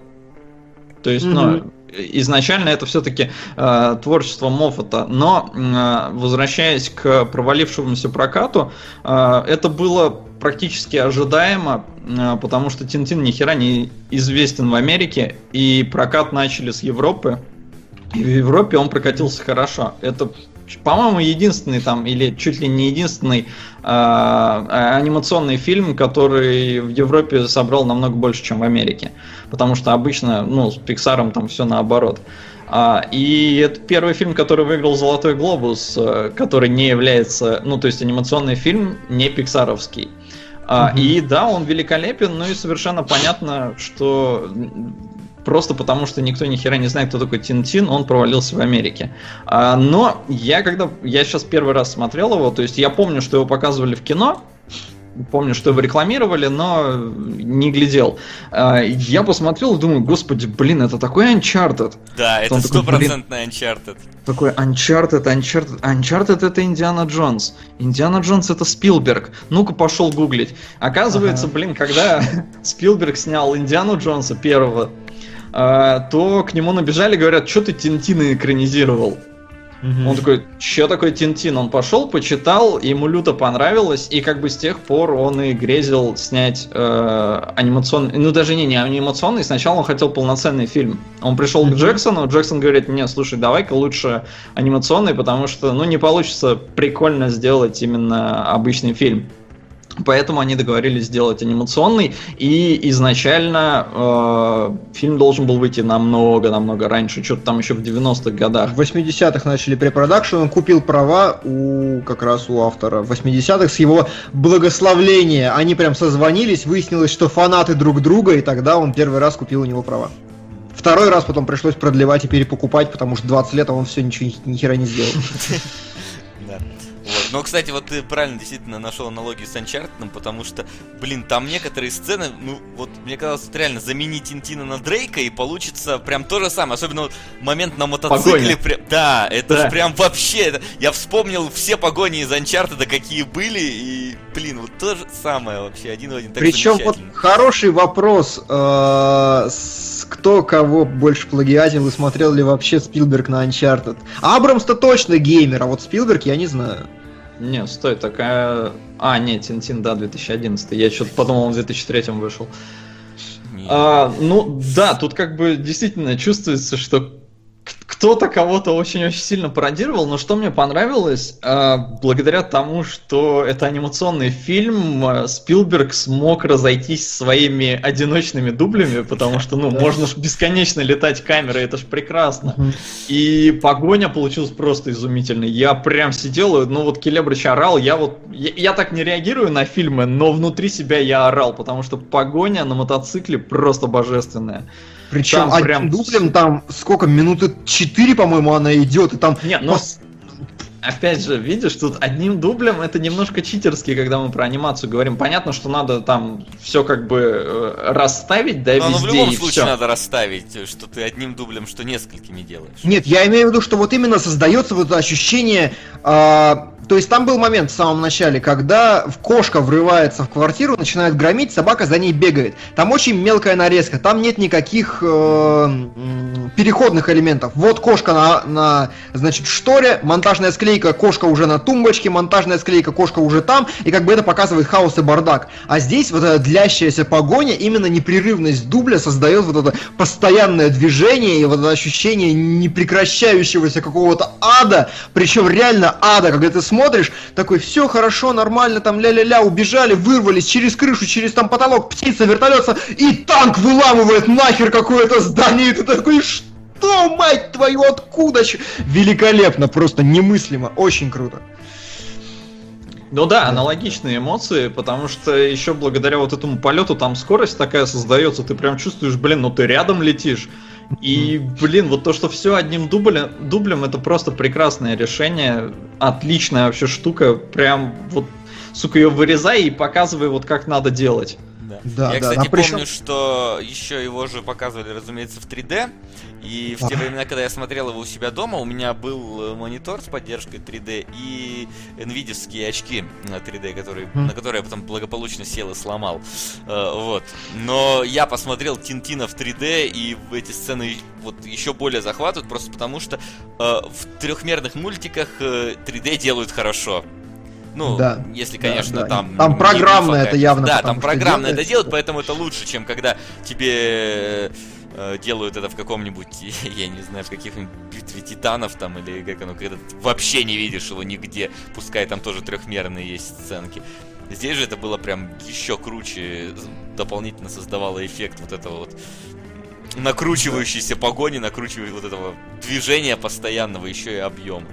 То есть, mm-hmm. ну, изначально это все-таки э, творчество Моффата, но э, возвращаясь к провалившемуся прокату, э, это было практически ожидаемо, э, потому что Тинтин ни хера не известен в Америке, и прокат начали с Европы, и в Европе он прокатился хорошо. Это по-моему, единственный там, или чуть ли не единственный э, анимационный фильм, который в Европе собрал намного больше, чем в Америке. Потому что обычно, ну, с Пиксаром там все наоборот. А, и это первый фильм, который выиграл Золотой глобус, э, который не является, ну, то есть анимационный фильм не пиксаровский. А, И да, он великолепен, ну и совершенно понятно, что просто потому, что никто ни хера не знает, кто такой Тинтин, он провалился в Америке. А, но я когда я сейчас первый раз смотрел его, то есть я помню, что его показывали в кино, помню, что его рекламировали, но не глядел. А, я посмотрел и думаю, господи, блин, это такой Uncharted. Да, это стопроцентный Uncharted. Такой Uncharted, Uncharted, Uncharted это Индиана Джонс. Индиана Джонс это Спилберг. Ну-ка пошел гуглить. Оказывается, ага. блин, когда [laughs] Спилберг снял Индиану Джонса первого, то к нему набежали, говорят, что ты Тинтина экранизировал. Угу. Он такой, что такое Тинтин? Он пошел, почитал, ему люто понравилось, и как бы с тех пор он и грезил снять э, анимационный, ну даже не, не анимационный, сначала он хотел полноценный фильм. Он пришел угу. к Джексону, Джексон говорит, не, слушай, давай-ка лучше анимационный, потому что, ну, не получится прикольно сделать именно обычный фильм. Поэтому они договорились сделать анимационный, и изначально э, фильм должен был выйти намного-намного раньше, что-то там еще в 90-х годах. В 80-х начали препродакшн, он купил права у как раз у автора. В 80-х с его благословления они прям созвонились, выяснилось, что фанаты друг друга, и тогда он первый раз купил у него права. Второй раз потом пришлось продлевать и перепокупать, потому что 20 лет а он все ничего ни хера не сделал. [laughs] Вот. Но, кстати, вот ты правильно действительно нашел аналогию с Uncharted, потому что, блин, там некоторые сцены, ну, вот мне казалось, вот реально заменить Тинтина на Дрейка и получится прям то же самое. Особенно вот момент на мотоцикле. Прям, да, это да. же прям вообще. Это, я вспомнил все погони из Uncharted, какие были, и, блин, вот то же самое вообще, один в один. Причем вот хороший вопрос, э, кто кого больше плагиатил и смотрел ли вообще Спилберг на Uncharted. Абрамс-то точно геймер, а вот Спилберг я не знаю. Не, стой, такая... А, нет, Тинтин, да, 2011. Я что-то подумал, он в 2003 вышел. А, ну, да, тут как бы действительно чувствуется, что кто-то кого-то очень-очень сильно пародировал, но что мне понравилось, э, благодаря тому, что это анимационный фильм, э, Спилберг смог разойтись своими одиночными дублями, потому что, ну, можно ж бесконечно летать камерой, это ж прекрасно. И погоня получилась просто изумительной. Я прям сидел, ну вот Келебрич орал, я вот, я, я так не реагирую на фильмы, но внутри себя я орал, потому что погоня на мотоцикле просто божественная. Причем там прям... дублем там сколько, минуты 4, по-моему, она идет, и там... Не, но... Пос... Опять же, видишь, тут одним дублем это немножко читерски, когда мы про анимацию говорим. Понятно, что надо там все как бы э, расставить, да, Но везде. Но в любом случае все. надо расставить, что ты одним дублем, что несколькими делаешь. Нет, я имею в виду, что вот именно создается вот ощущение э, то есть там был момент в самом начале, когда кошка врывается в квартиру, начинает громить, собака за ней бегает. Там очень мелкая нарезка, там нет никаких э, переходных элементов. Вот кошка на, на, значит, шторе, монтажная склейка, кошка уже на тумбочке, монтажная склейка, кошка уже там, и как бы это показывает хаос и бардак. А здесь вот эта длящаяся погоня, именно непрерывность дубля создает вот это постоянное движение и вот это ощущение непрекращающегося какого-то ада, причем реально ада, когда ты смотришь, такой, все хорошо, нормально, там ля-ля-ля, убежали, вырвались через крышу, через там потолок, птица, вертолет, и танк выламывает нахер какое-то здание, и ты такой, что, мать твою, откуда? Великолепно, просто немыслимо, очень круто. Ну да, аналогичные эмоции, потому что еще благодаря вот этому полету там скорость такая создается, ты прям чувствуешь, блин, ну ты рядом летишь. И, блин, вот то, что все одним дублем, дублем, это просто прекрасное решение. Отличная вообще штука. Прям вот, сука, ее вырезай и показывай вот как надо делать. Да. Да, Я, да, кстати, причем... помню, что еще его же показывали, разумеется, в 3D. И в те времена, когда я смотрел его у себя дома, у меня был э, монитор с поддержкой 3D и nvidia очки на 3D, которые, mm. на которые я потом благополучно сел и сломал. Uh, вот. Но я посмотрел Тинтина в 3D, и эти сцены вот еще более захватывают, просто потому что uh, в трехмерных мультиках uh, 3D делают хорошо. Ну, да, если, конечно, да, да. там... Там программно это явно. Да, там программно это делают, поэтому это лучше, чем когда тебе э, делают это в каком-нибудь, [laughs] я не знаю, в каких-нибудь битве титанов там, или как оно, когда ты вообще не видишь его нигде, пускай там тоже трехмерные есть сценки. Здесь же это было прям еще круче, дополнительно создавало эффект вот этого вот накручивающейся погони, накручивающего вот этого движения постоянного, еще и объема.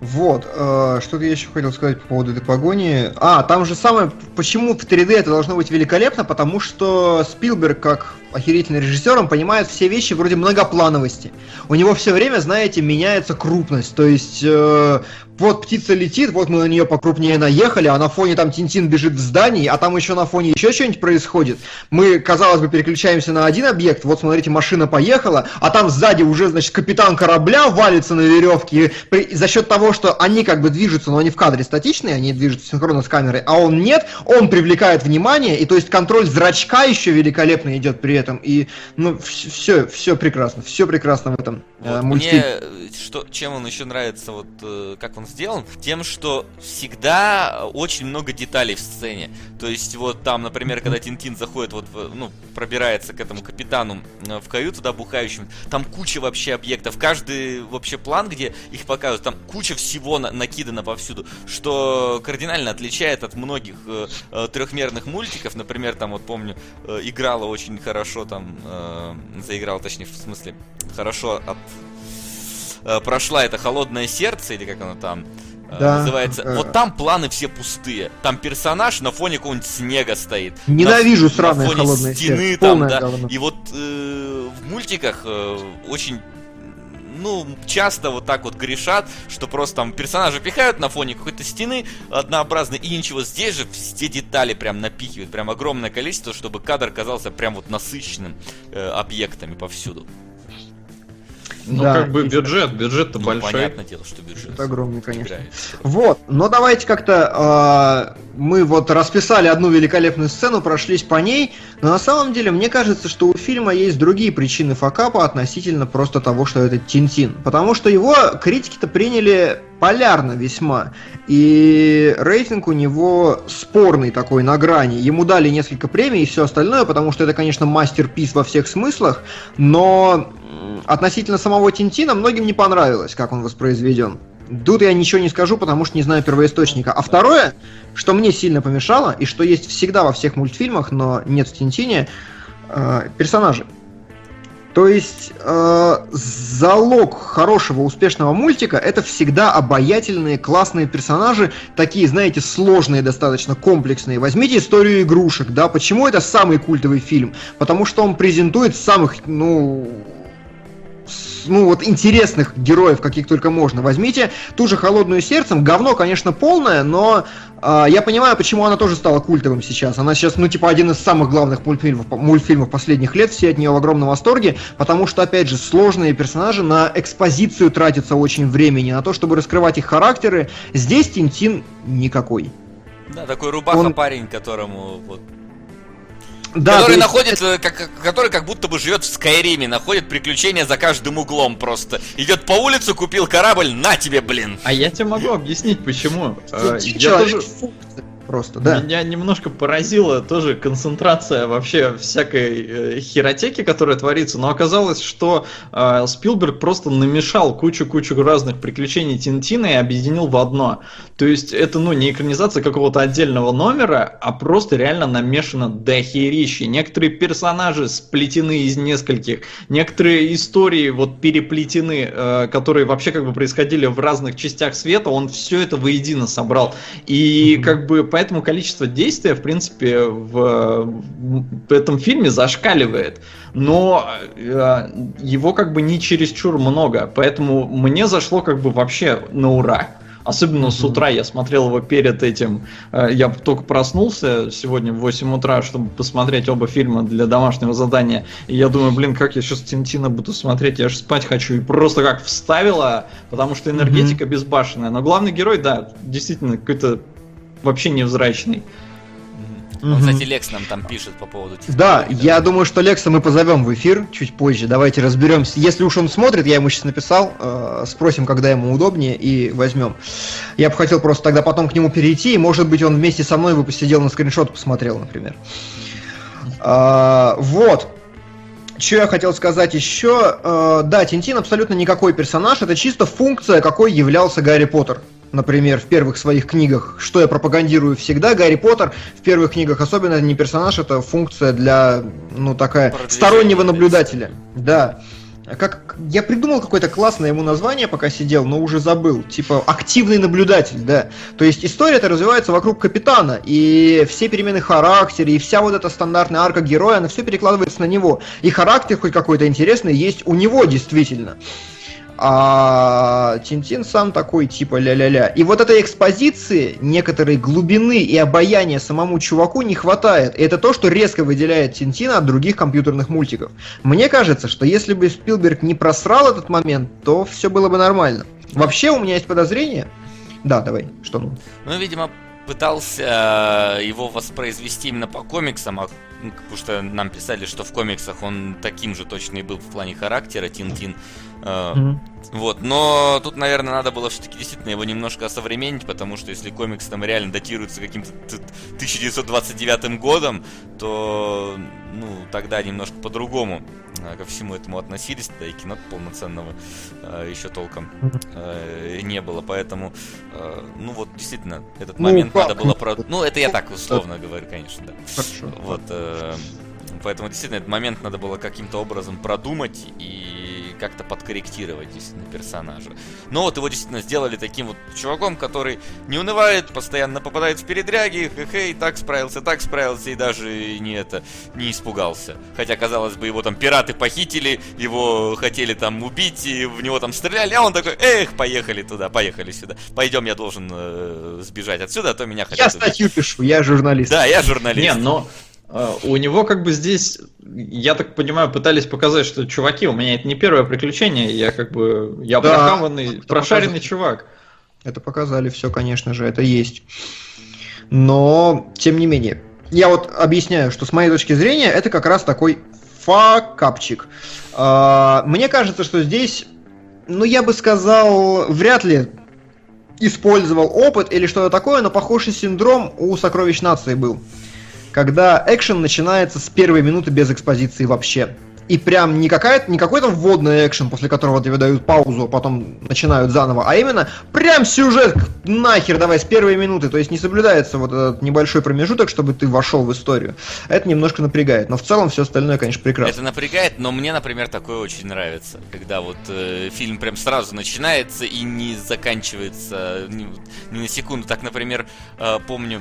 Вот, э, что-то я еще хотел сказать по поводу этой погони. А, там же самое, почему в 3D это должно быть великолепно, потому что Спилберг, как охерительный режиссер, он понимает все вещи вроде многоплановости. У него все время, знаете, меняется крупность. То есть э, вот птица летит, вот мы на нее покрупнее наехали, а на фоне там Тинтин бежит в здании, а там еще на фоне еще что-нибудь происходит. Мы, казалось бы, переключаемся на один объект, вот смотрите, машина поехала, а там сзади уже, значит, капитан корабля валится на веревке, и за счет того, что они как бы движутся, но они в кадре статичные, они движутся синхронно с камерой, а он нет, он привлекает внимание, и то есть контроль зрачка еще великолепно идет при этом. И, ну, все, все прекрасно, все прекрасно в этом э, вот мультфильме. Мне, э, что, чем он еще нравится, вот, э, как он сделан, тем, что всегда очень много деталей в сцене. То есть, вот там, например, когда Тинтин заходит, вот, ну, пробирается к этому капитану э, в каюту, да, бухающим, там куча вообще объектов. Каждый вообще план, где их показывают, там куча всего на накидано повсюду, что кардинально отличает от многих э, э, трехмерных мультиков. Например, там вот помню, э, играла очень хорошо, там, э, заиграл, точнее, в смысле, хорошо от э, прошла это холодное сердце, или как оно там, Э, да. называется. Э... Вот там планы все пустые. Там персонаж на фоне какого-нибудь снега стоит. Ненавижу на, сраное на фоне холодное стены сердце. там, да. Говно. И вот э, в мультиках э, очень ну, часто вот так вот грешат, что просто там персонажа пихают на фоне какой-то стены однообразной, и ничего, здесь же все детали прям напихивают, прям огромное количество, чтобы кадр казался прям вот насыщенным э, объектами повсюду. Ну, да, как бы бюджет, бюджет-то ну, большой. Понятное дело, что бюджет. Это огромный, конечно. Вот, но давайте как-то э, мы вот расписали одну великолепную сцену, прошлись по ней, но на самом деле мне кажется, что у фильма есть другие причины факапа относительно просто того, что это Тинтин. Потому что его критики-то приняли полярно весьма. И рейтинг у него спорный такой на грани. Ему дали несколько премий и все остальное, потому что это, конечно, мастер-пис во всех смыслах, но относительно самого Тинтина многим не понравилось, как он воспроизведен. Тут я ничего не скажу, потому что не знаю первоисточника. А второе, что мне сильно помешало, и что есть всегда во всех мультфильмах, но нет в Тинтине, э, персонажи. То есть э, залог хорошего, успешного мультика это всегда обаятельные, классные персонажи, такие, знаете, сложные, достаточно комплексные. Возьмите историю игрушек, да, почему это самый культовый фильм? Потому что он презентует самых, ну, ну вот интересных героев, каких только можно. Возьмите ту же холодную сердцем. Говно, конечно, полное, но я понимаю, почему она тоже стала культовым сейчас. Она сейчас, ну, типа, один из самых главных мультфильмов, мультфильмов последних лет. Все от нее в огромном восторге, потому что, опять же, сложные персонажи на экспозицию тратятся очень времени, на то, чтобы раскрывать их характеры. Здесь Тинтин никакой. Да, такой рубаха Он... парень, которому вот да, который есть... находит, э, как, который как будто бы живет в Скайриме, находит приключения за каждым углом просто. Идет по улице, купил корабль, на тебе, блин. А я тебе могу объяснить, почему. Э, я тоже просто, да. Меня немножко поразила тоже концентрация вообще всякой э, херотеки, которая творится, но оказалось, что э, Спилберг просто намешал кучу-кучу разных приключений Тинтина и объединил в одно. То есть это, ну, не экранизация какого-то отдельного номера, а просто реально намешано дохерищи. Некоторые персонажи сплетены из нескольких, некоторые истории вот переплетены, э, которые вообще как бы происходили в разных частях света, он все это воедино собрал. И mm-hmm. как бы поэтому количество действия, в принципе, в, в этом фильме зашкаливает. Но э, его как бы не чересчур много, поэтому мне зашло как бы вообще на ура. Особенно с утра я смотрел его перед этим. Э, я только проснулся сегодня в 8 утра, чтобы посмотреть оба фильма для домашнего задания. И я думаю, блин, как я сейчас Тинтина буду смотреть, я же спать хочу. И просто как вставила, потому что энергетика mm-hmm. безбашенная. Но главный герой, да, действительно какой-то вообще невзрачный. Он, кстати, Лекс нам там пишет по поводу... Да, я думаю, что Лекса мы позовем в эфир чуть позже. Давайте разберемся. Если уж он смотрит, я ему сейчас написал, э, спросим, когда ему удобнее, и возьмем. Я бы хотел просто тогда потом к нему перейти, и, может быть, он вместе со мной бы посидел на скриншот, посмотрел, например. А, вот. Что я хотел сказать еще? Э, да, Тинтин абсолютно никакой персонаж, это чисто функция, какой являлся Гарри Поттер например, в первых своих книгах, что я пропагандирую всегда, Гарри Поттер в первых книгах особенно не персонаж, это функция для, ну, такая, стороннего наблюдателя. Да. Как, я придумал какое-то классное ему название, пока сидел, но уже забыл. Типа активный наблюдатель, да. То есть история-то развивается вокруг капитана, и все перемены характера, и вся вот эта стандартная арка героя, она все перекладывается на него. И характер хоть какой-то интересный есть у него действительно. А Тинтин сам такой типа ля-ля-ля. И вот этой экспозиции, некоторой глубины и обаяния самому чуваку не хватает. И это то, что резко выделяет Тинтина от других компьютерных мультиков. Мне кажется, что если бы Спилберг не просрал этот момент, то все было бы нормально. Вообще у меня есть подозрение. Да, давай, что ну? Ну, видимо, пытался э, его воспроизвести именно по комиксам, а потому что нам писали, что в комиксах он таким же точно и был в плане характера, Тин-Тин. Mm-hmm. Вот, но тут, наверное, надо было все-таки действительно его немножко осовременить, потому что если комикс там реально датируется каким-то 1929 годом, то, ну, тогда немножко по-другому э, ко всему этому относились, да и кино полноценного э, еще толком э, не было, поэтому, э, ну вот действительно этот ну, момент как? надо было про, ну это я так условно говорю, конечно, да. Хорошо. Вот, э, поэтому действительно этот момент надо было каким-то образом продумать и как-то подкорректировать действительно персонажа. Но вот его действительно сделали таким вот чуваком, который не унывает, постоянно попадает в передряги, хе-хей, так справился, так справился, и даже не это, не испугался. Хотя, казалось бы, его там пираты похитили, его хотели там убить, и в него там стреляли, а он такой, эх, поехали туда, поехали сюда. Пойдем, я должен э, сбежать отсюда, а то меня хотят Я статью пишу, я журналист. Да, я журналист. Не, но у него как бы здесь, я так понимаю, пытались показать, что чуваки, у меня это не первое приключение, я как бы, я да, прохаванный, прошаренный показали. чувак. Это показали все, конечно же, это есть. Но, тем не менее, я вот объясняю, что с моей точки зрения это как раз такой факапчик. А, мне кажется, что здесь, ну я бы сказал, вряд ли использовал опыт или что-то такое, но похожий синдром у Сокровищ Нации был когда экшен начинается с первой минуты без экспозиции вообще. И прям не, какая не какой-то вводный экшен, после которого тебе дают паузу, а потом начинают заново, а именно прям сюжет нахер давай с первой минуты. То есть не соблюдается вот этот небольшой промежуток, чтобы ты вошел в историю. Это немножко напрягает. Но в целом все остальное, конечно, прекрасно. Это напрягает, но мне, например, такое очень нравится. Когда вот э, фильм прям сразу начинается и не заканчивается ни, ни на секунду. Так, например, э, помню,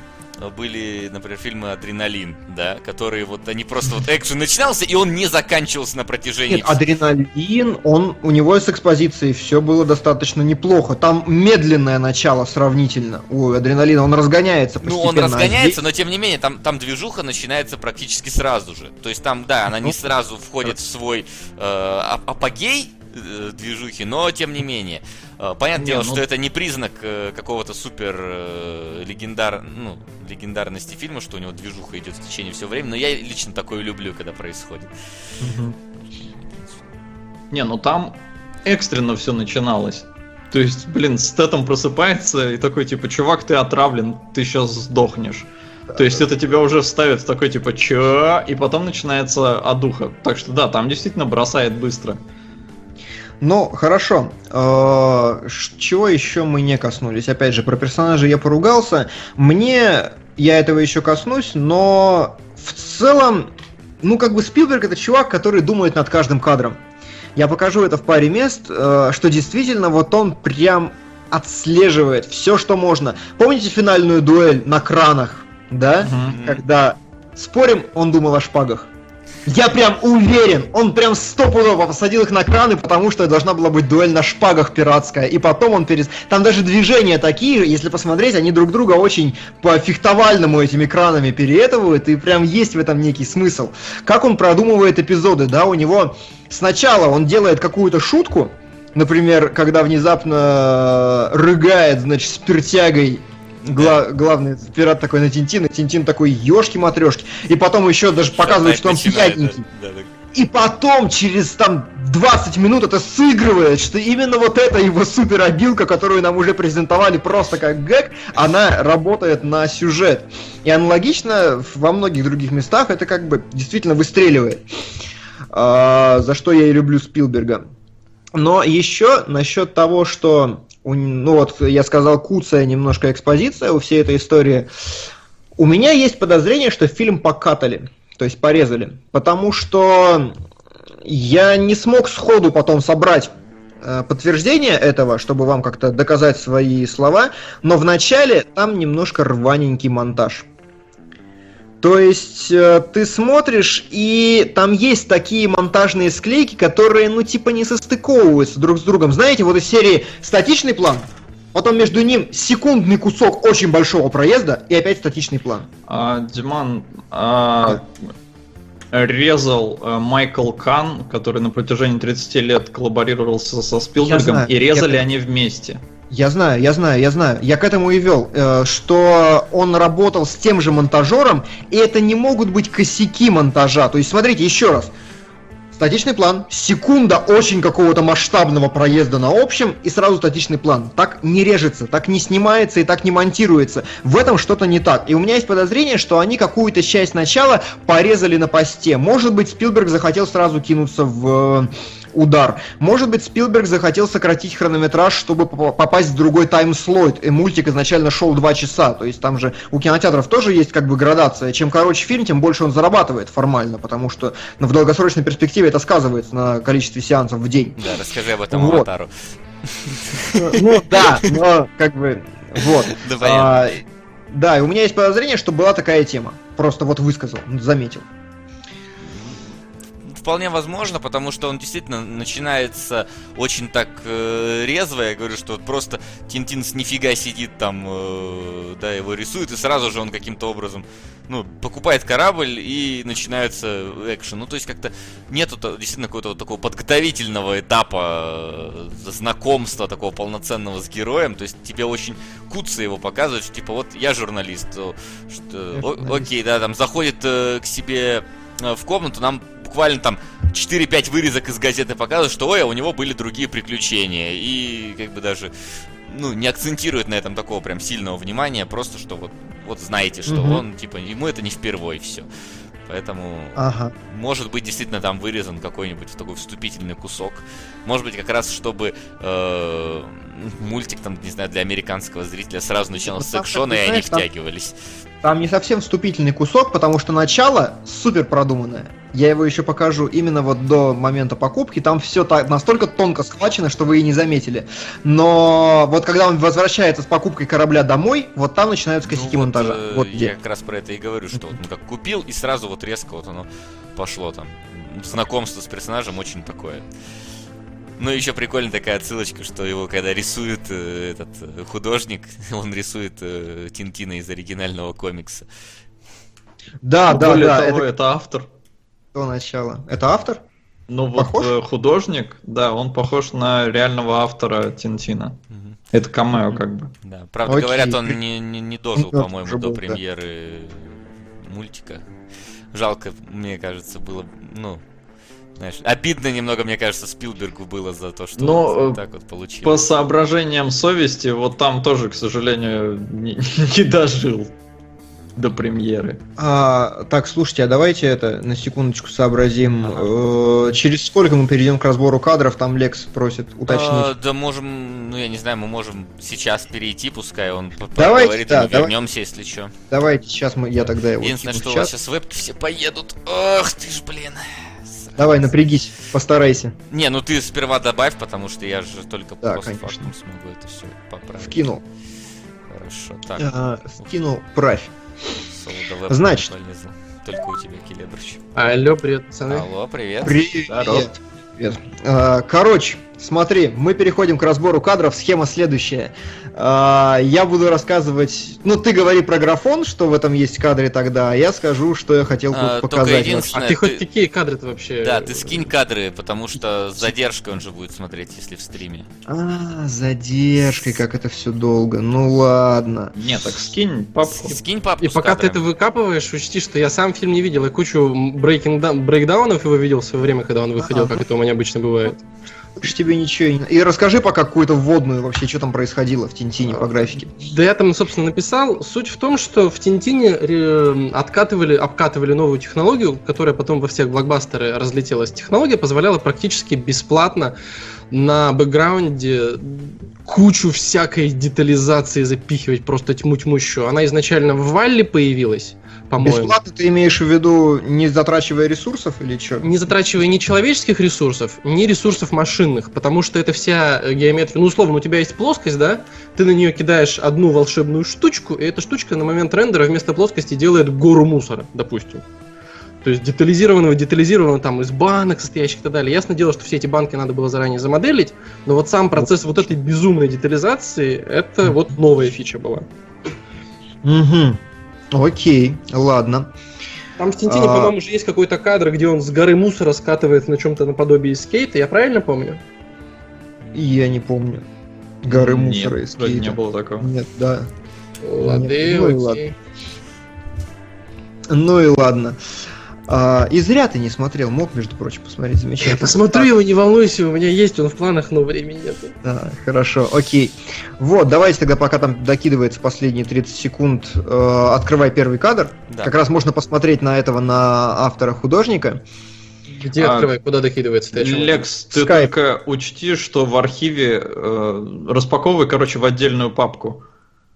были, например, фильмы «Адреналин», да, которые вот, они просто вот экшен начинался, и он не заканчивался на протяжении... Нет, «Адреналин», он, у него с экспозицией все было достаточно неплохо. Там медленное начало сравнительно у «Адреналина», он разгоняется постепенно. Ну, он разгоняется, но тем не менее, там, там движуха начинается практически сразу же. То есть там, да, она не ну, сразу входит в свой э, апогей, э, движухи, но тем не менее. Э, понятное не, дело, ну... что это не признак э, какого-то супер э, легендар, ну, легендарности фильма, что у него движуха идет в течение всего времени, но я лично такое люблю, когда происходит. Не, ну там экстренно все начиналось. То есть, блин, Стэтом просыпается и такой, типа, чувак, ты отравлен, ты сейчас сдохнешь. То есть это тебя уже ставит в такой, типа, чё? И потом начинается одуха. Так что да, там действительно бросает быстро. Ну, хорошо. Э, чего еще мы не коснулись? Опять же, про персонажа я поругался. Мне, я этого еще коснусь, но в целом, ну, как бы Спилберг это чувак, который думает над каждым кадром. Я покажу это в паре мест, э, что действительно вот он прям отслеживает все, что можно. Помните финальную дуэль на кранах, да? Mm-hmm. Когда спорим, он думал о шпагах. Я прям уверен, он прям стопудово посадил их на краны, потому что должна была быть дуэль на шпагах пиратская. И потом он перес... Там даже движения такие, если посмотреть, они друг друга очень по фехтовальному этими кранами переэтывают, и прям есть в этом некий смысл. Как он продумывает эпизоды, да, у него сначала он делает какую-то шутку, Например, когда внезапно рыгает, значит, с пертягой Гла- главный пират такой на Тинтин, и Тинтин такой ешки матрешки. И потом еще даже показывает, что он пьяненький. И потом, через там 20 минут это сыгрывает, что именно вот эта его супер обилка, которую нам уже презентовали просто как гэг, она работает на сюжет. И аналогично во многих других местах это как бы действительно выстреливает. А, за что я и люблю Спилберга. Но еще насчет того, что ну вот я сказал куцая немножко экспозиция у всей этой истории. У меня есть подозрение, что фильм покатали, то есть порезали, потому что я не смог сходу потом собрать э, подтверждение этого, чтобы вам как-то доказать свои слова, но в начале там немножко рваненький монтаж. То есть э, ты смотришь, и там есть такие монтажные склейки, которые, ну, типа не состыковываются друг с другом. Знаете, вот из серии статичный план, потом между ним секундный кусок очень большого проезда, и опять статичный план. А, Диман, а, резал а, Майкл Кан, который на протяжении 30 лет коллаборировался со Спилбергом, и резали они вместе. Я знаю, я знаю, я знаю. Я к этому и вел, э, что он работал с тем же монтажером, и это не могут быть косяки монтажа. То есть, смотрите, еще раз. Статичный план, секунда очень какого-то масштабного проезда на общем, и сразу статичный план. Так не режется, так не снимается и так не монтируется. В этом что-то не так. И у меня есть подозрение, что они какую-то часть начала порезали на посте. Может быть, Спилберг захотел сразу кинуться в удар. Может быть, Спилберг захотел сократить хронометраж, чтобы попасть в другой таймслот, и мультик изначально шел 2 часа, то есть там же у кинотеатров тоже есть как бы градация. Чем короче фильм, тем больше он зарабатывает формально, потому что ну, в долгосрочной перспективе это сказывается на количестве сеансов в день. Да, расскажи об этом вот. аватару. Ну да, но как бы вот. Да, а, да, и у меня есть подозрение, что была такая тема. Просто вот высказал, заметил вполне возможно, потому что он действительно начинается очень так э, резво. Я говорю, что вот просто Тинтин с нифига сидит там, э, да, его рисует, и сразу же он каким-то образом, ну, покупает корабль и начинается экшен. Ну, то есть как-то нету действительно какого-то вот такого подготовительного этапа э, знакомства такого полноценного с героем. То есть тебе очень куца его показывают, что типа вот я журналист, что, о, окей, да, там заходит э, к себе э, в комнату, нам буквально там 4-5 вырезок из газеты показывают, что ой, а у него были другие приключения. И как бы даже ну, не акцентирует на этом такого прям сильного внимания, просто что вот, вот знаете, что угу. он, типа, ему это не впервой все. Поэтому, ага. может быть, действительно там вырезан какой-нибудь такой вступительный кусок. Может быть, как раз, чтобы э, мультик, там, не знаю, для американского зрителя сразу начинался с экшона, и они втягивались. Там не совсем вступительный кусок, потому что начало супер продуманное. Я его еще покажу именно вот до момента покупки. Там все так, настолько тонко схвачено, что вы и не заметили. Но вот когда он возвращается с покупкой корабля домой, вот там начинаются косяки ну, монтажа. Э, вот я как раз про это и говорю, что вот, ну, как купил, и сразу вот резко вот оно пошло там. Знакомство с персонажем очень такое. Ну, еще прикольная такая отсылочка, что его, когда рисует э, этот э, художник, [laughs] он рисует э, Тинтина из оригинального комикса. Да, ну, да, более да. Того, это... это автор. До начала. Это автор? Ну похож? вот э, художник, да, он похож на реального автора Тинтина. Угу. Это камео как бы. Да, правда Окей. говорят, он не, не, не дожил, ну, по-моему, до премьеры да. мультика. Жалко, мне кажется, было, ну, знаешь, обидно немного, мне кажется, Спилбергу было за то, что Но, вот так вот получилось. По соображениям совести, вот там тоже, к сожалению, не, [laughs] не дожил до премьеры. А, так, слушайте, а давайте это на секундочку сообразим. Ага. Э, через сколько мы перейдем к разбору кадров? Там Лекс просит уточнить. А, да, можем, ну я не знаю, мы можем сейчас перейти, пускай он давайте, поговорит, да, и мы давай... вернемся, если что. Давайте сейчас мы, я тогда его. Единственное, что у вас сейчас вебки все поедут. Ох ты ж, блин. Давай, напрягись, постарайся. Не, ну ты сперва добавь, потому что я же только да, постфактум смогу это все поправить. Вкинул. Хорошо, так. А, вкинул, правь. Значит. Только у тебя Келебрыч. Алло, привет, пацаны. Алло, привет. Привет. Здорово. Привет. А, короче, смотри, мы переходим к разбору кадров. Схема следующая. А, я буду рассказывать... Ну, ты говори про графон, что в этом есть кадре тогда, а я скажу, что я хотел а, показать. А ты, ты хоть какие кадры-то вообще... Да, ты скинь кадры, потому что с задержкой он же будет смотреть, если в стриме. А, задержкой, как это все долго. Ну ладно. Нет, так скинь папку. Скинь папку И пока ты это выкапываешь, учти, что я сам фильм не видел, я кучу брейкдаунов его видел в свое время, когда он выходил, как это у меня обычно бывает. Уж тебе ничего не... И расскажи пока какую-то вводную вообще, что там происходило в Тинтине по графике. Да я там, собственно, написал. Суть в том, что в Тинтине откатывали, обкатывали новую технологию, которая потом во всех блокбастеры разлетелась. Технология позволяла практически бесплатно на бэкграунде кучу всякой детализации запихивать, просто тьму тьмущую. Она изначально в Валле появилась, по-моему. Бесплатно ты имеешь в виду не затрачивая ресурсов или что? Не затрачивая ни человеческих ресурсов, ни ресурсов машинных, потому что это вся геометрия. Ну, условно, у тебя есть плоскость, да? Ты на нее кидаешь одну волшебную штучку, и эта штучка на момент рендера вместо плоскости делает гору мусора, допустим. То есть детализированного, детализированного там из банок состоящих и так далее. Ясно дело, что все эти банки надо было заранее замоделить, но вот сам процесс вот этой безумной детализации, это вот новая фича была. Угу. Окей, ладно. Там в Тинтине, а... по-моему, же есть какой-то кадр, где он с горы мусора скатывает на чем-то наподобие скейта, я правильно помню? Я не помню. горы мусора Нет, из вроде не было такого. Нет, да. Лады, Ну и окей. Ну и ладно. А, и зря ты не смотрел, мог, между прочим, посмотреть замечательно. Я посмотрю его, не волнуйся, у меня есть он в планах, но времени нет. Да, хорошо, окей. Вот, давайте тогда, пока там докидывается последние 30 секунд, э, открывай первый кадр. Да. Как раз можно посмотреть на этого, на автора-художника. Где А, открывай, куда докидывается? Ты? Лекс, ты Скайп. только учти, что в архиве э, распаковывай, короче, в отдельную папку.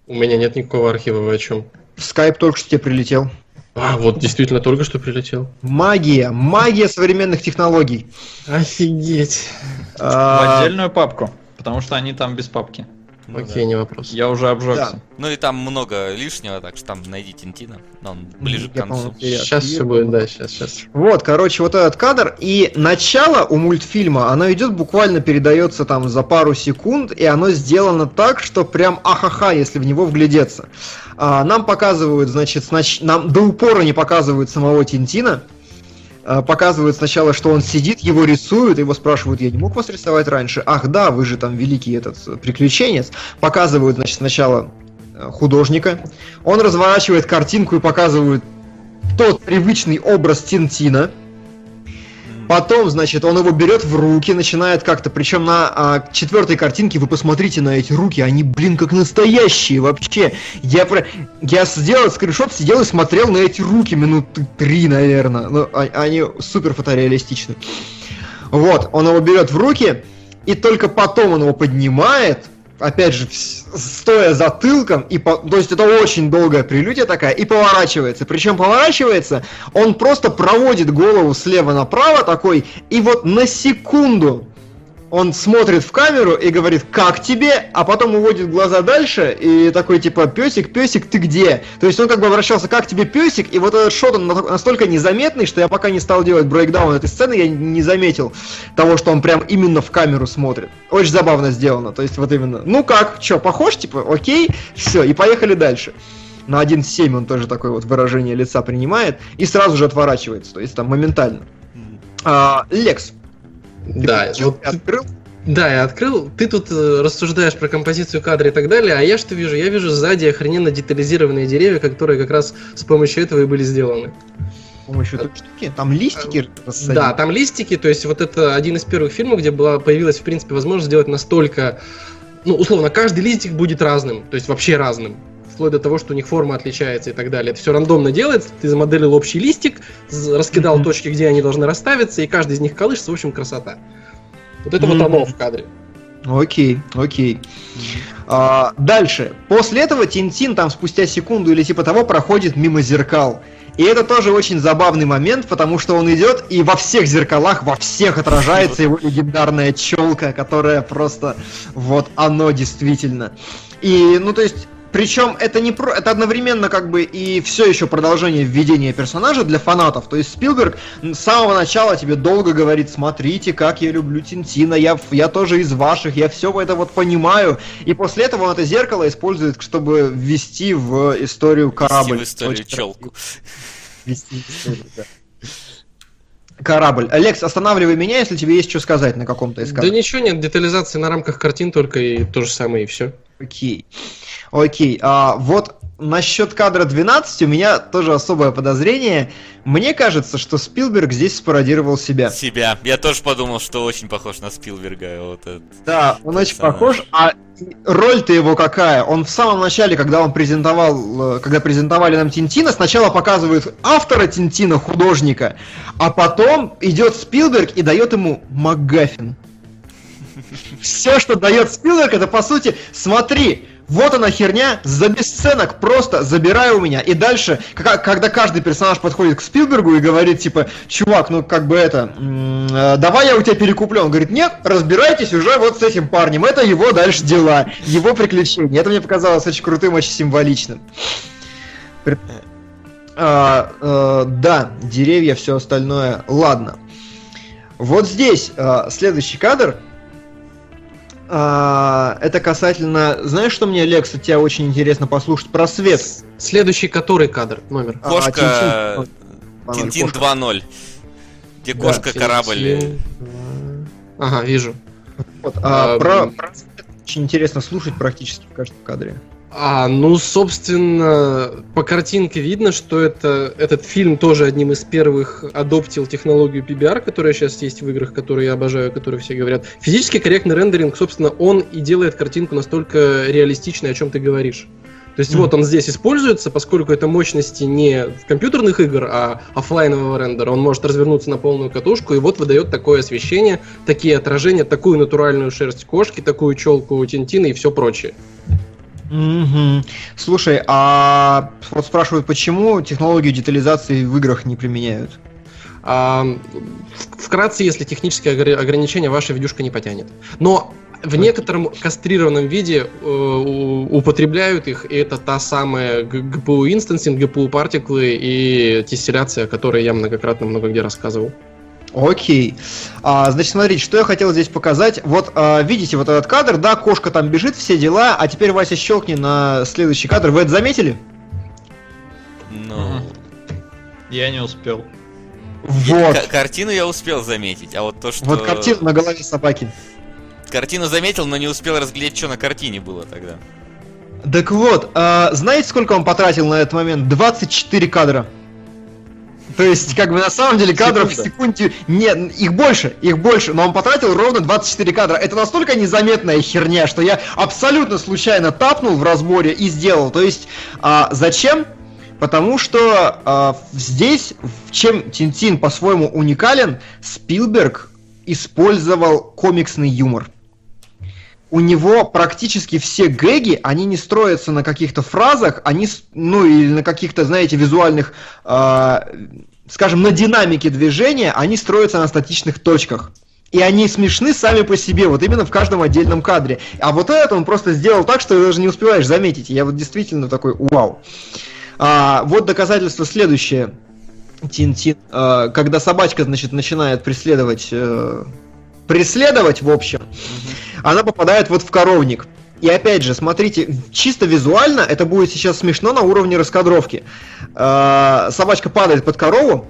У меня нет никакого архива, вы о чем? Скайп только что тебе прилетел. А, вот действительно только что прилетел. Магия, магия современных технологий. Офигеть. В А, отдельную папку, потому что они там без папки. Ну, Окей, не вопрос. Я уже обжегся. Да. Ну и там много лишнего, так что там найди Тинтина, но он ближе к Я, концу. по-моему, пере- Сейчас все будет, да, сейчас, сейчас. Вот, короче, вот этот кадр. И начало у мультфильма, оно идет буквально передается там за пару секунд, и оно сделано так, что прям ахаха, если в него вглядеться. А, нам показывают, значит, снач... нам до упора не показывают самого Тинтина. А, показывают сначала, что он сидит, его рисуют, его спрашивают, я не мог вас рисовать раньше? Ах да, вы же там великий этот э, приключенец. Показывают, значит, сначала э, художника. Он разворачивает картинку и показывают тот привычный образ Тинтина. Потом, значит, он его берет в руки, начинает как-то, причем на а, четвертой картинке вы посмотрите на эти руки, они, блин, как настоящие вообще. Я про, я сделал скриншот, сидел и смотрел на эти руки минуты три, наверное. Ну, а- они супер фотореалистичны. Вот, он его берет в руки, и только потом он его поднимает, опять же, стоя затылком, и по- то есть это очень долгая прелюдия такая, и поворачивается. Причем поворачивается, он просто проводит голову слева направо такой, и вот на секунду он смотрит в камеру и говорит, как тебе, а потом уводит глаза дальше и такой типа, песик, песик, ты где? То есть он как бы обращался, как тебе песик, и вот этот шот он на- настолько незаметный, что я пока не стал делать брейкдаун этой сцены, я не заметил того, что он прям именно в камеру смотрит. Очень забавно сделано, то есть вот именно, ну как, чё, похож, типа, окей, все, и поехали дальше. На 1.7 он тоже такое вот выражение лица принимает и сразу же отворачивается, то есть там моментально. А, Лекс, ты Да, вот открыл? Да, я открыл. Ты тут э, рассуждаешь про композицию кадра и так далее, а я что вижу? Я вижу сзади охрененно детализированные деревья, которые как раз с помощью этого и были сделаны. С помощью этой штуки? Там листики рассадили? Да, там листики, то есть вот это один из первых фильмов, где была, появилась, в принципе, возможность сделать настолько... Ну, условно, каждый листик будет разным, то есть вообще разным. Вплоть до того, что у них форма отличается и так далее. Это все рандомно делается, ты замоделил общий листик, раскидал Мгм. точки, где они должны расставиться, и каждый из них колышется, в общем, красота. Вот это вот Мгм. оно в кадре. Окей, окей. А, дальше. После этого Тинтин там спустя секунду или типа того проходит мимо зеркал. И это тоже очень забавный момент, потому что он идет и во всех зеркалах, во всех отражается его легендарная челка, которая просто вот оно действительно. И, ну то есть, причем это не про, это одновременно как бы и все еще продолжение введения персонажа для фанатов. То есть Спилберг с самого начала тебе долго говорит, смотрите, как я люблю Тинтина, я, я тоже из ваших, я все это вот понимаю. И после этого он это зеркало использует, чтобы ввести в историю корабль. Ввести в историю Очень челку. Ввести в историю, да. Корабль. Алекс, останавливай меня, если тебе есть что сказать на каком-то из Да кадров. ничего нет, детализации на рамках картин только и то же самое, и все. Окей. Окей. А, вот насчет кадра 12 у меня тоже особое подозрение. Мне кажется, что Спилберг здесь спародировал себя. Себя. Я тоже подумал, что очень похож на Спилберга. Вот это. Да, он очень Персонаж. похож. А роль-то его какая? Он в самом начале, когда он презентовал, э, когда презентовали нам Тинтина, сначала показывают автора Тинтина, художника, а потом идет Спилберг и дает ему МакГаффин. Все, что дает Спилберг, это по сути, смотри, вот она херня, за бесценок просто забирай у меня. И дальше, когда каждый персонаж подходит к Спилбергу и говорит, типа, чувак, ну как бы это, э, давай я у тебя перекуплю. Он говорит, нет, разбирайтесь уже вот с этим парнем, это его дальше дела, его приключения. Это мне показалось очень крутым, очень символичным. А, э, да, деревья, все остальное, ладно. Вот здесь а, следующий кадр. А, это касательно... Знаешь, что мне, Лекс, от тебя очень интересно послушать про свет? Следующий который кадр, номер? А, Кошка Тинтин- Тинтин кошка. 2.0. Где кошка Тинтин, корабль. два. Ага, вижу. Вот, а, А, про, про свет. очень интересно слушать практически в каждом кадре. А, ну, собственно, по картинке видно, что это, этот фильм тоже одним из первых адоптил технологию PBR, которая сейчас есть в играх, которые я обожаю, которые все говорят. Физически корректный рендеринг, собственно, он и делает картинку настолько реалистичной, о чем ты говоришь. То есть mm. вот он здесь используется, поскольку это мощности не в компьютерных игр, а офлайнового рендера. Он может развернуться на полную катушку и вот выдает такое освещение, такие отражения, такую натуральную шерсть кошки, такую челку у Тинтина и все прочее. Угу. Слушай, а вот спрашивают, почему технологию детализации в играх не применяют? А, вкратце, если техническое ограничение ваша видюшка не потянет. Но в некотором кастрированном виде э, употребляют их, и это та самая GPU инстансинг, GPU партиклы и тесселяция, о которой я многократно много где рассказывал. Окей. А, значит, смотрите, что я хотел здесь показать. Вот, а, видите, вот этот кадр, да, кошка там бежит, все дела, а теперь, Вася, щелкни на следующий кадр. Вы это заметили? Ну... Я не успел. Вот. К- картину я успел заметить, а вот то, что... Вот картину на голове собаки. Картину заметил, но не успел разглядеть, что на картине было тогда. Так вот, а, знаете, сколько он потратил на этот момент? 24 кадра. То есть, как бы на самом деле кадров Секунда. в секунде... Нет, их больше, их больше, но он потратил ровно 24 кадра. Это настолько незаметная херня, что я абсолютно случайно тапнул в разборе и сделал. То есть, а, зачем? Потому что а, здесь, чем Тинтин по-своему уникален, Спилберг использовал комиксный юмор у него практически все гэги, они не строятся на каких-то фразах, они, ну, или на каких-то, знаете, визуальных, э, скажем, на динамике движения, они строятся на статичных точках. И они смешны сами по себе, вот именно в каждом отдельном кадре. А вот это он просто сделал так, что ты даже не успеваешь заметить. Я вот действительно такой, вау. А, вот доказательство следующее. Тин-тин. А, когда собачка, значит, начинает преследовать... Э, преследовать, в общем, она попадает вот в коровник. И опять же, смотрите, чисто визуально это будет сейчас смешно на уровне раскадровки. Э, собачка падает под корову,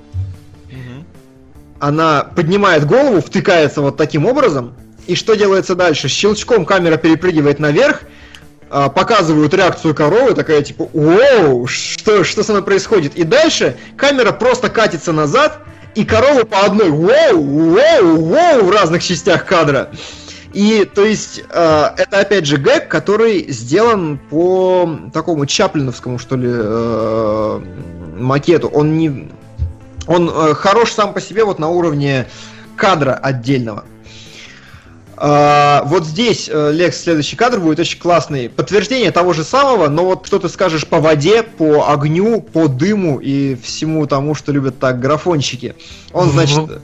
она поднимает голову, втыкается вот таким образом, и что делается дальше? Щелчком камера перепрыгивает наверх, э, показывают реакцию коровы, такая типа, "Воу, что, что со мной происходит? И дальше камера просто катится назад, и корова по одной воу, воу, воу в разных частях кадра. И, то есть, э, это, опять же, гэг, который сделан по такому чаплиновскому, что ли, э, макету. Он не... Он э, хорош сам по себе вот на уровне кадра отдельного. А, вот здесь, э, Лекс, следующий кадр будет очень классный. Подтверждение того же самого, но вот что ты скажешь по воде, по огню, по дыму и всему тому, что любят так графонщики. Он, значит...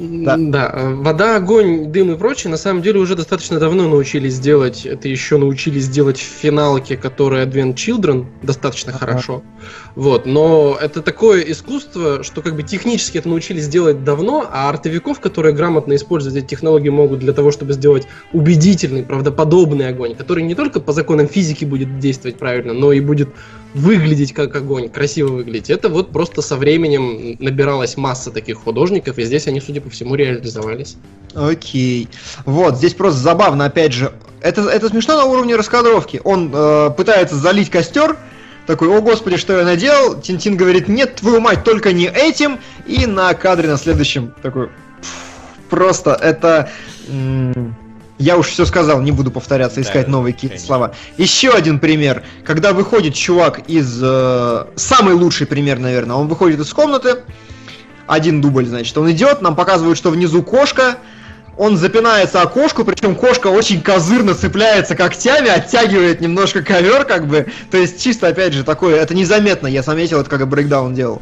Да. да, вода, огонь, дым и прочее на самом деле уже достаточно давно научились делать. Это еще научились делать в финалке, которая Advent Children, достаточно ага. хорошо. Вот, но это такое искусство, что как бы технически это научились делать давно, а артовиков, которые грамотно используют эти технологии, могут для того, чтобы сделать убедительный, правдоподобный огонь, который не только по законам физики будет действовать правильно, но и будет выглядеть как огонь, красиво выглядеть. Это вот просто со временем набиралась масса таких художников, и здесь они, судя по всему, реализовались. Окей. Вот, здесь просто забавно, опять же. Это, это смешно на уровне раскадровки. Он э, пытается залить костер, такой, о господи, что я наделал? Тинтин говорит, нет, твою мать, только не этим. И на кадре на следующем такой, просто это... Я уж все сказал, не буду повторяться, искать да, новые какие-то слова. Еще один пример. Когда выходит чувак из... Э, самый лучший пример, наверное. Он выходит из комнаты, один дубль, значит. Он идет, нам показывают, что внизу кошка, он запинается о кошку, причем кошка очень козырно цепляется когтями, оттягивает немножко ковер, как бы. То есть чисто, опять же, такое, это незаметно, я заметил, это как брейкдаун делал.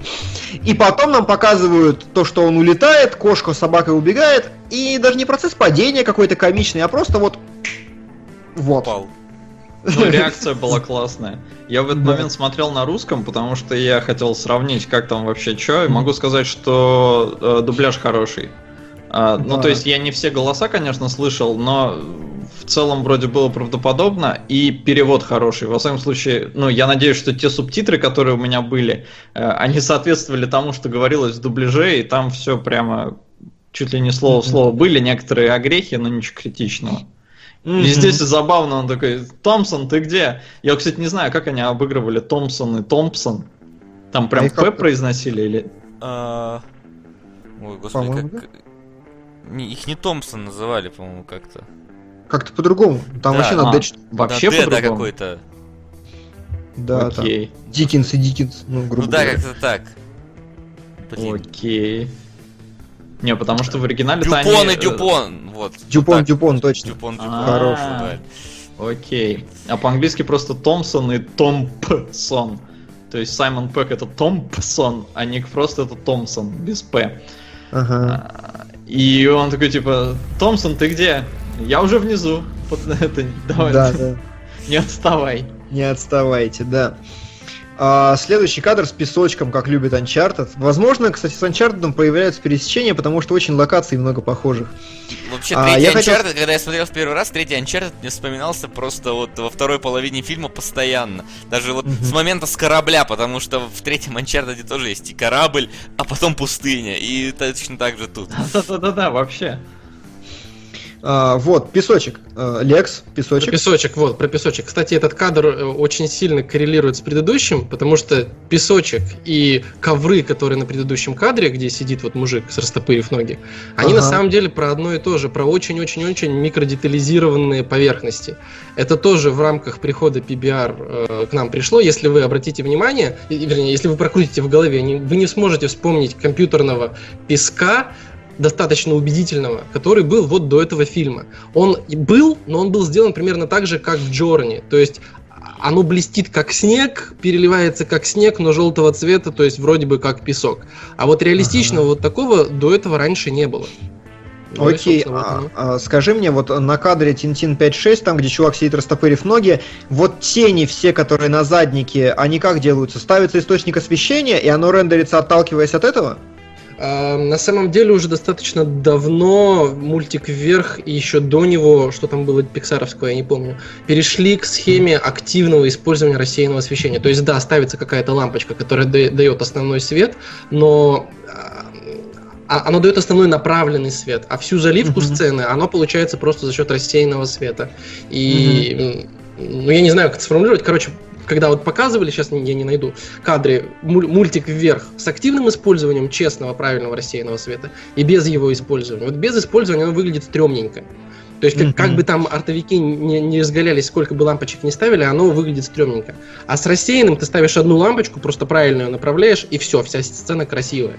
И потом нам показывают то, что он улетает, кошка с собакой убегает, и даже не процесс падения какой-то комичный, а просто вот... Вот. Упал. [laughs] Ну, реакция была классная. Я в этот да. момент смотрел на русском, потому что я хотел сравнить, как там вообще что, и могу сказать, что э, дубляж хороший. А, ну, то есть я не все голоса, конечно, слышал, но в целом вроде было правдоподобно, и перевод хороший. Во всяком случае, ну, я надеюсь, что те субтитры, которые у меня были, э, они соответствовали тому, что говорилось в дубляже, и там все прямо чуть ли не слово в слово были, некоторые огрехи, но ничего критичного. Mm-hmm. И здесь забавно, он такой, Томпсон, ты где? Я, кстати, не знаю, как они обыгрывали Томпсон и Томпсон. Там прям а П произносили или... А... Ой, господи, как... Не, их не Томпсон называли, по-моему, как-то. Как-то по-другому. Там да. вообще а, надо... Вообще по-другому? Да, какой-то. Да, Окей. там. Диккенс и Диккенс, ну, грубо Ну да, как-то так. Блин. Окей. Не, потому что в оригинале Дюпон они... и э, Дюпон, вот. Дюпон, Дюпон, точно. Дюпон, Дюпон. Хороший. Окей. А по-английски просто Томпсон и Томпсон. То есть Саймон Пегг это Томпсон, а Ник Фрост это Томпсон, без П. Ага. И он такой, типа, Томпсон, ты где? Я уже внизу. Вот это, [laughs] давай. Да, да. Не отставай. Не отставайте, да. А, следующий кадр с песочком, как любит Uncharted. Возможно, кстати, с Uncharted появляются пересечения, потому что очень локаций много похожих. Вообще, а, третий а, Uncharted, хотел... когда я смотрел в первый раз, третий Uncharted мне вспоминался просто вот во второй половине фильма постоянно. Даже вот mm-hmm. с момента с корабля, потому что в третьем Uncharted тоже есть и корабль, а потом пустыня. И точно так же тут. [laughs] Да-да-да, вообще. А, вот, песочек. А, Лекс, песочек. Про песочек, вот, про песочек. Кстати, этот кадр э, очень сильно коррелирует с предыдущим, потому что песочек и ковры, которые на предыдущем кадре, где сидит вот мужик с растопырив ноги, они ага. на самом деле про одно и то же, про очень-очень-очень микродетализированные поверхности. Это тоже в рамках прихода PBR э, к нам пришло. Если вы обратите внимание, вернее, если вы прокрутите в голове, вы не сможете вспомнить компьютерного песка, достаточно убедительного, который был вот до этого фильма. Он был, но он был сделан примерно так же, как в Джорни. То есть оно блестит как снег, переливается как снег, но желтого цвета, то есть вроде бы как песок. А вот реалистичного ага. вот такого до этого раньше не было. Ну, Окей, а, а, скажи мне, вот на кадре Тинтин 5.6, там, где чувак сидит растопырив ноги, вот тени все, которые на заднике, они как делаются? Ставится источник освещения, и оно рендерится, отталкиваясь от этого? На самом деле уже достаточно давно мультик вверх и еще до него, что там было пиксаровского, я не помню, перешли к схеме активного использования рассеянного освещения. То есть, да, ставится какая-то лампочка, которая дает основной свет, но а, а, оно дает основной направленный свет, а всю заливку mm-hmm. сцены оно получается просто за счет рассеянного света. И mm-hmm. ну я не знаю, как это сформулировать. Короче, когда вот показывали, сейчас я не найду, кадры, мультик вверх с активным использованием честного, правильного рассеянного света и без его использования. Вот без использования оно выглядит стрёмненько. То есть, как, mm-hmm. как бы там артовики не, не разгалялись, сколько бы лампочек не ставили, оно выглядит стрёмненько. А с рассеянным ты ставишь одну лампочку, просто правильно ее направляешь, и все, вся сцена красивая.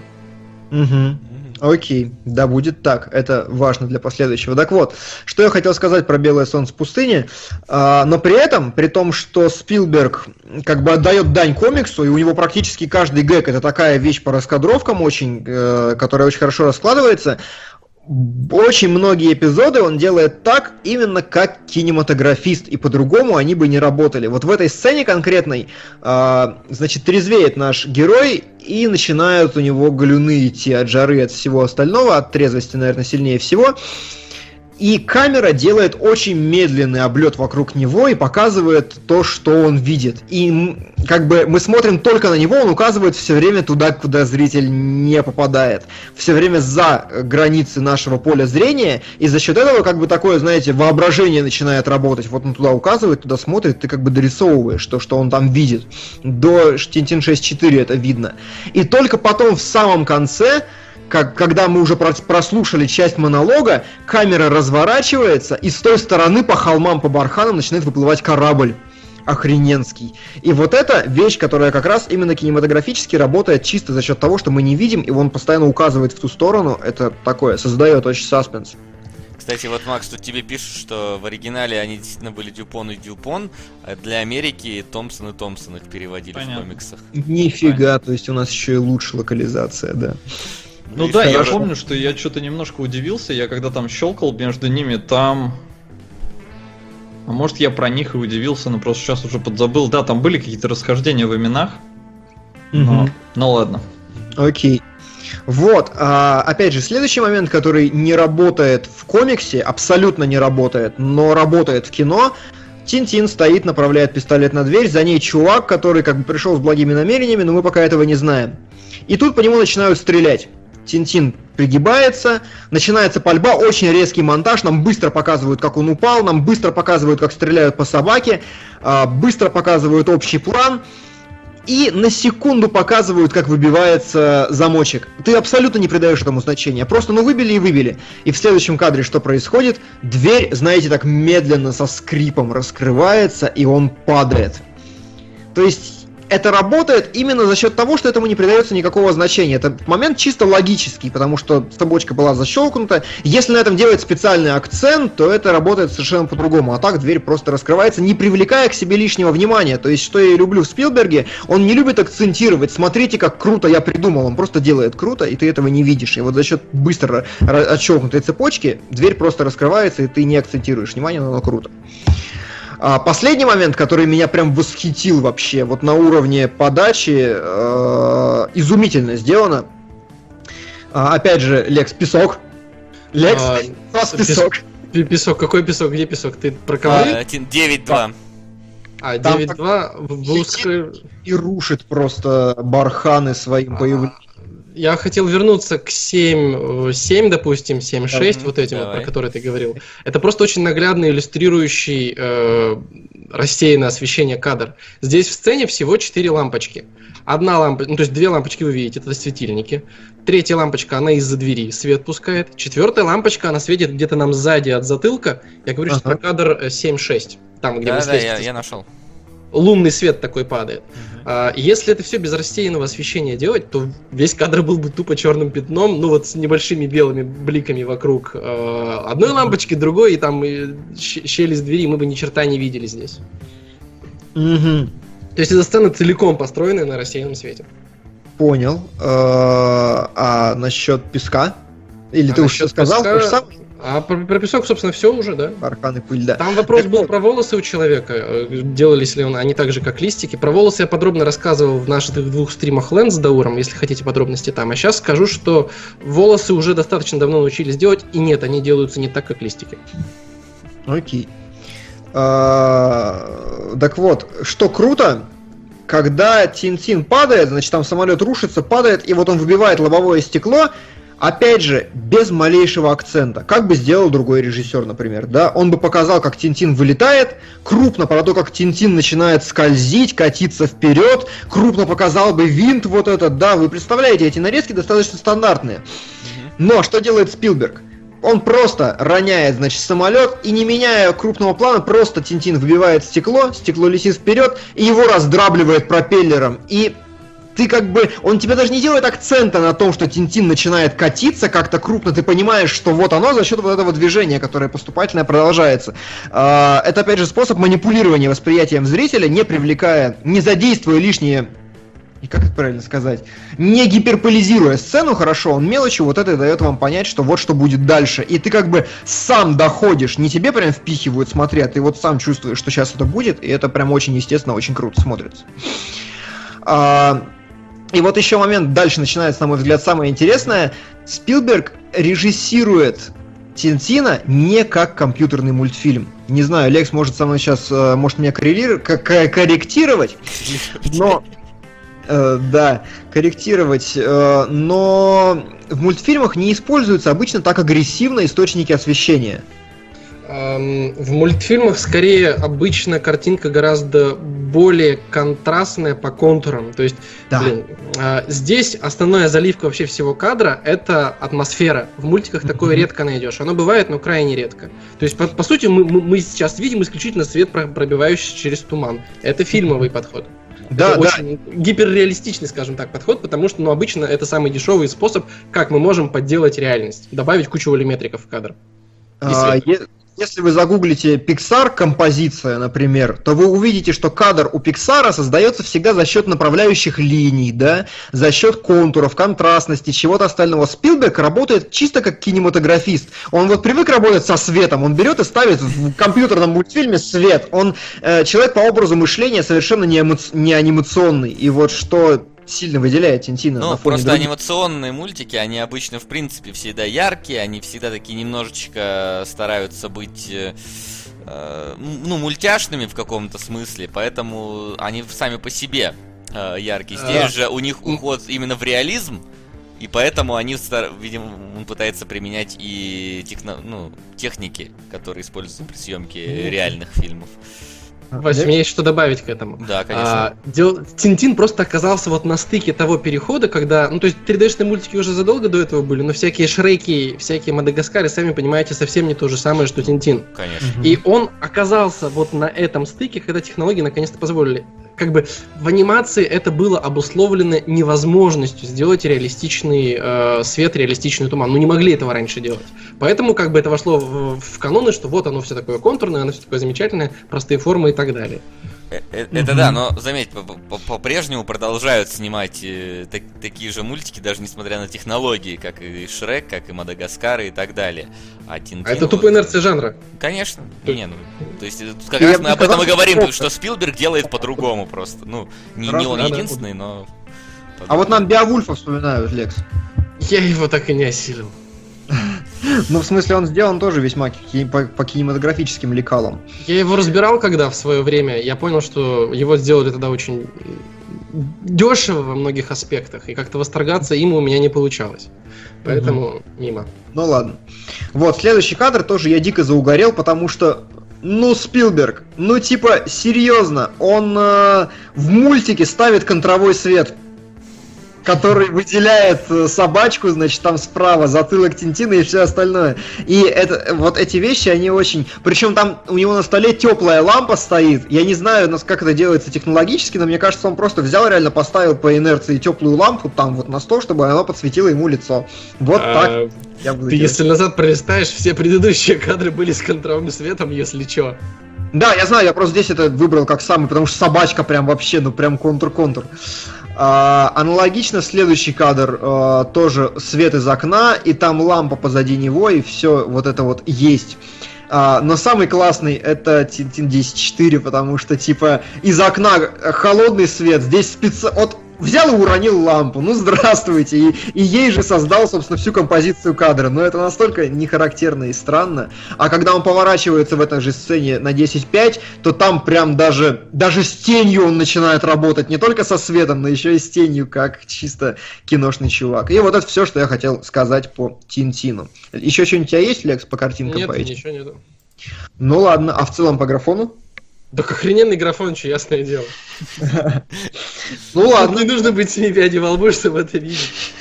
Угу. Окей, да будет так, это важно для последующего. Так вот, что я хотел сказать про «Белое солнце пустыни», а, но при этом, при том, что Спилберг как бы отдает дань комиксу, и у него практически каждый гэг это такая вещь по раскадровкам очень, э, которая очень хорошо раскладывается, очень многие эпизоды он делает так, именно как кинематографист, и по-другому они бы не работали. Вот в этой сцене конкретной, э, значит, трезвеет наш герой, и начинают у него галюны идти от жары, от всего остального, от трезвости, наверное, сильнее всего. И камера делает очень медленный облет вокруг него и показывает то, что он видит. И как бы мы смотрим только на него, он указывает все время туда, куда зритель не попадает. Все время за границы нашего поля зрения. И за счет этого как бы такое, знаете, воображение начинает работать. Вот он туда указывает, туда смотрит, ты как бы дорисовываешь то, что он там видит. До Тинтин 6.4 это видно. И только потом в самом конце как, когда мы уже прослушали часть монолога, камера разворачивается, и с той стороны по холмам, по барханам начинает выплывать корабль охрененский. И вот эта вещь, которая как раз именно кинематографически работает чисто за счет того, что мы не видим, и он постоянно указывает в ту сторону, это такое, создает очень саспенс. Кстати, вот, Макс, тут тебе пишут, что в оригинале они действительно были Дюпон и Дюпон, а для Америки Томпсон и Томпсон их переводили Понятно. в комиксах. Нифига, Понятно. то есть у нас еще и лучше локализация, да. Ну да, я помню, что я что-то немножко удивился, я когда там щелкал между ними, там... А может я про них и удивился, но просто сейчас уже подзабыл. Да, там были какие-то расхождения в именах. Но, угу. ну ладно. Окей. Вот, а, опять же, следующий момент, который не работает в комиксе, абсолютно не работает, но работает в кино. Тинтин стоит, направляет пистолет на дверь, за ней чувак, который как бы пришел с благими намерениями, но мы пока этого не знаем. И тут по нему начинают стрелять. Тинтин пригибается, начинается пальба, очень резкий монтаж, нам быстро показывают, как он упал, нам быстро показывают, как стреляют по собаке, а, быстро показывают общий план, и на секунду показывают, как выбивается замочек. Ты абсолютно не придаешь этому значения. Просто ну выбили и выбили. И в следующем кадре что происходит? Дверь, знаете, так медленно со скрипом раскрывается, и он падает. То есть это работает именно за счет того, что этому не придается никакого значения. Это момент чисто логический, потому что табочка была защелкнута. Если на этом делать специальный акцент, то это работает совершенно по-другому. А так дверь просто раскрывается, не привлекая к себе лишнего внимания. То есть, что я люблю в Спилберге, он не любит акцентировать. Смотрите, как круто я придумал. Он просто делает круто, и ты этого не видишь. И вот за счет быстро отщелкнутой цепочки дверь просто раскрывается, и ты не акцентируешь внимание, но оно круто. А последний момент, который меня прям восхитил вообще, вот на уровне подачи, э, изумительно сделано. А, опять же, Лекс, песок. Лекс, а, нас песок. Песок, какой песок? Где песок? Ты про кого? А, 9-2. А, 9-2 в узкой... И рушит просто барханы своим а, появлением я хотел вернуться к 7, 7 э, допустим, 7.6, вот этим, вот, про которые ты говорил. Это просто очень наглядно иллюстрирующий э, рассеянное освещение кадр. Здесь в сцене всего 4 лампочки. Одна лампочка, ну то есть две лампочки вы видите, это светильники. Третья лампочка, она из-за двери свет пускает. Четвертая лампочка, она светит где-то нам сзади от затылка. Я говорю ага. про кадр 7.6. Там, где да, мы да, я, я нашел лунный свет такой падает. Uh-huh. если это все без рассеянного освещения делать, то весь кадр был бы тупо черным пятном, ну вот с небольшими белыми бликами вокруг э, одной лампочки, другой, и там и щели с двери мы бы ни черта не видели здесь. Uh-huh. То есть эта сцена целиком построена на рассеянном свете. Понял. Э, а насчет песка? Или а ты уже сказал? Песка... Ты сам? А про, про песок, собственно, все уже, да? Бархан и пыль, да. Там вопрос так был вот. про волосы у человека. Э, делались ли он, они так же, как листики. Про волосы я подробно рассказывал в наших двух стримах Лэн с Дауром, если хотите подробности там. А сейчас скажу, что волосы уже достаточно давно научились делать, и нет, они делаются не так, как листики. Окей. А, так вот, что круто, когда Тин-Тин падает, значит, там самолет рушится, падает, и вот он выбивает лобовое стекло, Опять же, без малейшего акцента. Как бы сделал другой режиссер, например, да? Он бы показал, как Тинтин вылетает, крупно про то, как Тинтин начинает скользить, катиться вперед, крупно показал бы винт вот этот, да? Вы представляете, эти нарезки достаточно стандартные. Но что делает Спилберг? Он просто роняет, значит, самолет и не меняя крупного плана, просто Тинтин выбивает стекло, стекло летит вперед и его раздрабливает пропеллером. И ты как бы, он тебе даже не делает акцента на том, что Тинтин начинает катиться как-то крупно, ты понимаешь, что вот оно за счет вот этого движения, которое поступательное продолжается. А, это опять же способ манипулирования восприятием зрителя, не привлекая, не задействуя лишние и как это правильно сказать, не гиперполизируя сцену хорошо, он мелочью вот это дает вам понять, что вот что будет дальше. И ты как бы сам доходишь, не тебе прям впихивают, смотря, ты вот сам чувствуешь, что сейчас это будет, и это прям очень естественно, очень круто смотрится. А, и вот еще момент, дальше начинается, на мой взгляд, самое интересное. Спилберг режиссирует Тинтина не как компьютерный мультфильм. Не знаю, Лекс может со мной сейчас, э, может меня корректировать, но... Э, да, корректировать, э, но в мультфильмах не используются обычно так агрессивно источники освещения. В мультфильмах скорее обычно картинка гораздо более контрастная по контурам. То есть, да. блин, а, здесь основная заливка вообще всего кадра это атмосфера. В мультиках такое редко найдешь. Оно бывает, но крайне редко. То есть, по, по сути, мы, мы сейчас видим исключительно свет, пробивающий через туман. Это фильмовый подход. Да, это да. очень гиперреалистичный, скажем так, подход, потому что, ну, обычно это самый дешевый способ, как мы можем подделать реальность. Добавить кучу волюметриков в кадр. А, если вы загуглите Pixar композиция, например, то вы увидите, что кадр у Pixar создается всегда за счет направляющих линий, да, за счет контуров, контрастности, чего-то остального. Спилберг работает чисто как кинематографист. Он вот привык работать со светом, он берет и ставит в компьютерном мультфильме свет. Он э, человек по образу мышления совершенно не, эмо- не анимационный. И вот что сильно выделяет Тинтина. Ну, просто других. анимационные мультики, они обычно, в принципе, всегда яркие, они всегда такие немножечко стараются быть э, э ну, мультяшными в каком-то смысле, поэтому они сами по себе э, яркие. Здесь а, же у них уход именно в реализм, И поэтому они, видимо, он пытается применять и техно, ну, техники, которые используются при съемке реальных фильмов. Вася, у меня есть что добавить к этому. Да, конечно. А, дел... Тинтин просто оказался вот на стыке того перехода, когда... Ну, то есть 3D-шные мультики уже задолго до этого были, но всякие Шреки, всякие Мадагаскары, сами понимаете, совсем не то же самое, что Тинтин. Конечно. И он оказался вот на этом стыке, когда технологии наконец-то позволили как бы в анимации это было обусловлено невозможностью сделать реалистичный э, свет, реалистичный туман. Ну, не могли этого раньше делать. Поэтому как бы это вошло в, в каноны, что вот оно все такое контурное, оно все такое замечательное, простые формы и так далее. Э, э, это да, но заметь, по-прежнему продолжают снимать э, такие же мультики, даже несмотря на технологии, как и Шрек, как и Мадагаскар и так далее. А, а это тупая инерция жанра. Конечно. Не, ну, то есть как раз мы об этом и говорим, что Спилберг делает по-другому просто. Ну, не, не он единственный, но... А вот нам Биовульфа вспоминают, Лекс. Я его так и не осилил. Ну, в смысле, он сделан тоже весьма по, по кинематографическим лекалам. Я его разбирал когда в свое время. Я понял, что его сделали тогда очень дешево во многих аспектах, и как-то восторгаться им у меня не получалось. Поэтому угу. мимо. Ну ладно. Вот, следующий кадр тоже я дико заугорел, потому что ну, Спилберг, ну типа, серьезно, он э, в мультике ставит контровой свет который выделяет э, собачку, значит, там справа, затылок Тинтина и все остальное. И это, вот эти вещи, они очень... Причем там у него на столе теплая лампа стоит. Я не знаю, как это делается технологически, но мне кажется, он просто взял, реально поставил по инерции теплую лампу там вот на стол, чтобы она подсветила ему лицо. Вот а, так. Я ты если назад пролистаешь, все предыдущие кадры были с контровым светом, если что. Да, я знаю, я просто здесь это выбрал как самый, потому что собачка прям вообще, ну прям контур-контур. А, аналогично следующий кадр, а, тоже свет из окна, и там лампа позади него, и все вот это вот есть. А, но самый классный это Тинтин 10.4, потому что типа из окна холодный свет, здесь специально... Вот взял и уронил лампу. Ну, здравствуйте. И, и ей же создал, собственно, всю композицию кадра. Но это настолько нехарактерно и странно. А когда он поворачивается в этой же сцене на 10.5, то там прям даже, даже с тенью он начинает работать. Не только со светом, но еще и с тенью, как чисто киношный чувак. И вот это все, что я хотел сказать по Тинтину. Еще что-нибудь у тебя есть, Лекс, по картинкам? Нет, по этим? ничего нету. Ну ладно, а в целом по графону? Так охрененный графон, что ясное дело. Ну ладно. Не нужно быть семи пяди во лбу, чтобы это видеть.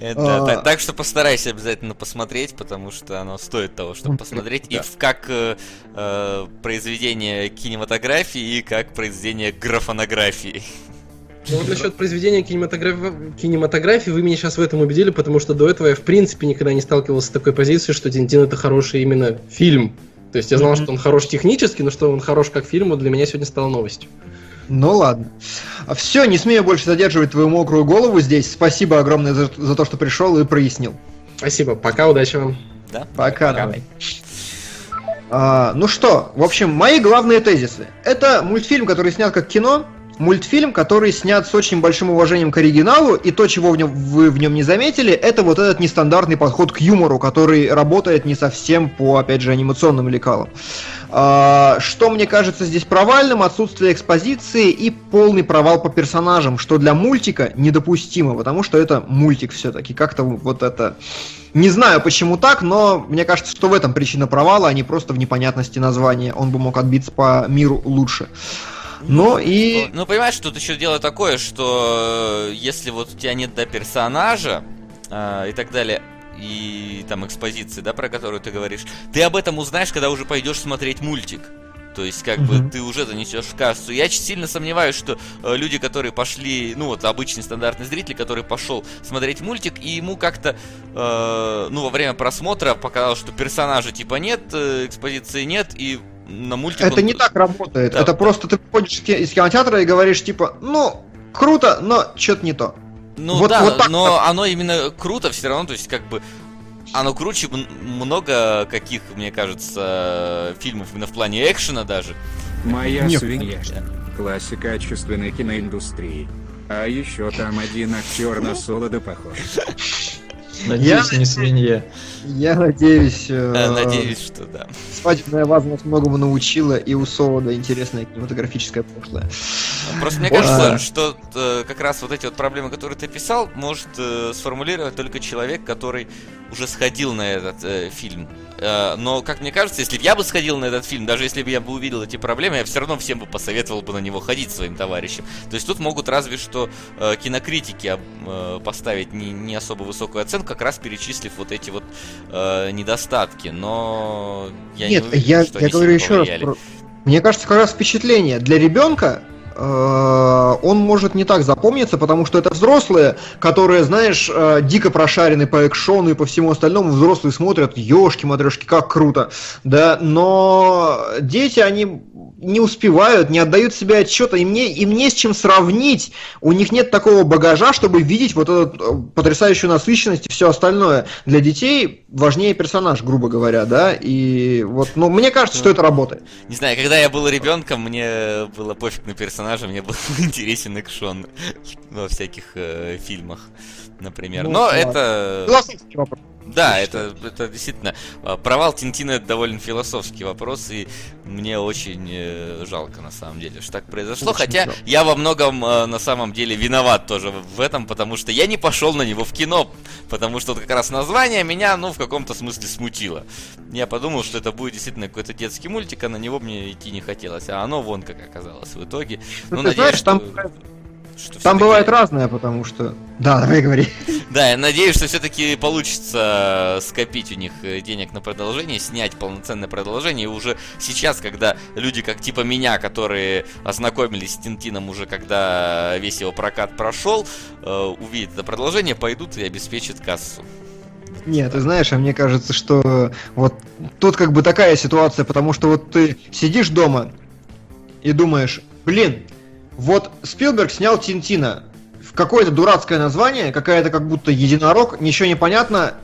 Это, а... так, так что постарайся обязательно посмотреть, потому что оно стоит того, чтобы посмотреть. И как э, э, произведение кинематографии, и как произведение графонографии. Ну вот насчет произведения кинематографии, кинематографии вы меня сейчас в этом убедили, потому что до этого я в принципе никогда не сталкивался с такой позицией, что Тинтин это хороший именно фильм. То есть я знал, mm-hmm. что он хорош технически, но что он хорош как фильм, для меня сегодня стало новостью. Ну ладно. Все, не смею больше задерживать твою мокрую голову здесь. Спасибо огромное за, за то, что пришел и прояснил. Спасибо. Пока, удачи вам. Да? Пока, давай. А, ну что, в общем, мои главные тезисы. Это мультфильм, который снят как кино, мультфильм, который снят с очень большим уважением к оригиналу, и то, чего в нем, вы в нем не заметили, это вот этот нестандартный подход к юмору, который работает не совсем по, опять же, анимационным лекалам. А, что мне кажется здесь провальным, отсутствие экспозиции и полный провал по персонажам, что для мультика недопустимо, потому что это мультик все-таки, как-то вот это... Не знаю, почему так, но мне кажется, что в этом причина провала, а не просто в непонятности названия. Он бы мог отбиться по миру лучше. Но и... Ну, понимаешь, тут еще дело такое, что э, если вот у тебя нет до персонажа э, и так далее, и там экспозиции, да, про которую ты говоришь, ты об этом узнаешь, когда уже пойдешь смотреть мультик. То есть, как mm-hmm. бы ты уже занесешь в кассу. Я сильно сомневаюсь, что э, люди, которые пошли, ну вот обычный стандартный зритель, который пошел смотреть мультик, и ему как-то, э, ну, во время просмотра показалось, что персонажа типа нет, э, экспозиции нет, и на мультик... Это он... не так работает. Да, это да. просто ты выходишь из кинотеатра и говоришь, типа, ну, круто, но что-то не то. Ну вот, да, вот так, но так. оно именно круто все равно, то есть как бы оно круче много каких, мне кажется, фильмов именно в плане экшена даже. Моя Нет. свинья. Классика отечественной киноиндустрии. А еще там один актер на солода похож. Надеюсь, не свинья. Я надеюсь... Э, надеюсь, что да. Свадебная ваза нас многому научила, и у Солода интересное кинематографическое прошлое. Просто мне кажется, что э, как раз вот эти вот проблемы, которые ты писал, может э, сформулировать только человек, который уже сходил на этот э, фильм. Э, но, как мне кажется, если бы я бы сходил на этот фильм, даже если бы я бы увидел эти проблемы, я все равно всем бы посоветовал бы на него ходить своим товарищам. То есть тут могут разве что э, кинокритики э, поставить не, не особо высокую оценку, как раз перечислив вот эти вот э, недостатки. Но я Нет, не уверен, я, что я говорю еще раз. повлияли. про- Мне кажется, как раз впечатление для ребенка он может не так запомниться, потому что это взрослые, которые, знаешь, э, дико прошарены по экшону и по всему остальному. Взрослые смотрят, ешки матрешки, как круто, да. Но дети, они не успевают, не отдают себе отчета, им не, им не с чем сравнить. У них нет такого багажа, чтобы видеть вот эту э, потрясающую насыщенность и все остальное. Для детей важнее персонаж, грубо говоря, да. И вот, ну, мне кажется, что это работает. Не знаю, когда я был ребенком, мне было пофиг на персонажа, мне был [laughs] интересен экшон во всяких э, фильмах, например. Ну, Но ладно. это... Философский вопрос. Да, это, это действительно... э, Провал Тинтина это довольно философский вопрос, и мне очень э, жалко, на самом деле, что так произошло. Очень Хотя жалко. я во многом, э, на самом деле, виноват тоже в этом, потому что я не пошел на него в кино, потому что вот как раз название меня, ну, в каком-то смысле смутило. Я подумал, что это будет действительно какой-то детский мультик, а на него мне идти не хотелось. А оно вон как оказалось в итоге. Ну, Ну, ты надеюсь, знаешь, там, что- там бывает разное, потому что... Да, давай говори. [laughs] Да, я надеюсь, что все-таки получится скопить у них э, денег на продолжение, снять полноценное продолжение. И уже сейчас, когда люди, как типа меня, которые ознакомились с Тинтином уже когда весь его прокат прошел, э, увидят это продолжение, пойдут и обеспечат кассу. Нет, ты знаешь, а мне кажется, что вот тут как бы такая ситуация, потому что вот ты сидишь дома и думаешь, блин, вот Спилберг снял Тинтина, в какое-то дурацкое название, какая-то как будто единорог, ничего не понятно.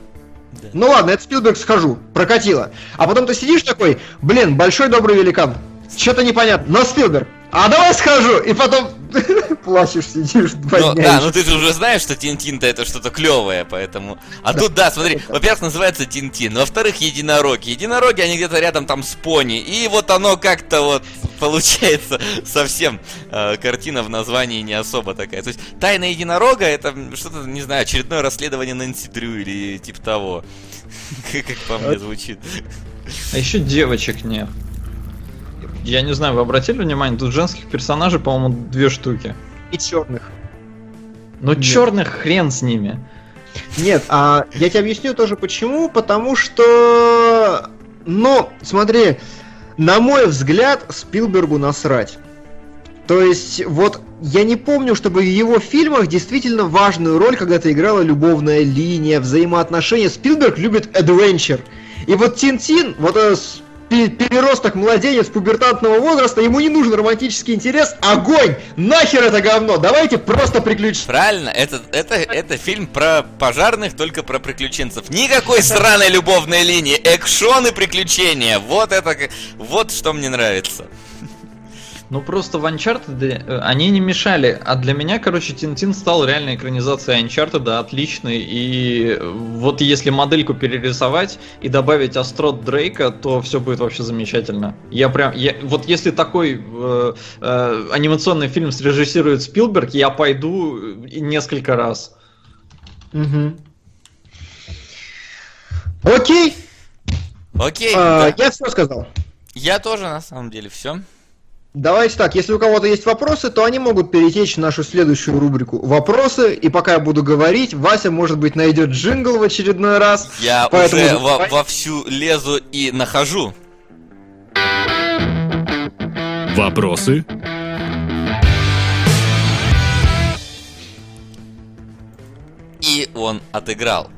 Да. Ну ладно, это Спилберг схожу, прокатило. А потом ты сидишь такой, блин, большой добрый великан, что-то непонятно, но Спилберг, а давай схожу, и потом [laughs] плачешь, сидишь два Ну, дня. да, еще. ну ты же уже знаешь, что Тинтин-то это что-то клевое, поэтому. А тут, да, смотри, [laughs] во-первых, называется Тинтин, во-вторых, единороги. Единороги, они где-то рядом там с пони. И вот оно как-то вот получается [laughs] совсем э, картина в названии не особо такая. То есть тайна единорога это что-то, не знаю, очередное расследование Нэнси Дрю или типа того. Как как по мне звучит. А еще девочек нет. Я не знаю, вы обратили внимание, тут женских персонажей, по-моему, две штуки. И черных. Ну, Нет. черных хрен с ними. Нет, а я тебе объясню тоже почему. Потому что, ну, смотри, на мой взгляд, Спилбергу насрать. То есть, вот я не помню, чтобы в его фильмах действительно важную роль когда-то играла любовная линия, взаимоотношения. Спилберг любит adventure. И вот Тинтин, вот пе- переросток младенец пубертантного возраста, ему не нужен романтический интерес. Огонь! Нахер это говно! Давайте просто приключения. Правильно, это, это, это фильм про пожарных, только про приключенцев. Никакой сраной любовной линии, экшон и приключения. Вот это, вот что мне нравится. Ну, просто в Uncharted э, они не мешали. А для меня, короче, Тинтин стал реальной экранизацией Uncharted, отличной. И вот если модельку перерисовать и добавить острот Дрейка, то все будет вообще замечательно. Я прям... Я, вот если такой э, э, анимационный фильм срежиссирует Спилберг, я пойду э, несколько раз. Мгм. Окей, Окей, а, да. я все сказал. Я тоже, на самом деле, все. Давайте так, если у кого-то есть вопросы, то они могут перетечь в нашу следующую рубрику «Вопросы», и пока я буду говорить, Вася, может быть, найдет джингл в очередной раз. Я Поэтому уже во- вовсю лезу и нахожу. Вопросы? И он отыграл.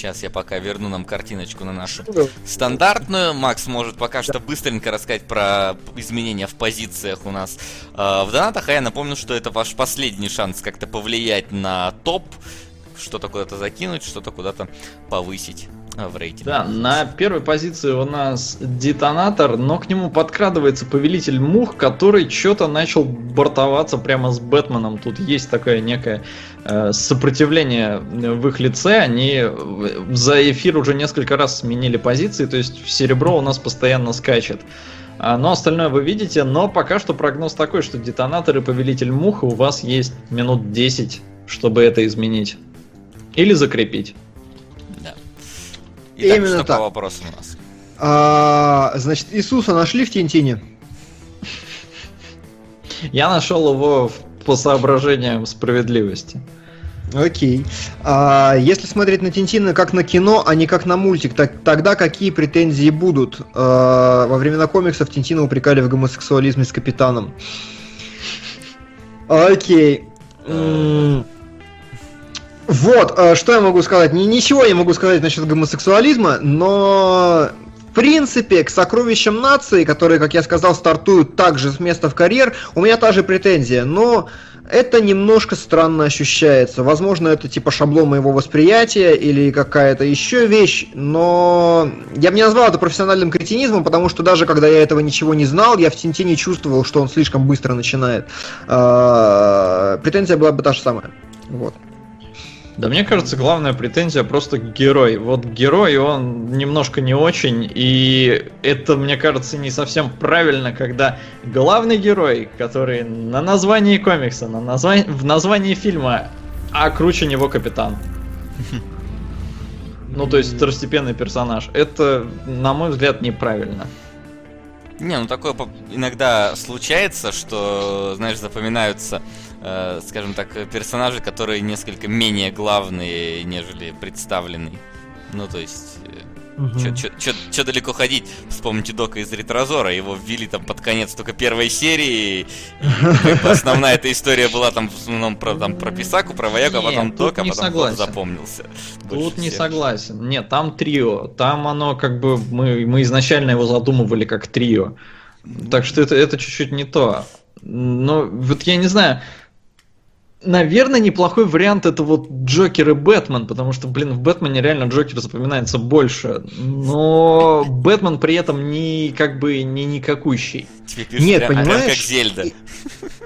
Сейчас я пока верну нам картиночку на нашу стандартную. Макс может пока что быстренько рассказать про изменения в позициях у нас э, в донатах. А я напомню, что это ваш последний шанс как-то повлиять на топ. Что-то куда-то закинуть, что-то куда-то повысить. А, в рейтинге. Да, на первой позиции у нас детонатор, но к нему подкрадывается повелитель мух, который что-то начал бортоваться прямо с Бэтменом. Тут есть такое некое э, сопротивление в их лице. Они э, за эфир уже несколько раз сменили позиции, то есть серебро у нас постоянно скачет. А, но остальное вы видите, но пока что прогноз такой, что детонатор и повелитель мух у вас есть минут 10, чтобы это изменить. Или закрепить. Итак, Именно что так. по вопросам у нас? А, значит, Иисуса нашли в Тинтине? Я нашел его в- по соображениям справедливости. Окей. А, если смотреть на Тинтина как на кино, а не как на мультик, так, тогда какие претензии будут? А, во времена комиксов Тинтина упрекали в гомосексуализме с капитаном. Окей. М, Вот, а, что я могу сказать? Ни- Ничего я не могу сказать насчет гомосексуализма, но в принципе к сокровищам нации, которые, как я сказал, стартуют также с места в карьер, у меня та же претензия, но это немножко странно ощущается. Возможно, это типа шаблон моего восприятия или какая-то еще вещь, но я бы не назвал это профессиональным кретинизмом, потому что даже когда я этого ничего не знал, я в Тинтине чувствовал, что он слишком быстро начинает. А, Претензия была бы та же самая. Вот. Да мне кажется, главная претензия просто герой. Вот герой, он немножко не очень, и это, мне кажется, не совсем правильно, когда главный герой, который на названии комикса, на названии, в названии фильма, а круче него капитан. [laughs] Ну, то есть второстепенный персонаж. Это, на мой взгляд, неправильно. Не, ну такое иногда случается, что, знаешь, запоминаются, э, скажем так, персонажи, которые несколько менее главные, нежели представленный. Ну, то есть, что далеко ходить? Вспомните Дока из Ретрозора, его ввели там под конец только первой серии. и как бы основная эта история была там в основном про, там, про Писаку, про Вояку, а Нет, потом тут Док, а потом согласен. запомнился. Тут не всех. согласен. Нет, там трио. Там оно как бы мы, мы изначально его задумывали как трио. Так что это, это чуть-чуть не то. Но вот я не знаю. Наверное, неплохой вариант это вот Джокер и Бэтмен, потому что, блин, в Бэтмене реально Джокер запоминается больше. Но Бэтмен при этом не как бы не никакущий. Тебе пишут Нет, прям- прям понимаешь? как Зельда.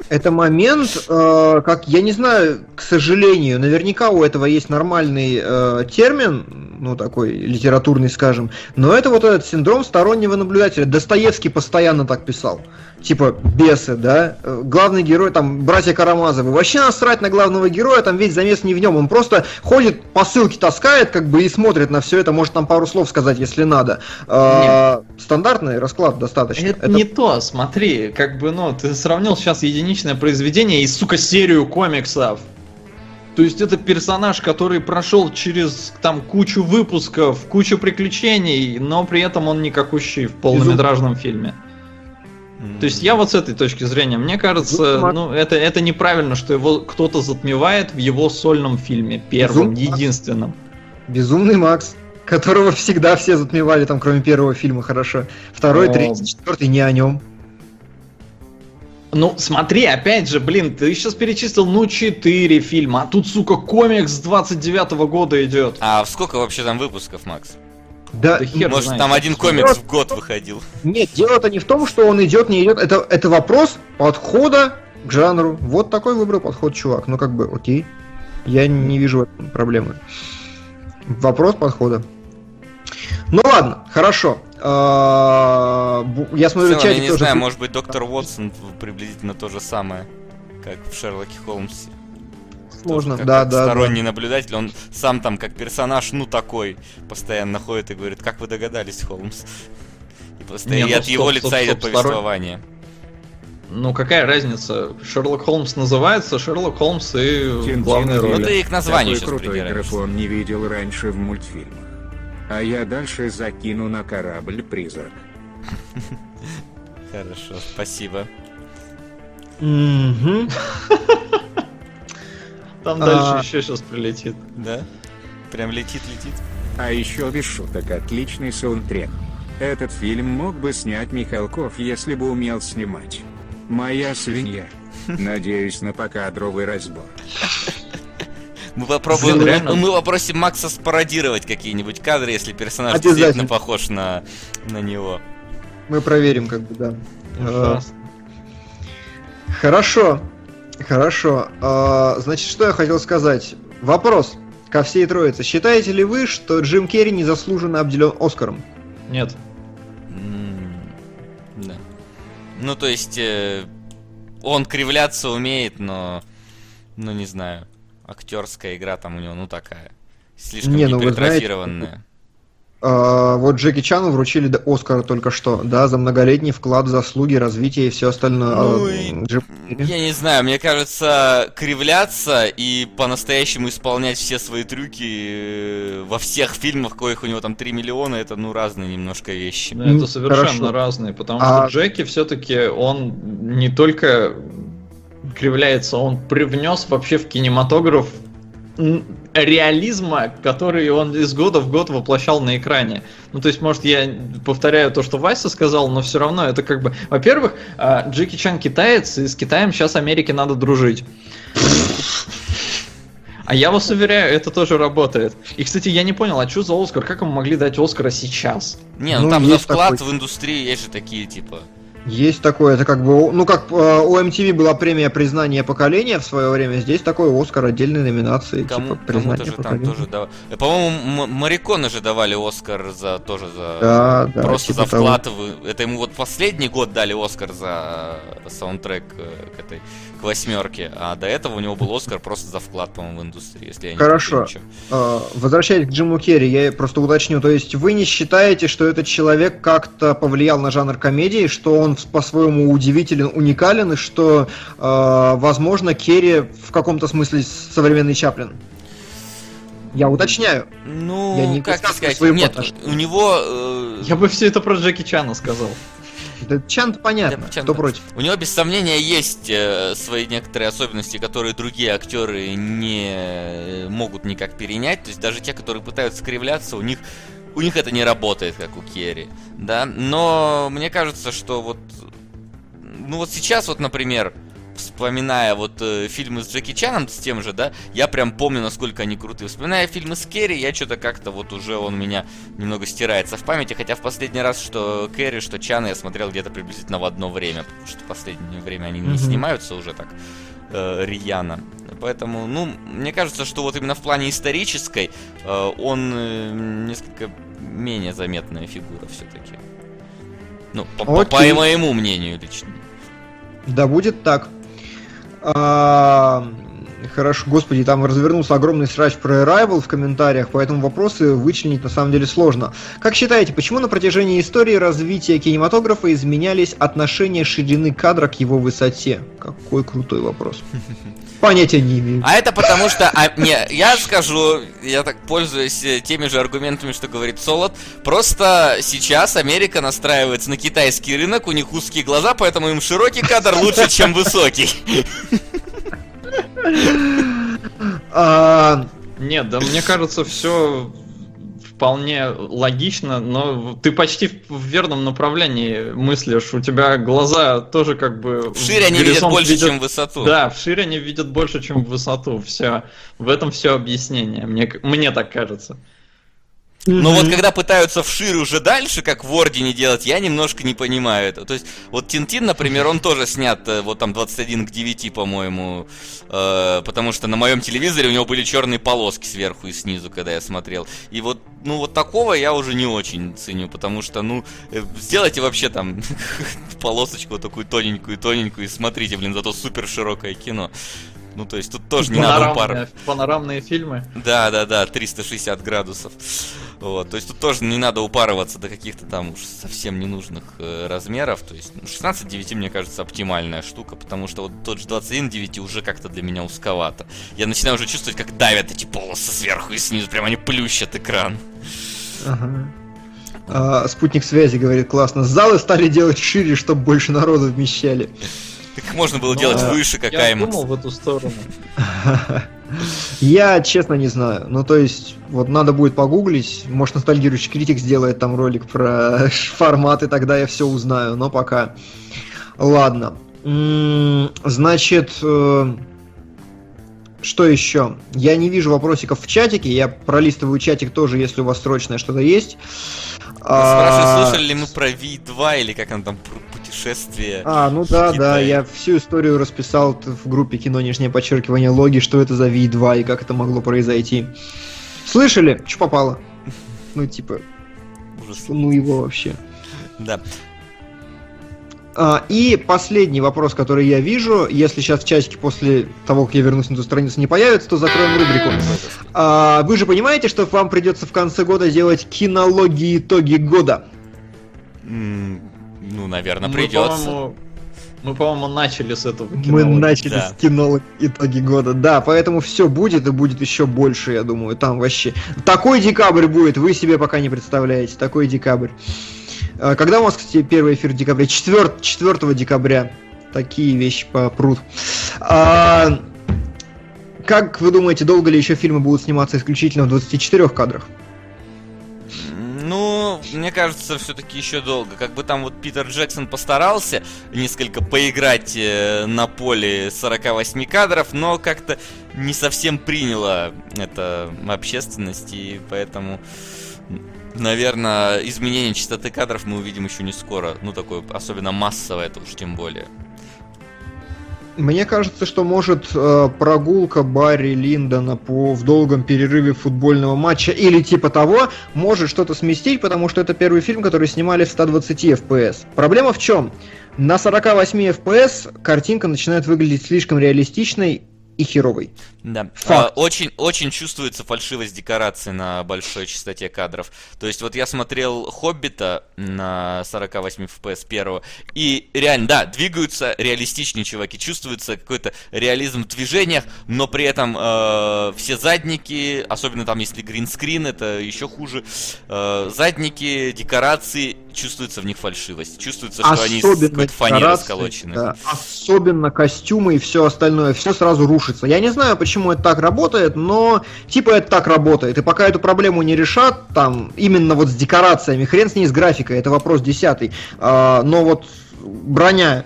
Это момент, э, как я не знаю, к сожалению, наверняка у этого есть нормальный э, термин, ну такой литературный, скажем, но это вот этот синдром стороннего наблюдателя. Достоевский постоянно так писал. Типа бесы, да? Э, Главный герой, там, братья Карамазовы. Вообще насрать на главного героя, там весь замес не в нем. Он просто ходит, посылки таскает, как бы, и смотрит на все это, может там пару слов сказать, если надо. Э, Стандартный расклад достаточно. Это, не то, смотри, как бы, ну, ты сравнил сейчас единичное произведение и, сука, серию комиксов. То есть это персонаж, который прошел через там кучу выпусков, кучу приключений, но при этом он никакущий в полнометражном фильме. То есть я вот с этой точки зрения, мне кажется, Безумно. ну это, это неправильно, что его кто-то затмевает в его сольном фильме, первом, Безумно. единственном. Безумный Макс, которого всегда все затмевали, там, кроме первого фильма, хорошо. Второй, О. третий, четвертый не о нем. Ну, смотри, опять же, блин, ты сейчас перечислил, ну, 4 фильма, а тут, сука, комикс с 29 года идет. А сколько вообще там выпусков, Макс? Да, Да хер Может, знает. там один комикс в год выходил. нет, дело-то не в том, что он идет, не идет. Это, это вопрос подхода к жанру. Вот такой выбрал подход чувак. Ну, как бы, окей. Я не вижу проблемы. Вопрос подхода. Ну ладно, хорошо. А, Я смотрю, я чатик не тоже... знаю, пи- может быть, доктор Уотсон приблизительно то же самое, как в Шерлоке Холмсе. Можно, Тоже как да, да, да. Сторонний наблюдатель, он сам там как персонаж, ну такой, постоянно ходит и говорит, как вы догадались, Холмс? И, постоянно, Не, и ну от стоп, его стоп, лица идет стоп, сторон- повествование. Ну, какая разница? Шерлок Холмс называется, Шерлок Холмс и в Тин-тин, главной ну, ты и к названию Такой сейчас крутой графон не видел раньше в мультфильмах. А я дальше закину на корабль призрак. [laughs] Хорошо, спасибо. [laughs] Там А. дальше еще сейчас прилетит. Да? Прям летит-летит. А еще без шуток отличный саундтрек. Этот фильм мог бы снять Михалков, если бы умел снимать. Моя свинья. Надеюсь на покадровый разбор. Мы попробуем, реально... мы попросим Макса спародировать какие-нибудь кадры, если персонаж действительно похож на, на него. Мы проверим, как бы, да. А, хорошо. Хорошо. А, значит, что я хотел сказать? Вопрос ко всей троице. Считаете ли вы, что Джим Керри незаслуженно обделен Оскаром? Нет. Да. Ну, то есть, э, он кривляться умеет, но, ну, не знаю, актерская игра там у него, ну, такая. Слишком не, ну, гипертрофированная. А, вот Джеки Чану вручили Оскар только что, да, за многолетний вклад, заслуги, развитие и все остальное. Ну, а, Джим... Я не знаю, мне кажется, кривляться и по-настоящему исполнять все свои трюки э, во всех фильмах, коих у него там 3 миллиона, это, ну, разные немножко вещи. Да, это совершенно Хорошо. разные, потому а... что Джеки все-таки, он не только кривляется, он привнес вообще в кинематограф реализма, который он из года в год воплощал на экране. Ну, то есть, может, я повторяю то, что Вася сказал, но все равно это как бы... Во-первых, а, Джеки Чан китаец, и с Китаем сейчас Америке надо дружить. А я вас уверяю, это тоже работает. И, кстати, я не понял, а что за Оскар? Как ему могли дать Оскара сейчас? Не, ну, ну там за вклад такой... в индустрии есть же такие, типа... Есть такое, это как бы, ну как э, у MTV была премия признания поколения в свое время, здесь такой Оскар отдельной номинации, Кому, типа признание же поколения. Там тоже дав... Э, по-моему, Мариконы же давали Оскар за тоже за да, да, просто типа за вклад. Того. Это ему вот последний год дали Оскар за саундтрек э, к этой восьмерки, а до этого у него был Оскар просто за вклад, по-моему, в индустрию, если я не Хорошо. А, возвращаясь к Джиму Керри, я просто уточню, то есть вы не считаете, что этот человек как-то повлиял на жанр комедии, что он по-своему удивителен, уникален, и что, а, возможно, Керри в каком-то смысле современный Чаплин? Я уточняю. Ну, я не как сказать, нет, у него... Э... Я бы все это про Джеки Чана сказал. Да Чан понятно, да, кто против. У него без сомнения есть э, свои некоторые особенности, которые другие актеры не могут никак перенять. То есть даже те, которые пытаются кривляться, у них у них это не работает, как у Керри, да. Но мне кажется, что вот, ну вот сейчас вот, например, вспоминая вот э, фильмы с Джеки Чаном, с тем же, да, я прям помню, насколько они крутые. Вспоминая фильмы с Керри, я что-то как-то вот уже он меня немного стирается в памяти, хотя в последний раз, что Керри, что Чана я смотрел где-то приблизительно в одно время, потому что в последнее время они mm-hmm. не снимаются уже так э, рьяно. Поэтому, ну, мне кажется, что вот именно в плане исторической э, он э, несколько менее заметная фигура все-таки. Ну, по, по, по моему мнению лично. Да будет так. А, хорошо, господи, там развернулся огромный срач про Arrival в комментариях, поэтому вопросы вычленить на самом деле сложно. Как считаете, почему на протяжении истории развития кинематографа изменялись отношения ширины кадра к его высоте? Какой крутой вопрос. [laughs] Понятия не имею. А это потому что... А, не, я скажу, я так пользуюсь э, теми же аргументами, что говорит Солод. Просто сейчас Америка настраивается на китайский рынок, у них узкие глаза, поэтому им широкий кадр лучше, чем высокий. [laughs] А, нет, да мне кажется, все вполне логично, но ты почти в верном направлении мыслишь. У тебя глаза тоже как бы... В шире они видят больше, видят... чем высоту. Да, в шире они видят больше, чем высоту. Все. В этом все объяснение. Мне, мне так кажется. Но вот когда пытаются вширь уже дальше, как в Ордене делать, я немножко не понимаю это. То есть, вот Тинтин, например, он тоже снят, э, вот там 21 к 9, по-моему, э, потому что на моем телевизоре у него были черные полоски сверху и снизу, когда я смотрел. И вот, ну вот такого я уже не очень ценю, потому что, ну, э, сделайте вообще там [laughs] полосочку такую тоненькую-тоненькую и смотрите, блин, зато супер широкое кино. Ну, то есть тут тоже не надо упар... Панорамные фильмы. Да, да, да, 360 градусов. Вот, то есть тут тоже не надо упарываться до каких-то там уж совсем ненужных э, размеров. То есть 16-9, ну, мне кажется, оптимальная штука, потому что вот тот же 21-9 уже как-то для меня узковато. Я начинаю уже чувствовать, как давят эти полосы сверху и снизу, прям они плющат экран. Ага. А, спутник связи говорит, классно. Залы стали делать шире, чтобы больше народу вмещали. Так можно было делать выше, как Я думал в эту сторону. [laughs] Я честно не знаю. Ну, то есть, вот надо будет погуглить. Может, ностальгирующий критик сделает там ролик про [laughs] формат, и тогда я все узнаю. Но пока. Ладно. Значит, э, что еще? Я не вижу вопросиков в чатике, я пролистываю чатик тоже, если у вас срочное что-то есть. Спрашивают, а, слышали ли мы про V2 или как он там путешествие. А, ну да, да, я всю историю расписал в группе кино нижнее подчеркивание логи, что это за V2 и как это могло произойти. Слышали? Что попало? Ну, типа, Ужас. ну его вообще. Да. А, и последний вопрос, который я вижу, если сейчас в часике после того, как я вернусь на эту страницу, не появится, то закроем рубрику. А, вы же понимаете, что вам придется в конце года делать кинологии итоги года? Ну, наверное, придется. Мы, по-моему, начали с этого кинологии. Мы начали да. с кинолог итоги года, да, поэтому все будет и будет еще больше, я думаю, там вообще. Такой декабрь будет, вы себе пока не представляете, такой декабрь. А, когда у вас, кстати, первый эфир декабря? 4, 4 декабря. Такие вещи попрут. А, как вы думаете, долго ли еще фильмы будут сниматься исключительно в 24 кадрах? Ну, мне кажется, все-таки еще долго. Как бы там вот Питер Джексон постарался несколько поиграть э, на поле 48 кадров, но как-то не совсем приняла это общественность, и поэтому, наверное, изменение частоты кадров мы увидим еще не скоро. Ну, такое особенно массовое, это уж тем более. Мне кажется, что может э, прогулка Барри Линдона по в долгом перерыве футбольного матча или типа того может что-то сместить, потому что это первый фильм, который снимали в 120 FPS. Проблема в чем? На 48 FPS картинка начинает выглядеть слишком реалистичной и херовый. Да. А, очень, очень чувствуется фальшивость декорации на большой частоте кадров. То есть вот я смотрел Хоббита на 48 FPS первого, и реально, да, двигаются реалистичнее чуваки, чувствуется какой-то реализм в движениях, но при этом э, все задники, особенно там если гринскрин, это еще хуже, э, задники, декорации, чувствуется в них фальшивость. Чувствуется, что особенно они с какой-то фанеры сколочены. Да, особенно костюмы и все остальное, все сразу рушится. Я не знаю, почему это так работает, но типа это так работает. И пока эту проблему не решат, там, именно вот с декорациями, хрен с ней с графикой, это вопрос десятый. А, но вот броня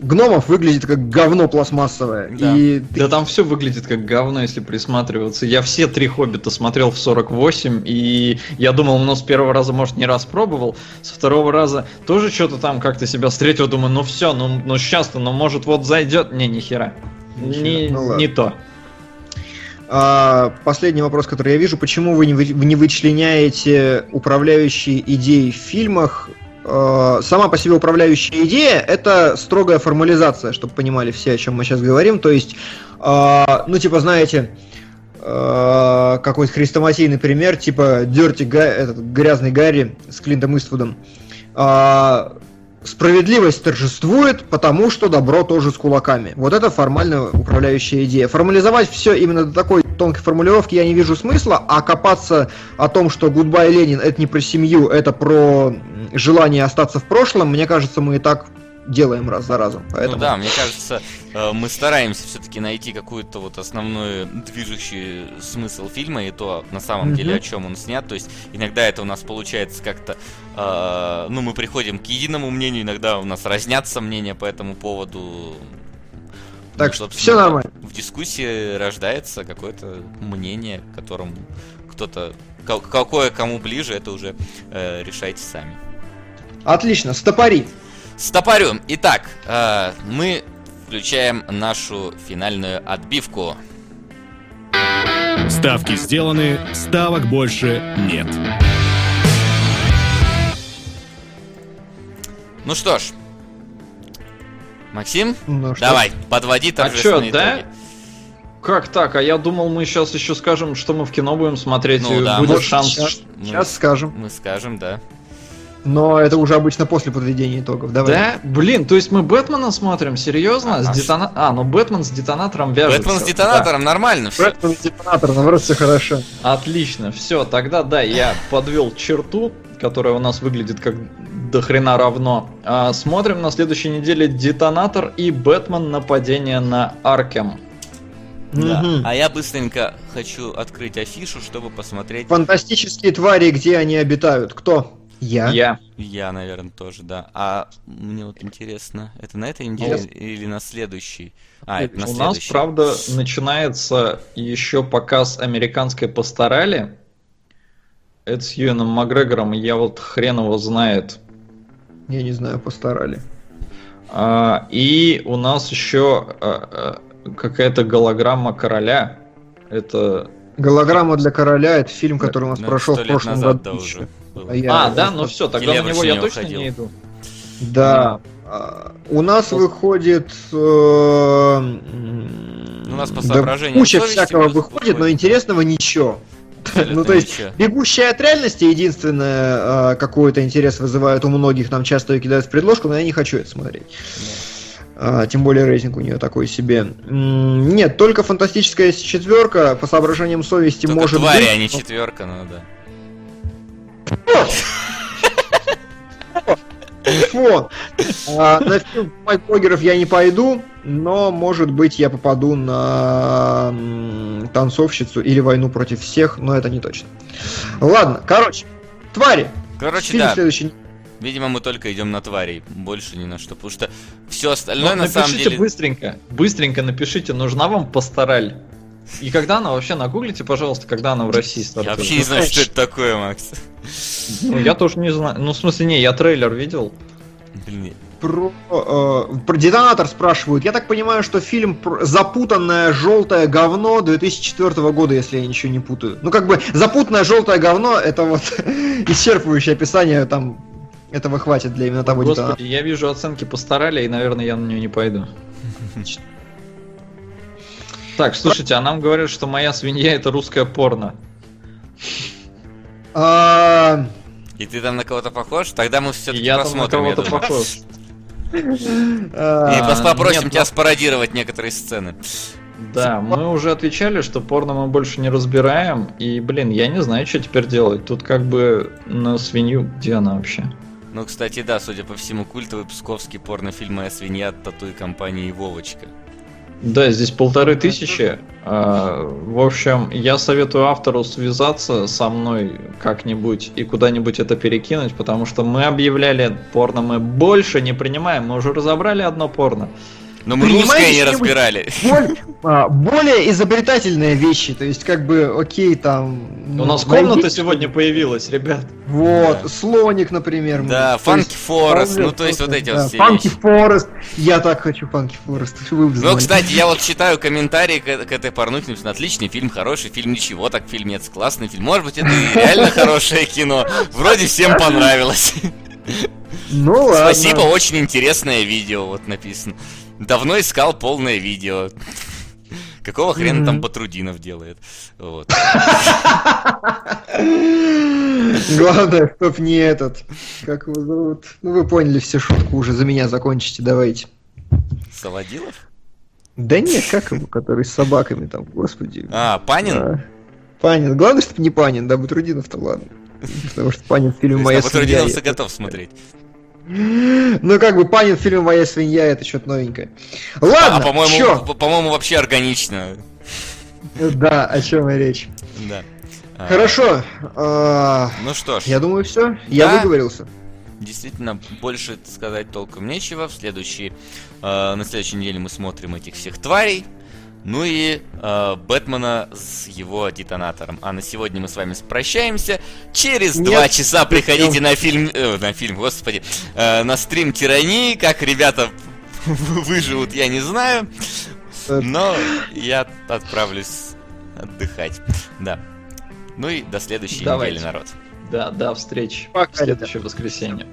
гномов выглядит как говно пластмассовое. Да. И да там все выглядит как говно, если присматриваться. Я все три хоббита смотрел в 48, и я думал, ну, с первого раза, может, не раз пробовал, со второго раза тоже что-то там как-то себя встретил, думаю, ну все, ну, ну сейчас-то, ну, может, вот зайдет. Не, ни хера. Не, ну, не то. А, последний вопрос, который я вижу. Почему вы не, вы, не вычленяете управляющие идеи в фильмах? А, сама по себе управляющая идея – это строгая формализация, чтобы понимали все, о чем мы сейчас говорим. То есть, а, ну, типа, знаете, какой-то хрестоматийный пример, типа Дерти Га, этот грязный Гарри с Клинтом Иствудом. А, Справедливость торжествует, потому что добро тоже с кулаками. Вот это формальная управляющая идея. Формализовать все именно до такой тонкой формулировки я не вижу смысла, а копаться о том, что Goodbye Ленин это не про семью, это про желание остаться в прошлом, мне кажется, мы и так делаем раз за разом. Поэтому... Ну да, мне кажется, э, мы стараемся все-таки найти какую-то вот основной движущий смысл фильма и то, на самом mm-hmm. деле, о чем он снят. То есть иногда это у нас получается как-то, э, ну, мы приходим к единому мнению, иногда у нас разнятся мнения по этому поводу. Так ну, что все нормально. В дискуссии рождается какое-то мнение, которому кто-то, какое кому ближе, это уже э, решайте сами. Отлично, стопори. Стопорю. Итак, э, мы включаем нашу финальную отбивку. Ставки сделаны, ставок больше нет. Ну что ж, Максим, ну, давай, подводи торжественные а чё, да? Как так? А я думал, мы сейчас еще скажем, что мы в кино будем смотреть. Ну, да, будет шанс. Сейчас, сейчас скажем. Мы скажем, да. Но это уже обычно после подведения итогов. Давай. Да? Блин, то есть мы Бэтмена смотрим? Серьезно? А, с детона... а ну Бэтмен с детонатором вяжется. Бэтмен с детонатором, да. нормально все. Бэтмен с детонатором, наоборот, все хорошо. Отлично, все, тогда да, я подвел черту, которая у нас выглядит как до хрена равно. А, смотрим на следующей неделе Детонатор и Бэтмен нападение на Аркем. Да. Угу. А я быстренько хочу открыть афишу, чтобы посмотреть. Фантастические твари, где они обитают? Кто? Я. Я. Я, наверное, тоже, да. А мне вот интересно, это на этой неделе или на следующей? А, это на У нас, следующей. правда, начинается еще показ американской пасторали. Это с Юэном Макгрегором, и я вот хрен его знает. Я не знаю, постарали. А, и у нас еще а, а, какая-то голограмма короля. Это. Голограмма для короля это фильм, который у нас Ну, прошел в прошлом назад, да, году. уже. Было. А я- А, да, ну все, тогда на Келебрыч него на я него точно ходил. не иду. Да. А, У нас выходит... э, у нас по да соображениям Куча всякого выходит, но интересного ничего. [laughs] Абсолютно Ну, то есть, ничего. бегущая от реальности единственное, э, какой-то интерес вызывает у многих, нам часто ее кидают в предложку, но я не хочу это смотреть. А, Тем более рейтинг у нее такой себе. Нет, только фантастическая четверка по соображениям совести Только может твари, быть. а не четверка, ну да. Фу. А, На фильм Майк Блогеров я не пойду, но, может быть, я попаду на танцовщицу или войну против всех, но это не точно. Ладно, короче, твари. Короче, Фильм да. следующий. Видимо, мы только идем на тварей, больше ни на что, потому что все остальное Ну, на самом напишите деле. быстренько, быстренько напишите, нужна вам пастораль. И когда она вообще нагуглите, пожалуйста, когда она в России Я стартует. вообще не знаю, что это такое, Макс. Ну, я тоже не знаю. Ну, в смысле, не, я трейлер видел. Блин, Про, э, про детонатор спрашивают. Я так понимаю, что фильм про запутанное желтое говно 2004 года, если я ничего не путаю. Ну, как бы запутанное желтое говно это вот [laughs] исчерпывающее описание там. Этого хватит для именно того детонатора. Господи, я вижу оценки постарали, и, наверное, я на нее не пойду. [laughs] Так, слушайте, а нам говорят, что моя свинья это русское порно. А, И ты там на кого-то похож? Тогда мы все-таки я там на посмотрим. я кого-то похож. а, И попросим нет, тебя ну- спародировать некоторые сцены. Да, мы уже отвечали, что порно мы больше не разбираем. И, блин, я не знаю, что теперь делать. Тут как бы на свинью, где она вообще? Ну, кстати, да, судя по всему, культовый псковский порнофильм «Моя свинья» от тату и компании «Вовочка». Да, здесь полторы тысячи. А, В общем, я советую автору связаться со мной как-нибудь и куда-нибудь это перекинуть, потому что мы объявляли порно, мы больше не принимаем, мы уже разобрали одно порно. Но мы русское не разбирали. боль- а, более изобретательные вещи, то есть как бы, окей, там... У нас комната сегодня появилась, ребят. Вот, Да. слоник, например. Да, Forest, вполне ну, то есть вот эти вот да, все Funky вещи. Forest. Я так хочу. Вы бы Ну, кстати, я вот читаю комментарии к, к этой порнухе, отличный фильм, хороший фильм, ничего, так фильмец, классный фильм. Может быть, это и [laughs] реально хорошее кино. Вроде всем понравилось. Ну ладно. Спасибо, очень интересное видео, вот написано. Давно искал полное видео. Какого хрена там Мгм. Батрудинов делает? Вот. Главное, чтоб не этот. Как его зовут? Ну вы поняли все шутку уже, за меня закончите, давайте. Солодилов? Да нет, как его, который с собаками там, господи. А, Панин? А, Панин. Главное, чтобы не Панин, да, Батрудинов-то ладно. Потому что Панин в фильме «Моя свинья». Батрудиновца готов смотреть. Ну, как бы Панин в фильме «Моя свинья» это что-то новенькое. Ладно, А, по-моему, по-моему, вообще органично. Да, о чем и речь. Да. А, Хорошо. а, Ну что ж, Я думаю, все. Я выговорился. действительно, больше сказать толком нечего. В следующий, э, на следующей неделе мы смотрим этих всех тварей. Ну и э, Бэтмена с его детонатором. А на сегодня мы с вами прощаемся. Через Нет, два часа приходите нет. на фильм, э, на фильм, господи, э, на стрим Тирании. Как ребята [laughs] выживут, я не знаю. Но я отправлюсь отдыхать. Да. Ну и до следующей Давайте. недели, народ. Да, до встречи. Пока, в следующее воскресенье.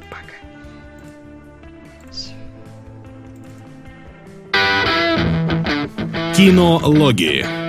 Кинологии.